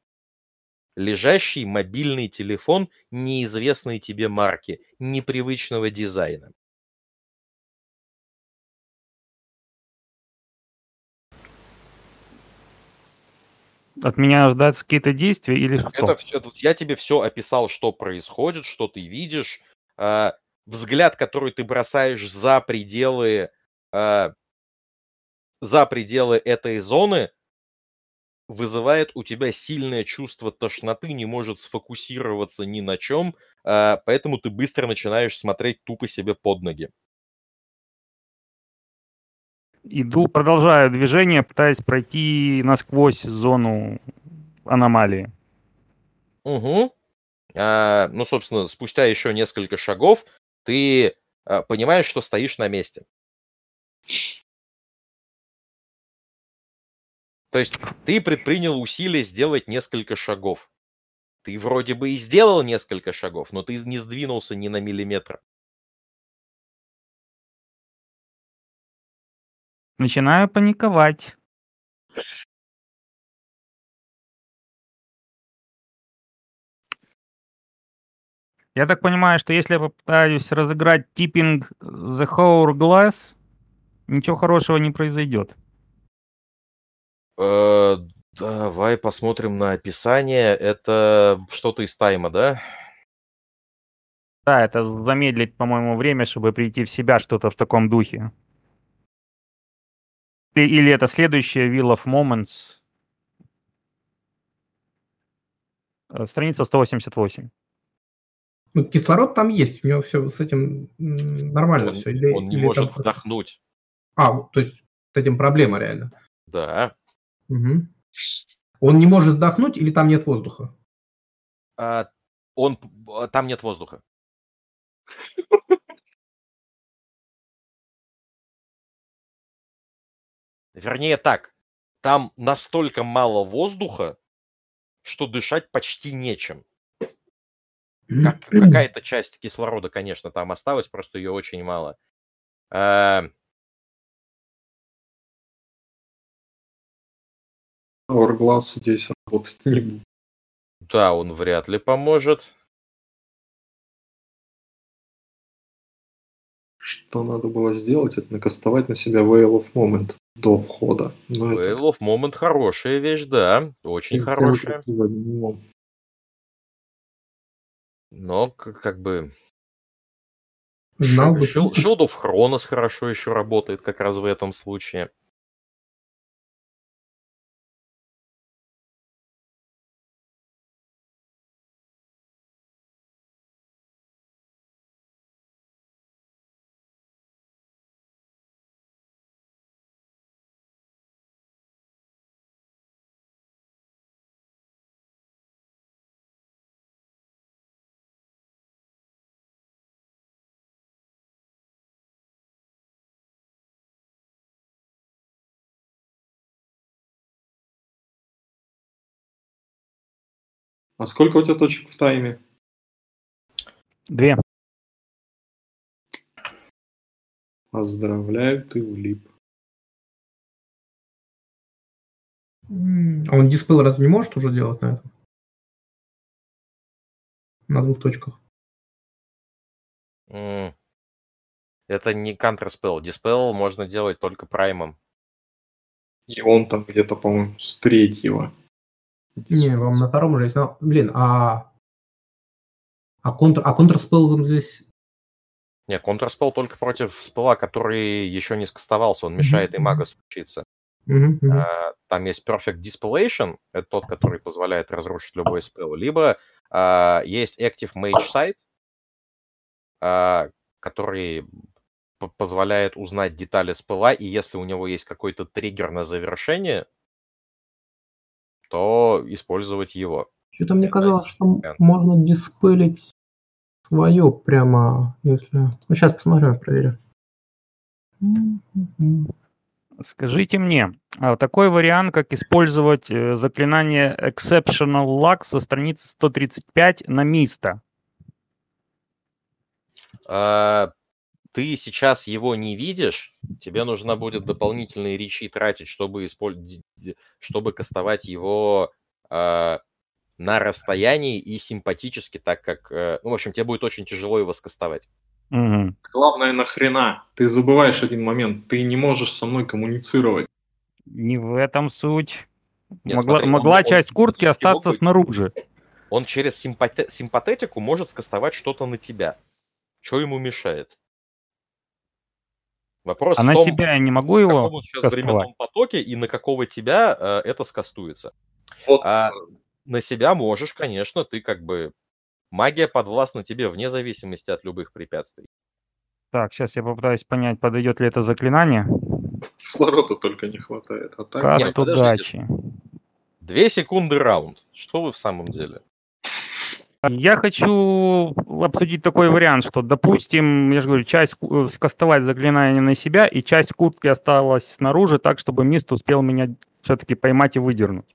лежащий мобильный телефон неизвестной тебе марки, непривычного дизайна. От меня ждать какие-то действия или что? Это все, я тебе все описал, что происходит, что ты видишь. а, взгляд, который ты бросаешь за пределы, а, за пределы этой зоны, вызывает у тебя сильное чувство тошноты, не может сфокусироваться ни на чем, а, поэтому ты быстро начинаешь смотреть тупо себе под ноги. Иду, продолжаю движение, пытаясь пройти насквозь зону аномалии. Угу. А, ну, собственно, спустя еще несколько шагов ты а, понимаешь, что стоишь на месте. То есть ты предпринял усилие сделать несколько шагов. Ты вроде бы и сделал несколько шагов, но ты не сдвинулся ни на миллиметр. Начинаю паниковать. Я так понимаю, что если я попытаюсь разыграть типпинг The Hourglass, ничего хорошего не произойдет. Э, давай посмотрим на описание. Это что-то из тайма, да? Да, это замедлить, по-моему, время, чтобы прийти в себя, что-то в таком духе. Или это следующее Wheel of Moments. Э, Страница 188. Ну, кислород там есть, у него все с этим нормально Он, все. Или, он не или может там- вдохнуть. А, то есть с этим проблема реально. Да. Мгм. Он не может вдохнуть или там нет воздуха? А, Он, там нет воздуха. Вернее так, там настолько мало воздуха, что дышать почти нечем. Как, какая-то часть кислорода, конечно, там осталась, просто ее очень мало. Э, Hourglass здесь работать не будет. Да, он вряд ли поможет. Что надо было сделать, это накастовать на себя Veil of Moment до входа. Но это Veil of Moment хорошая вещь, да, очень сделать хорошая. это. Но как бы. Shield of Chronos хорошо еще работает как раз в этом случае. А сколько у тебя точек в тайме? Две. Поздравляю, ты влип. М, А он дисплей разве не может уже делать на этом? На двух точках. М. Это не Counterspell. Dispel можно делать только праймом. И он там где-то, по-моему, с третьего. Не, вам на втором уже есть. Но, блин, а... А, контр... а контрспеллом здесь... Не, Counterspell только против спела, который еще не скастовался. Он мешает и Мгм. мага случиться. Мгм. А, Там есть Perfect Dispellation, это тот, который позволяет разрушить любой спел. Либо а, есть Active Mage Sight, а, который позволяет узнать детали спела, и если у него есть какой-то триггер на завершение, то использовать его. Что-то мне казалось, что можно диспелить свое прямо, если... Ну, сейчас посмотрю, проверю. Скажите мне, а такой вариант, как использовать э, заклинание Exceptional Luck со страницы 135 на Миста. А, Ты сейчас его не видишь, тебе нужно будет дополнительные речи тратить, чтобы, исполь- д- д- чтобы кастовать его а, на расстоянии и симпатически, так как... э, Ну, в общем, тебе будет очень тяжело его скастовать. Мгм. Главное, нахрена? Ты забываешь один момент. Ты не можешь со мной коммуницировать. Не в этом суть. Нет, могла смотри, он- могла он- часть куртки его остаться быть- снаружи. Он через симпате- симпатетику может скастовать что-то на тебя. Что ему мешает? Вопрос А в на том, себя я не могу в его каком он сейчас кастовать. временном потоке и на какого тебя э, это скастуется. Вот А на себя можешь, конечно, ты как бы... Магия подвластна тебе вне зависимости от любых препятствий. Так, сейчас я попытаюсь понять, подойдет ли это заклинание. кислорода только не хватает. А так... Каст Нет, подождите. удачи. Две секунды раунд. Что вы в самом деле? Я хочу обсудить такой вариант, что, допустим, я же говорю, часть э, скастовать заклинание на себя, и часть куртки осталась снаружи, так, чтобы мист успел меня все-таки поймать и выдернуть.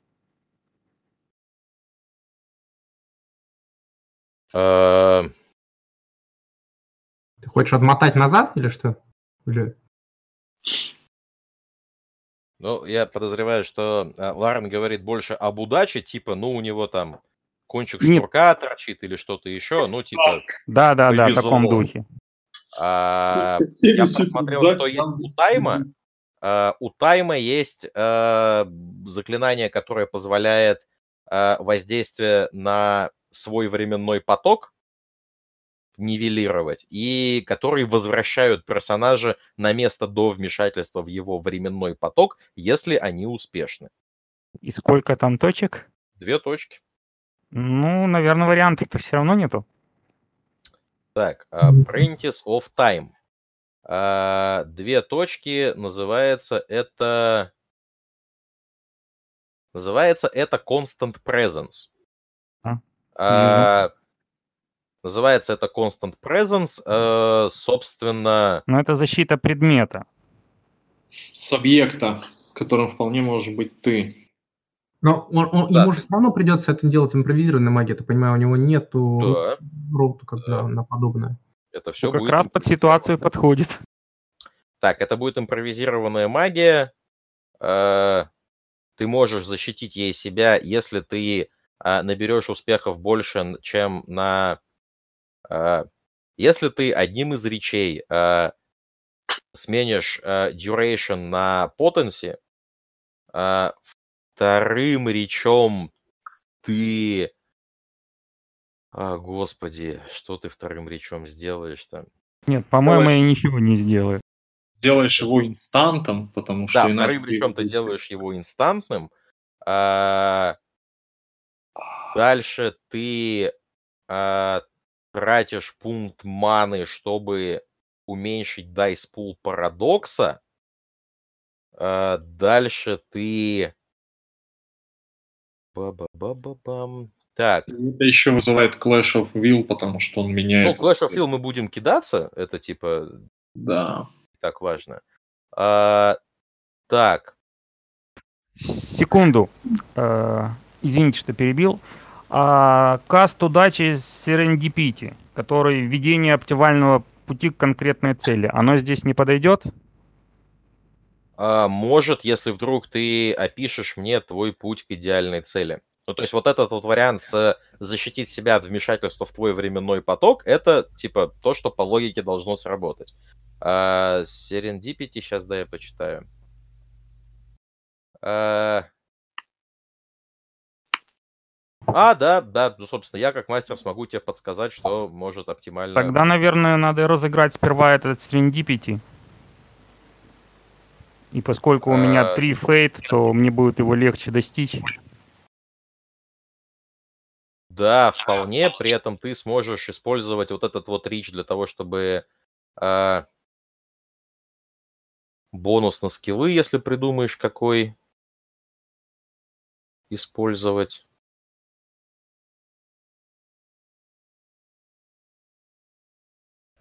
Э, Ты хочешь отмотать назад или что? Или... Ну, я подозреваю, что э, Ларен говорит больше об удаче, типа, ну, у него там кончик Нет. шнурка торчит или что-то еще, ну, типа, Да, да, да, в таком духе. а, я посмотрел, что есть у Тайма. Э, У Тайма есть э, заклинание, которое позволяет э, воздействие на свой временной поток нивелировать, и которые возвращают персонажа на место до вмешательства в его временной поток, если они успешны. И сколько там точек? Две точки. Ну, наверное, вариантов-то все равно нету. Так, а, Apprentice of Time. А, Две точки, называется это... Называется это Constant Presence. А, А, Называется это Constant Presence. Э, собственно... Но это защита предмета. С объекта, которым вполне может быть ты. Но он, он, да. ему же все равно придется это делать импровизированной магией, я понимаю, у него нету да. роута как да. на подобное. Это все ну, как будет раз под ситуацию подходит. Так, это будет импровизированная магия. Э, ты можешь защитить ей себя, если ты э, наберешь успехов больше, чем на... Э, если ты одним из речей сменишь duration на potency, вторым речом ты... А, господи, что ты вторым речом сделаешь там? Нет, по-моему, я ничего не сделаю делаешь его инстантом, потому что... Да, иначе... вторым причем ты делаешь его инстантным. А... Дальше ты а, тратишь пункт маны, чтобы уменьшить дайс пул парадокса. А, дальше ты... Ба-ба-ба-ба-бам. Так. Это еще вызывает Clash of Will, потому что он меняет... Ну, Clash of Will мы будем кидаться, это типа... Да так важно. А, так. Секунду. А, извините, что перебил. А, каст удачи Serendipity, который введение оптимального пути к конкретной цели, оно здесь не подойдет? А, может, если вдруг ты опишешь мне твой путь к идеальной цели. Ну, то есть вот этот вот вариант с защитить себя от вмешательства в твой временной поток, это типа то, что по логике должно сработать. А, Serendipity, сейчас, да, я почитаю. А, а, да, да, ну, собственно, я как мастер смогу тебе подсказать, что может оптимально... Тогда, наверное, надо разыграть сперва этот Serendipity. И поскольку у меня а, три фейт, то мне будет его легче достичь. Да, вполне. При этом ты сможешь использовать вот этот вот рич для того, чтобы э, бонус на скиллы, если придумаешь какой использовать.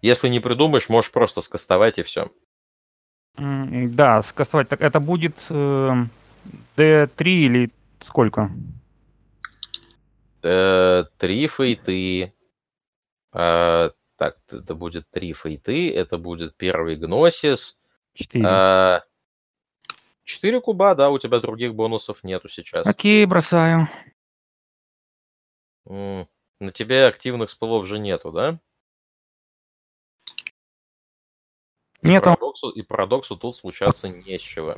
Если не придумаешь, можешь просто скастовать и все. Да, скастовать. Так это будет э, D3 или сколько? Три фейты. Э, так, это будет три фейты. Это будет первый гносис. Четыре. А, четыре куба, да, у тебя других бонусов нету сейчас. Окей, бросаю. На тебе активных спылов же нету, да? Нету. И парадоксу, и парадоксу тут случаться не с чего.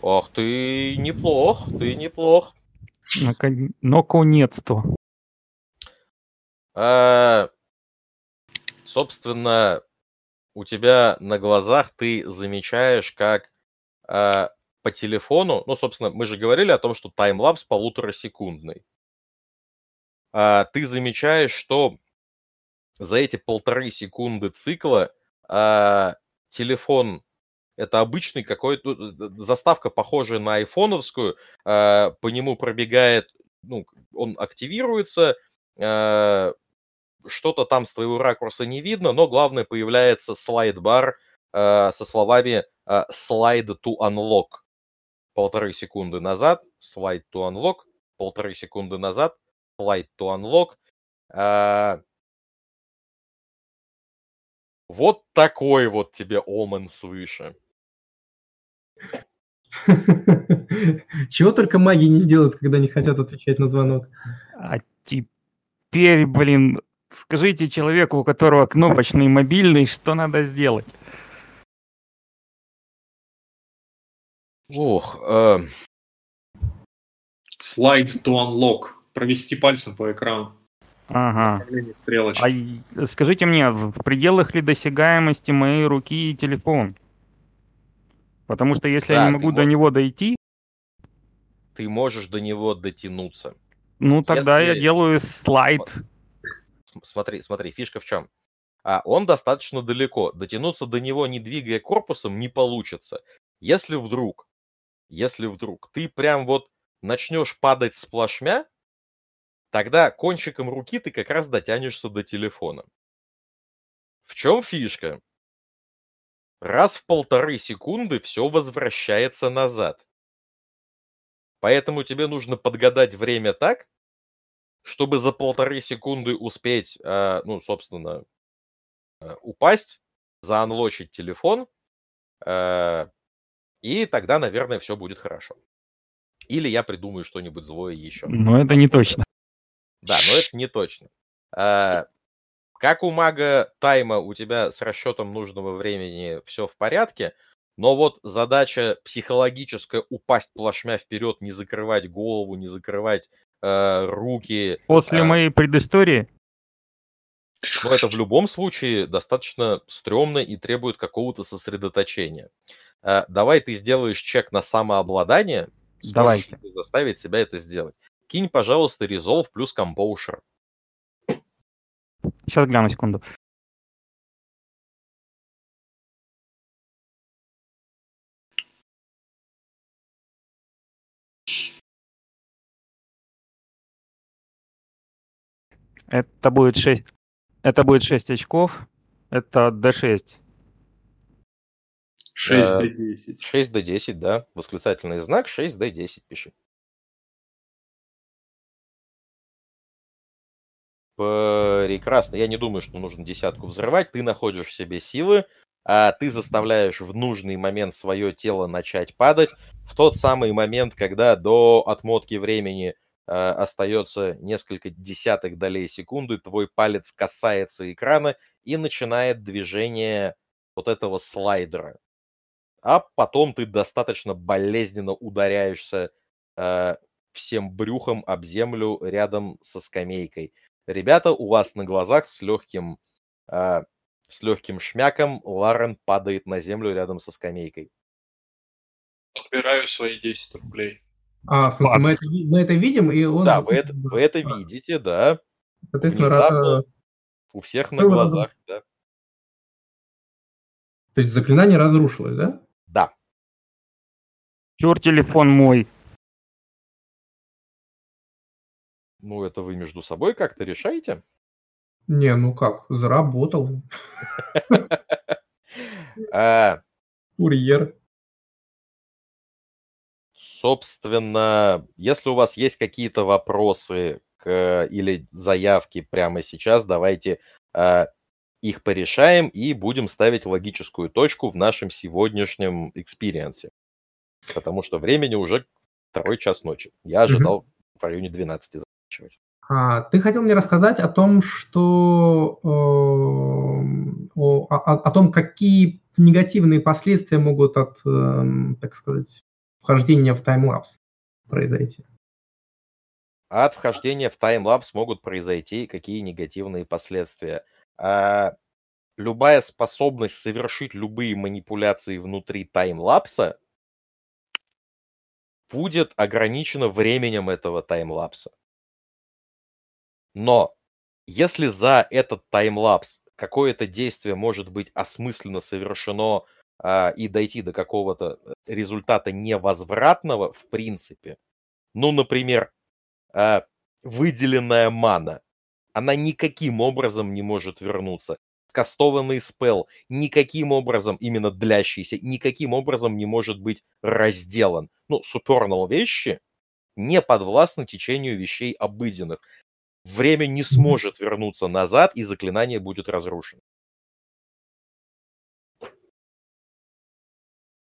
Ох, ты неплох, ты неплох. Наконец-то. А, собственно, у тебя на глазах ты замечаешь, как э, по телефону, ну, собственно, мы же говорили о том, что таймлапс полуторасекундный. Э, ты замечаешь, что за эти полторы секунды цикла э, телефон это обычный какой-то заставка, похожая на айфоновскую, э, по нему пробегает, ну, он активируется, э, что-то там с твоего ракурса не видно, но главное появляется слайд-бар э, со словами э, slide to unlock. Полторы секунды назад, slide to unlock, полторы секунды назад, slide to unlock. Э, вот такой вот тебе омен свыше. Чего только маги не делают, когда не хотят отвечать на звонок. А теперь, блин, Скажите человеку, у которого кнопочный мобильный, что надо сделать. Ох. Э... Slide to unlock. Провести пальцем по экрану. Ага. Стрелочки. А скажите мне, в пределах ли досягаемости моей руки и телефон? Потому что если да, я не могу до мог... него дойти... Ты можешь до него дотянуться. Ну, тогда если... я делаю слайд смотри, смотри, фишка в чем? А он достаточно далеко. Дотянуться до него, не двигая корпусом, не получится. Если вдруг, если вдруг ты прям вот начнешь падать с плашмя, тогда кончиком руки ты как раз дотянешься до телефона. В чем фишка? Раз в полторы секунды все возвращается назад. Поэтому тебе нужно подгадать время так, чтобы за полторы секунды успеть, э, ну, собственно, э, упасть, заанлочить телефон, э, и тогда, наверное, все будет хорошо. Или я придумаю что-нибудь злое еще. Но это не точно. Да, но это не точно. А, как у мага тайма у тебя с расчетом нужного времени все в порядке, но вот задача психологическая упасть плашмя вперед, не закрывать голову, не закрывать э, руки. После э, моей предыстории но это в любом случае достаточно стрёмно и требует какого-то сосредоточения. Э, давай ты сделаешь чек на самообладание, Давайте. ты заставить себя это сделать. Кинь, пожалуйста, Resolve плюс Composure. Сейчас гляну секунду. Это будет 6. Это будет 6 очков. Это D6. 6 Э, до 10. 6 до 10, да. Восклицательный знак 6 до 10 пиши. Прекрасно. Я не думаю, что нужно десятку взрывать. Ты находишь в себе силы, а ты заставляешь в нужный момент свое тело начать падать. В тот самый момент, когда до отмотки времени э, остается несколько десятых долей секунды, твой палец касается экрана и начинает движение вот этого слайдера. А потом ты достаточно болезненно ударяешься э, всем брюхом об землю рядом со скамейкой. Ребята, у вас на глазах с легким, э, с легким шмяком Ларен падает на землю рядом со скамейкой. Отбираю свои 10 рублей. А, в смысле, мы это, мы это видим, и он... Да, вы это, вы это видите, да. Соответственно, внезапно. ра- У всех на глазах, да. то есть заклинание разрушилось, да? Да. Чур телефон мой. Ну, это вы между собой как-то решаете? Не, ну как, заработал. А, Курьер. Собственно, если у вас есть какие-то вопросы к, или заявки прямо сейчас, давайте э, их порешаем и будем ставить логическую точку в нашем сегодняшнем experience е. Потому что времени уже второй час ночи. Я ожидал в районе 12 заканчивать. А, ты хотел мне рассказать о том, что эм, о, о- о том, какие негативные последствия могут от, эм, так сказать, вхождения в таймлапс произойти. От вхождения в таймлапс могут произойти какие негативные последствия. А, любая способность совершить любые манипуляции внутри таймлапса будет ограничена временем этого таймлапса. Но если за этот таймлапс какое-то действие может быть осмысленно совершено а, и дойти до какого-то э, результата невозвратного в принципе, ну, например, а, выделенная мана, она никаким образом не может вернуться. Скастованный спел никаким образом, именно длящийся, никаким образом не может быть разделан. Ну, супернал вещи не подвластны течению вещей обыденных. Время не сможет вернуться назад, и заклинание будет разрушено.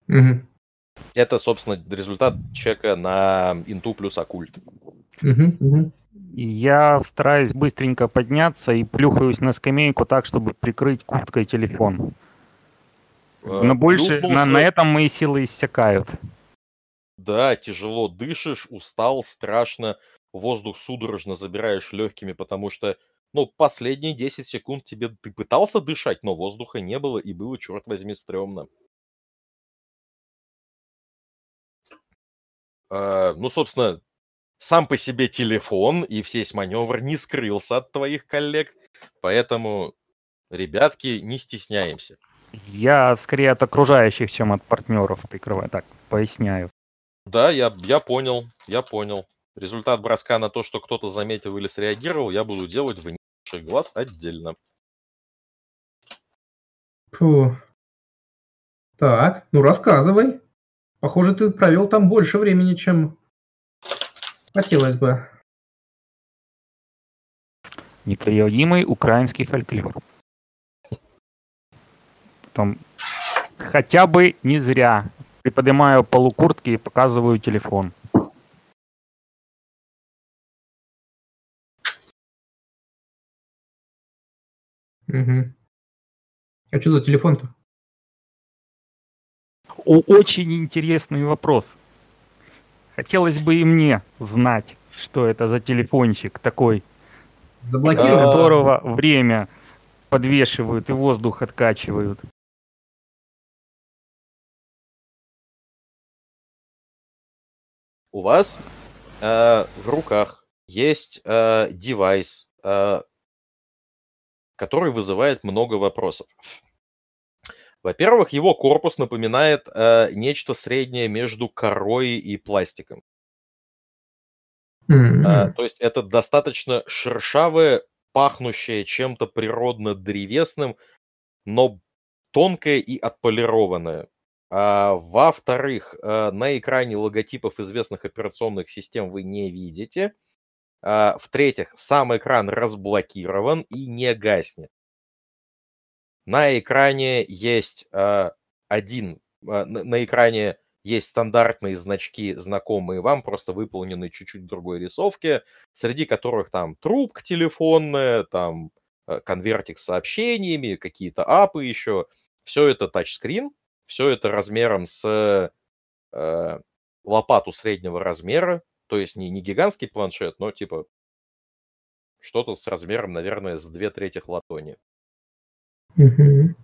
Мгм. Это, собственно, результат чека на инту плюс оккульт. Мгм, мгм. Я стараюсь быстренько подняться и плюхаюсь на скамейку так, чтобы прикрыть курткой телефон. Э, Но больше на, на плюхнулся, этом мои силы иссякают. Да, тяжело дышишь, устал, страшно, воздух судорожно забираешь легкими, потому что, ну, последние 10 секунд тебе ты пытался дышать, но воздуха не было, и было, черт возьми, стрёмно. Э, ну, собственно, сам по себе телефон и весь маневр не скрылся от твоих коллег, поэтому, ребятки, не стесняемся. Я скорее от окружающих, чем от партнеров прикрываю. Так, поясняю. Да, я, я понял, я понял. Результат броска на то, что кто-то заметил или среагировал, я буду делать в глаз отдельно. Фу. Так, ну рассказывай. Похоже, ты провел там больше времени, чем хотелось бы. Неприемлемый украинский фольклор. Там хотя бы не зря приподнимаю полукуртки и показываю телефон. Угу. А что за телефон-то? Очень интересный вопрос. Хотелось бы и мне знать, что это за телефончик такой, Заблокирован? которого время подвешивают и воздух откачивают. У вас э, в руках есть э, девайс, э, который вызывает много вопросов. Во-первых, его корпус напоминает э, нечто среднее между корой и пластиком. М, Э, то есть это достаточно шершавое, пахнущее чем-то природно-древесным, но тонкое и отполированное. А, во-вторых, э, на экране логотипов известных операционных систем вы не видите. В-третьих, сам экран разблокирован и не гаснет. На экране есть а, один, а, на, экране есть стандартные значки, знакомые вам, просто выполненные чуть-чуть другой рисовке, среди которых там трубка телефонная, там конвертик с сообщениями, какие-то апы еще. Все это тачскрин, все это размером с э, лопату среднего размера, то есть не, не гигантский планшет, но типа что-то с размером, наверное, с две трети ладони. мгм.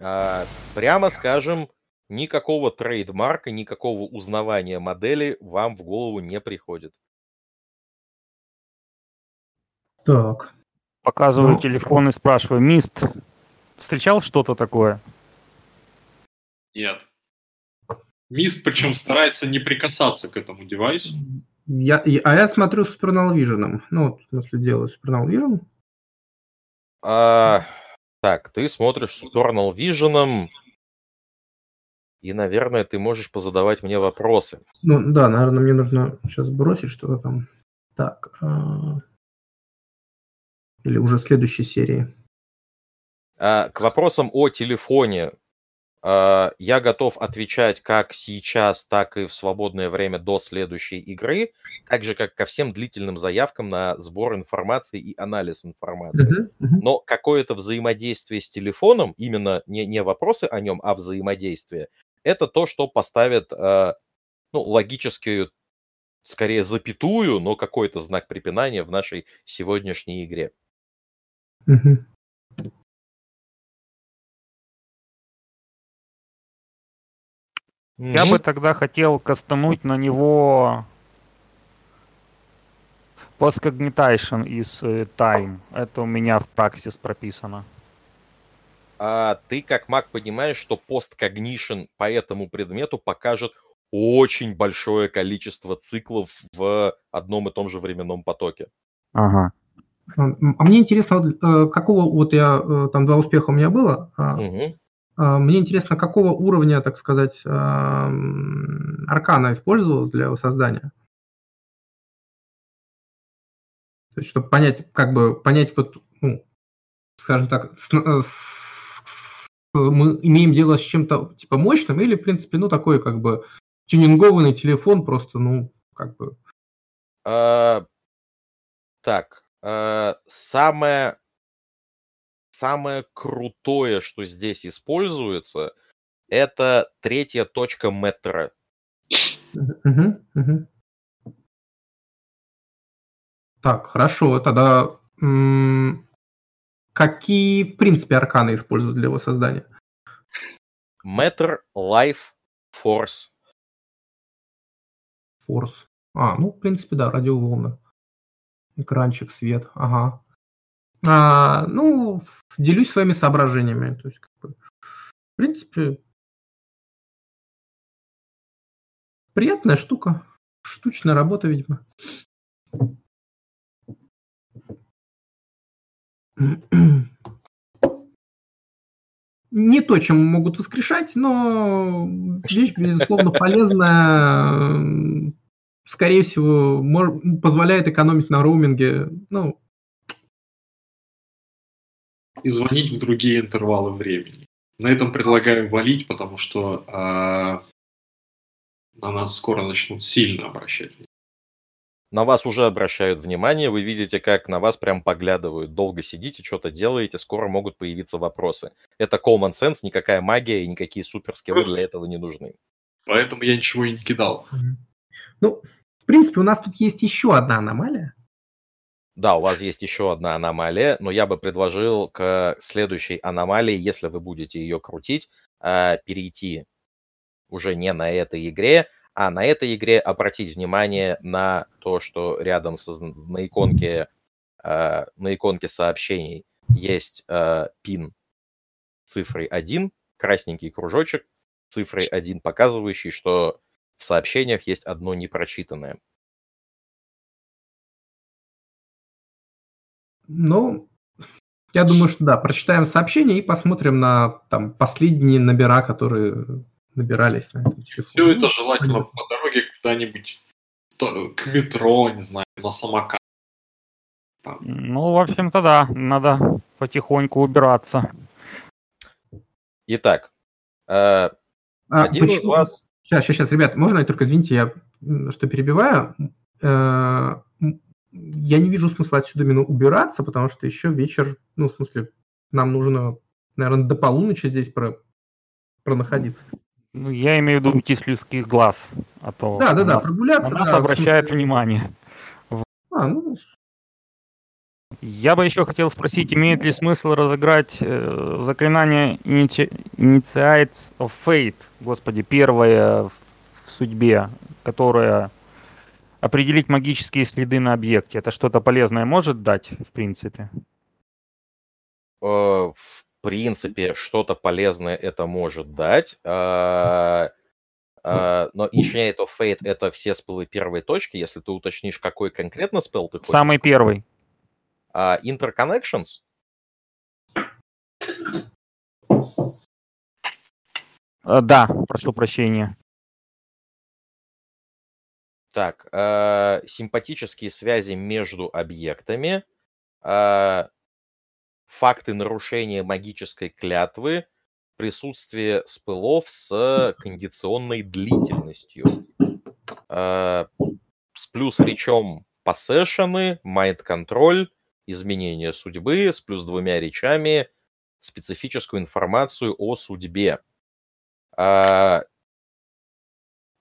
А, прямо скажем, никакого трейдмарка, никакого узнавания модели вам в голову не приходит. Так. Показываю Ну. телефон и спрашиваю, Мист, встречал что-то такое? Нет. Мист, причем старается не прикасаться к этому девайсу. Я, и- а я смотрю с Supernal Vision. Ну, вот, в смысле, делаю Supernal Vision. А, так, ты смотришь с Supernal Vision, и, наверное, ты можешь позадавать мне вопросы. Ну, да, наверное, мне нужно сейчас бросить что-то там. Так. а, Или уже следующей серии. А, к вопросам о телефоне я готов отвечать как сейчас, так и в свободное время до следующей игры, так же, как ко всем длительным заявкам на сбор информации и анализ информации. Мгм, мгм. Но какое-то взаимодействие с телефоном, именно не, не вопросы о нем, а взаимодействие, это то, что поставит э, ну, логическую, скорее запятую, но какой-то знак препинания в нашей сегодняшней игре. Я бы тогда хотел кастануть на него Postcognitation из э, Time. Это у меня в Praxis прописано. А ты, как маг, понимаешь, что посткогнишн по этому предмету покажет очень большое количество циклов в одном и том же временном потоке. Ага. А а мне интересно, э, какого вот я э, там два успеха у меня было. а, а, Мне интересно, какого уровня, так сказать, а, аркана использовалась для его создания. То есть, чтобы понять, как бы понять вот, ну, скажем так, с- э, с- с- мы имеем дело с чем-то типа мощным или, в принципе, ну такой как бы тюнингованный телефон просто, ну как бы. А, Так, а, самое, самое крутое, что здесь используется, это третья точка метра. Так, хорошо, тогда м, какие, в принципе, арканы используют для его создания? Метр, life, force. Форс. А, ну, в принципе, да, радиоволны. Экранчик, свет, ага. А, ну, делюсь своими соображениями. То есть, как бы, в принципе, приятная штука. Штучная работа, видимо. Не то, чем могут воскрешать, но вещь, безусловно, полезная. Скорее всего, позволяет экономить на роуминге. Ну, и звонить в другие интервалы времени. На этом предлагаю валить, потому что э, на нас скоро начнут сильно обращать внимание. На вас уже обращают внимание, вы видите, как на вас прям поглядывают. Долго сидите, что-то делаете, скоро могут появиться вопросы. Это common sense, никакая магия и никакие суперскиллы для этого не нужны. Поэтому я ничего и не кидал. Ну, в принципе, у нас тут есть еще одна аномалия. Да, у вас есть еще одна аномалия, но я бы предложил к следующей аномалии, если вы будете ее крутить, э, перейти уже не на этой игре, а на этой игре обратить внимание на то, что рядом со, на, иконке, э, на иконке сообщений есть э, пин цифрой 1, красненький кружочек цифрой 1, показывающий, что в сообщениях есть одно непрочитанное. Ну, я думаю, что да, прочитаем сообщение и посмотрим на там последние номера, которые набирались на этом телефоне. Все это желательно Понятно. по дороге куда-нибудь к метро, не знаю, на самокат. Там. Ну, в общем-то, да, надо потихоньку убираться. Итак, э, а, один почему? из вас... Сейчас, сейчас, сейчас, ребят, можно я только, извините, я что перебиваю? Э, я не вижу смысла отсюда именно убираться, потому что еще вечер, ну, в смысле, нам нужно, наверное, до полуночи здесь про, пронаходиться. Ну, я имею в виду уйти с людских глаз. А то да, да, да, прогуляться. На нас да, обращает смысле... внимание. А, ну... Я бы еще хотел спросить, имеет ли смысл разыграть э, заклинание Initiates of Fate, господи, первое в судьбе, которое определить магические следы на объекте. Это что-то полезное может дать, в принципе? Э, в принципе, что-то полезное это может дать. А, а, но Initiate of Fate это все спелы первой точки. Если ты уточнишь, какой конкретно спел ты хочешь. Самый первый. Uh, Interconnections? Да, прошу прощения. Так, э, симпатические связи между объектами, э, факты нарушения магической клятвы, присутствие спылов с кондиционной длительностью, э, с плюс речом поссешены, майнд-контроль, изменение судьбы, с плюс двумя речами, специфическую информацию о судьбе. Э,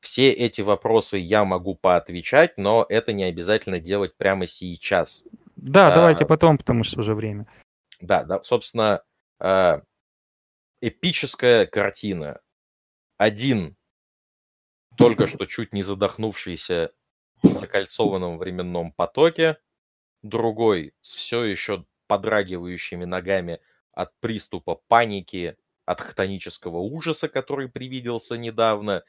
все эти вопросы я могу поотвечать, но это не обязательно делать прямо сейчас. Да, а, давайте потом, потому что уже время. Да, да, собственно, а, эпическая картина. Один только что чуть не задохнувшийся в закольцованном временном потоке, другой с все еще подрагивающими ногами от приступа паники, от хтонического ужаса, который привиделся недавно,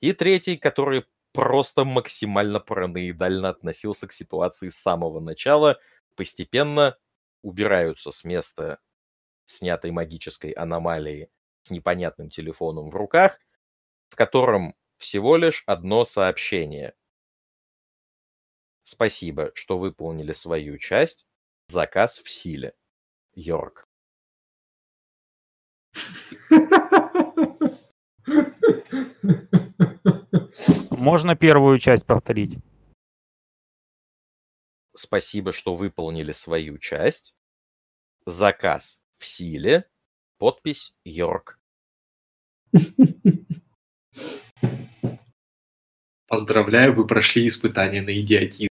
и третий, который просто максимально параноидально относился к ситуации с самого начала, постепенно убираются с места снятой магической аномалии с непонятным телефоном в руках, в котором всего лишь одно сообщение. Спасибо, что выполнили свою часть. Заказ в силе. Йорк. Можно первую часть повторить? Спасибо, что выполнили свою часть. Заказ в силе. Подпись Йорк. Поздравляю, вы прошли испытание на идиотизм.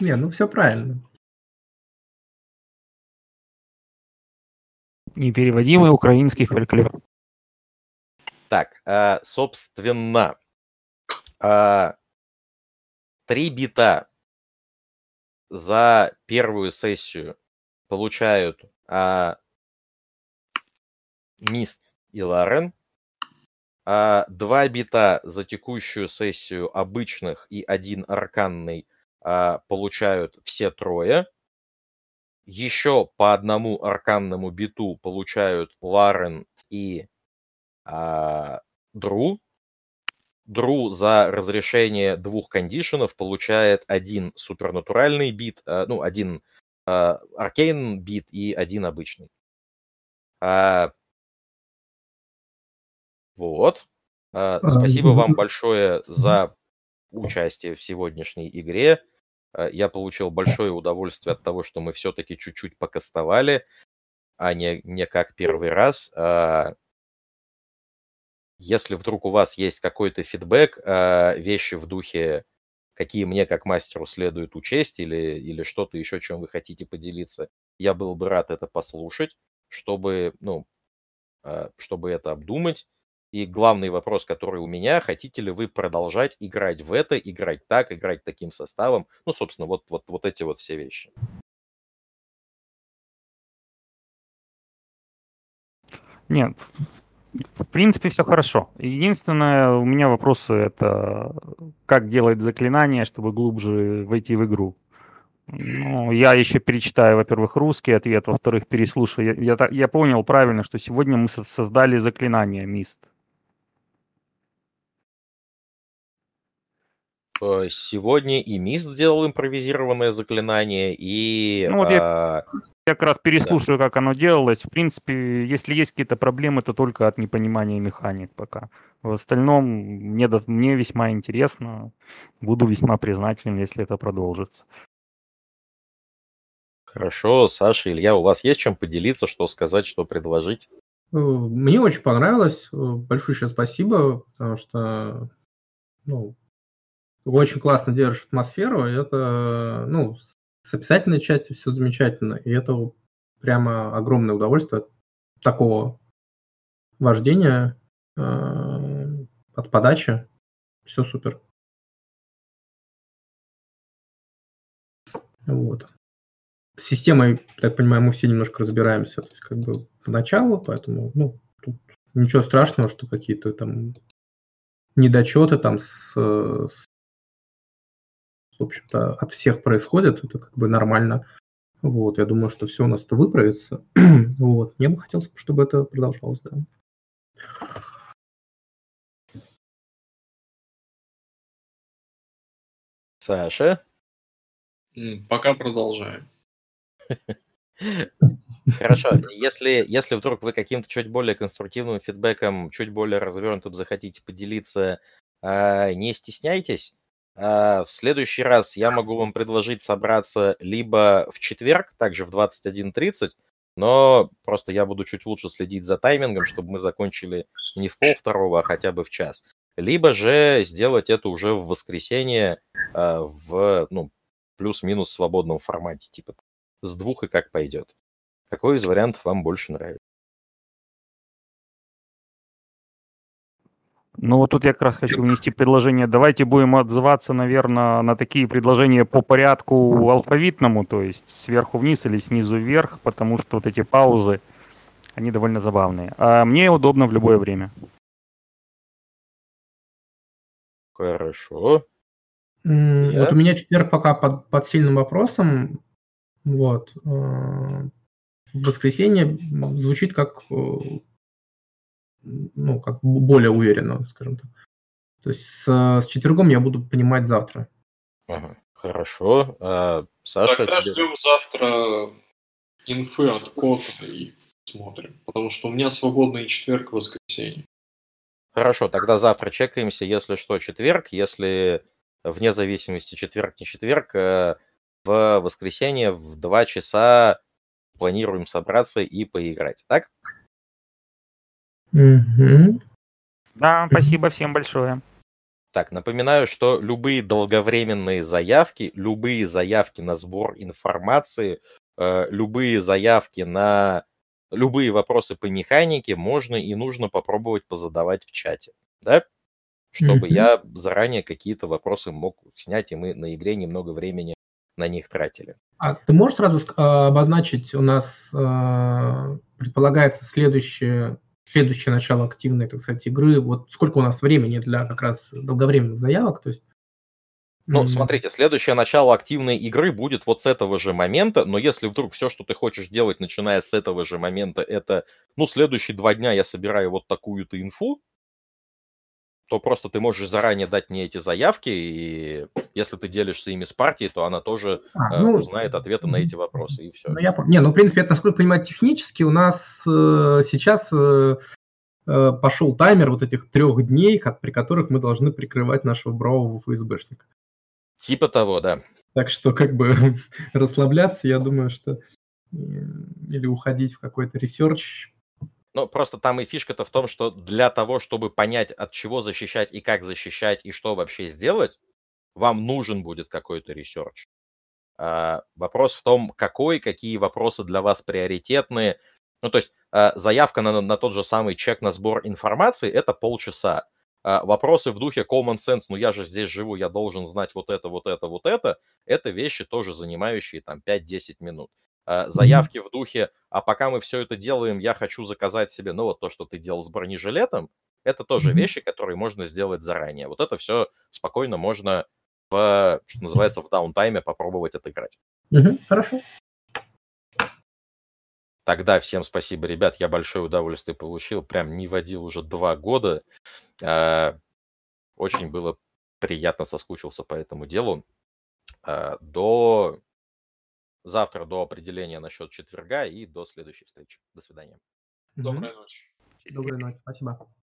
Не, ну все правильно. Непереводимый украинский фольклор. Так, э, собственно, э, три бита за первую сессию получают э, Мист и Ларен. Два бита за текущую сессию обычных и один арканный получают все трое. Еще по одному арканному биту получают Ларен и а, Дру. Дру за разрешение двух кондишенов получает один супернатуральный бит, а, ну, один а, аркейн бит и один обычный. А, вот. А, А, спасибо вам мгм. большое за участие в сегодняшней игре. А, Я получил большое удовольствие от того, что мы все-таки чуть-чуть покастовали, а не, не как первый раз. А, Если вдруг у вас есть какой-то фидбэк, а, вещи в духе, какие мне как мастеру следует учесть или, или что-то еще, чем вы хотите поделиться, я был бы рад это послушать, чтобы, ну, а, чтобы это обдумать. И главный вопрос, который у меня, хотите ли вы продолжать играть в это, играть так, играть таким составом? Ну, собственно, вот, вот, вот эти вот все вещи. Нет, в принципе, все хорошо. Единственное, у меня вопросы это как делать заклинания, чтобы глубже войти в игру. Ну, я еще перечитаю, во-первых, русский ответ, во-вторых, переслушаю. Я, я, я понял правильно, что сегодня мы со- создали заклинание Мист. Сегодня и Мист делал импровизированное заклинание, и... Ну, вот а, Я как раз переслушаю, как оно делалось. В принципе, если есть какие-то проблемы, то только от непонимания механик пока. В остальном мне, до- мне весьма интересно. Буду весьма признателен, если это продолжится. Хорошо, Саша, Илья, у вас есть чем поделиться, что сказать, что предложить? Э, Мне очень понравилось. Э, Большое спасибо, потому что ну, очень классно держишь атмосферу. и Это, ну, с описательной части все замечательно. И это прямо огромное удовольствие от такого вождения, э, от подачи. Все супер. Вот. С системой, так понимаю, мы все немножко разбираемся, то есть как бы поначалу, поэтому, ну, тут ничего страшного, что какие-то там недочеты там с, э, с- в общем-то, от всех происходят, это как бы нормально. Вот, я думаю, что все у нас это выправится. вот, мне бы хотелось, чтобы это продолжалось, да. Саша? Пока продолжаем. Хорошо, если, если вдруг вы каким-то чуть более конструктивным фидбэком, чуть более развернутым захотите поделиться, а, не стесняйтесь. А, В следующий раз я могу вам предложить собраться либо в четверг, также в 21.30, но просто я буду чуть лучше следить за таймингом, чтобы мы закончили не в пол второго, а хотя бы в час. Либо же сделать это уже в воскресенье а, в, ну, плюс-минус свободном формате, типа с двух и как пойдет. Какой из вариантов вам больше нравится? Ну вот тут я как раз хочу внести предложение. Давайте будем отзываться, наверное, на такие предложения по порядку алфавитному, то есть сверху вниз или снизу вверх, потому что вот эти паузы, они довольно забавные. А мне удобно в любое время. Хорошо. Я? Вот у меня четверг пока под, под сильным вопросом. Вот. э, В воскресенье звучит как, э, ну, как более уверенно, скажем так. То есть с, с четвергом я буду понимать завтра. Ага. Хорошо. А, Саша, Тогда тебе- ждем завтра инфы от Кота и смотрим. Потому что у меня свободный четверг и воскресенье. Хорошо, тогда завтра чекаемся, если что, четверг, если вне зависимости четверг, не четверг, э, в воскресенье в 2 часа планируем собраться и поиграть, так? Мгм. Да, спасибо всем большое. Так, напоминаю, что любые долговременные заявки, любые заявки на сбор информации, э, любые заявки на любые вопросы по механике можно и нужно попробовать позадавать в чате, да? Чтобы Мгм. я заранее какие-то вопросы мог снять, и мы на игре немного времени на них тратили. А ты можешь сразу а, обозначить, у нас а, предполагается следующее следующее начало активной, так сказать, игры. Вот сколько у нас времени для как раз долговременных заявок, то есть ну, смотрите, следующее начало активной игры будет вот с этого же момента, но если вдруг все, что ты хочешь делать, начиная с этого же момента, это, ну, следующие два дня я собираю вот такую-то инфу, то просто ты можешь заранее дать мне эти заявки, и если ты делишься ими с партией, то она тоже а, э, ну, узнает ответы на эти вопросы, и все. Ну, я, не, ну, в принципе, это, насколько я понимаю, технически у нас э, сейчас э, э пошел таймер вот этих трех дней, при которых мы должны прикрывать нашего бравого ФСБшника. Типа того, да. Так что как бы расслабляться, я думаю, что э, или уходить в какой-то research ну, просто там и фишка-то в том, что для того, чтобы понять, от чего защищать и как защищать, и что вообще сделать, вам нужен будет какой-то research. А, вопрос в том, какой, какие вопросы для вас приоритетные. Ну, то есть а, заявка на, на тот же самый чек на сбор информации – это полчаса. А, вопросы в духе common sense, ну я же здесь живу, я должен знать вот это, вот это, вот это, это вещи тоже занимающие там 5-10 минут. Э, заявки в духе, а пока мы все это делаем, я хочу заказать себе, ну вот то, что ты делал с бронежилетом, это тоже вещи, которые можно сделать заранее. Вот это все спокойно можно в, что называется, в даунтайме попробовать отыграть. Угу, хорошо. Тогда всем спасибо, ребят, я большое удовольствие получил, прям не водил уже два года. Э, очень было приятно соскучился по этому делу. Э, до завтра до определения насчет четверга и до следующей встречи. До свидания. Доброй ночи. Доброй ночи. Спасибо.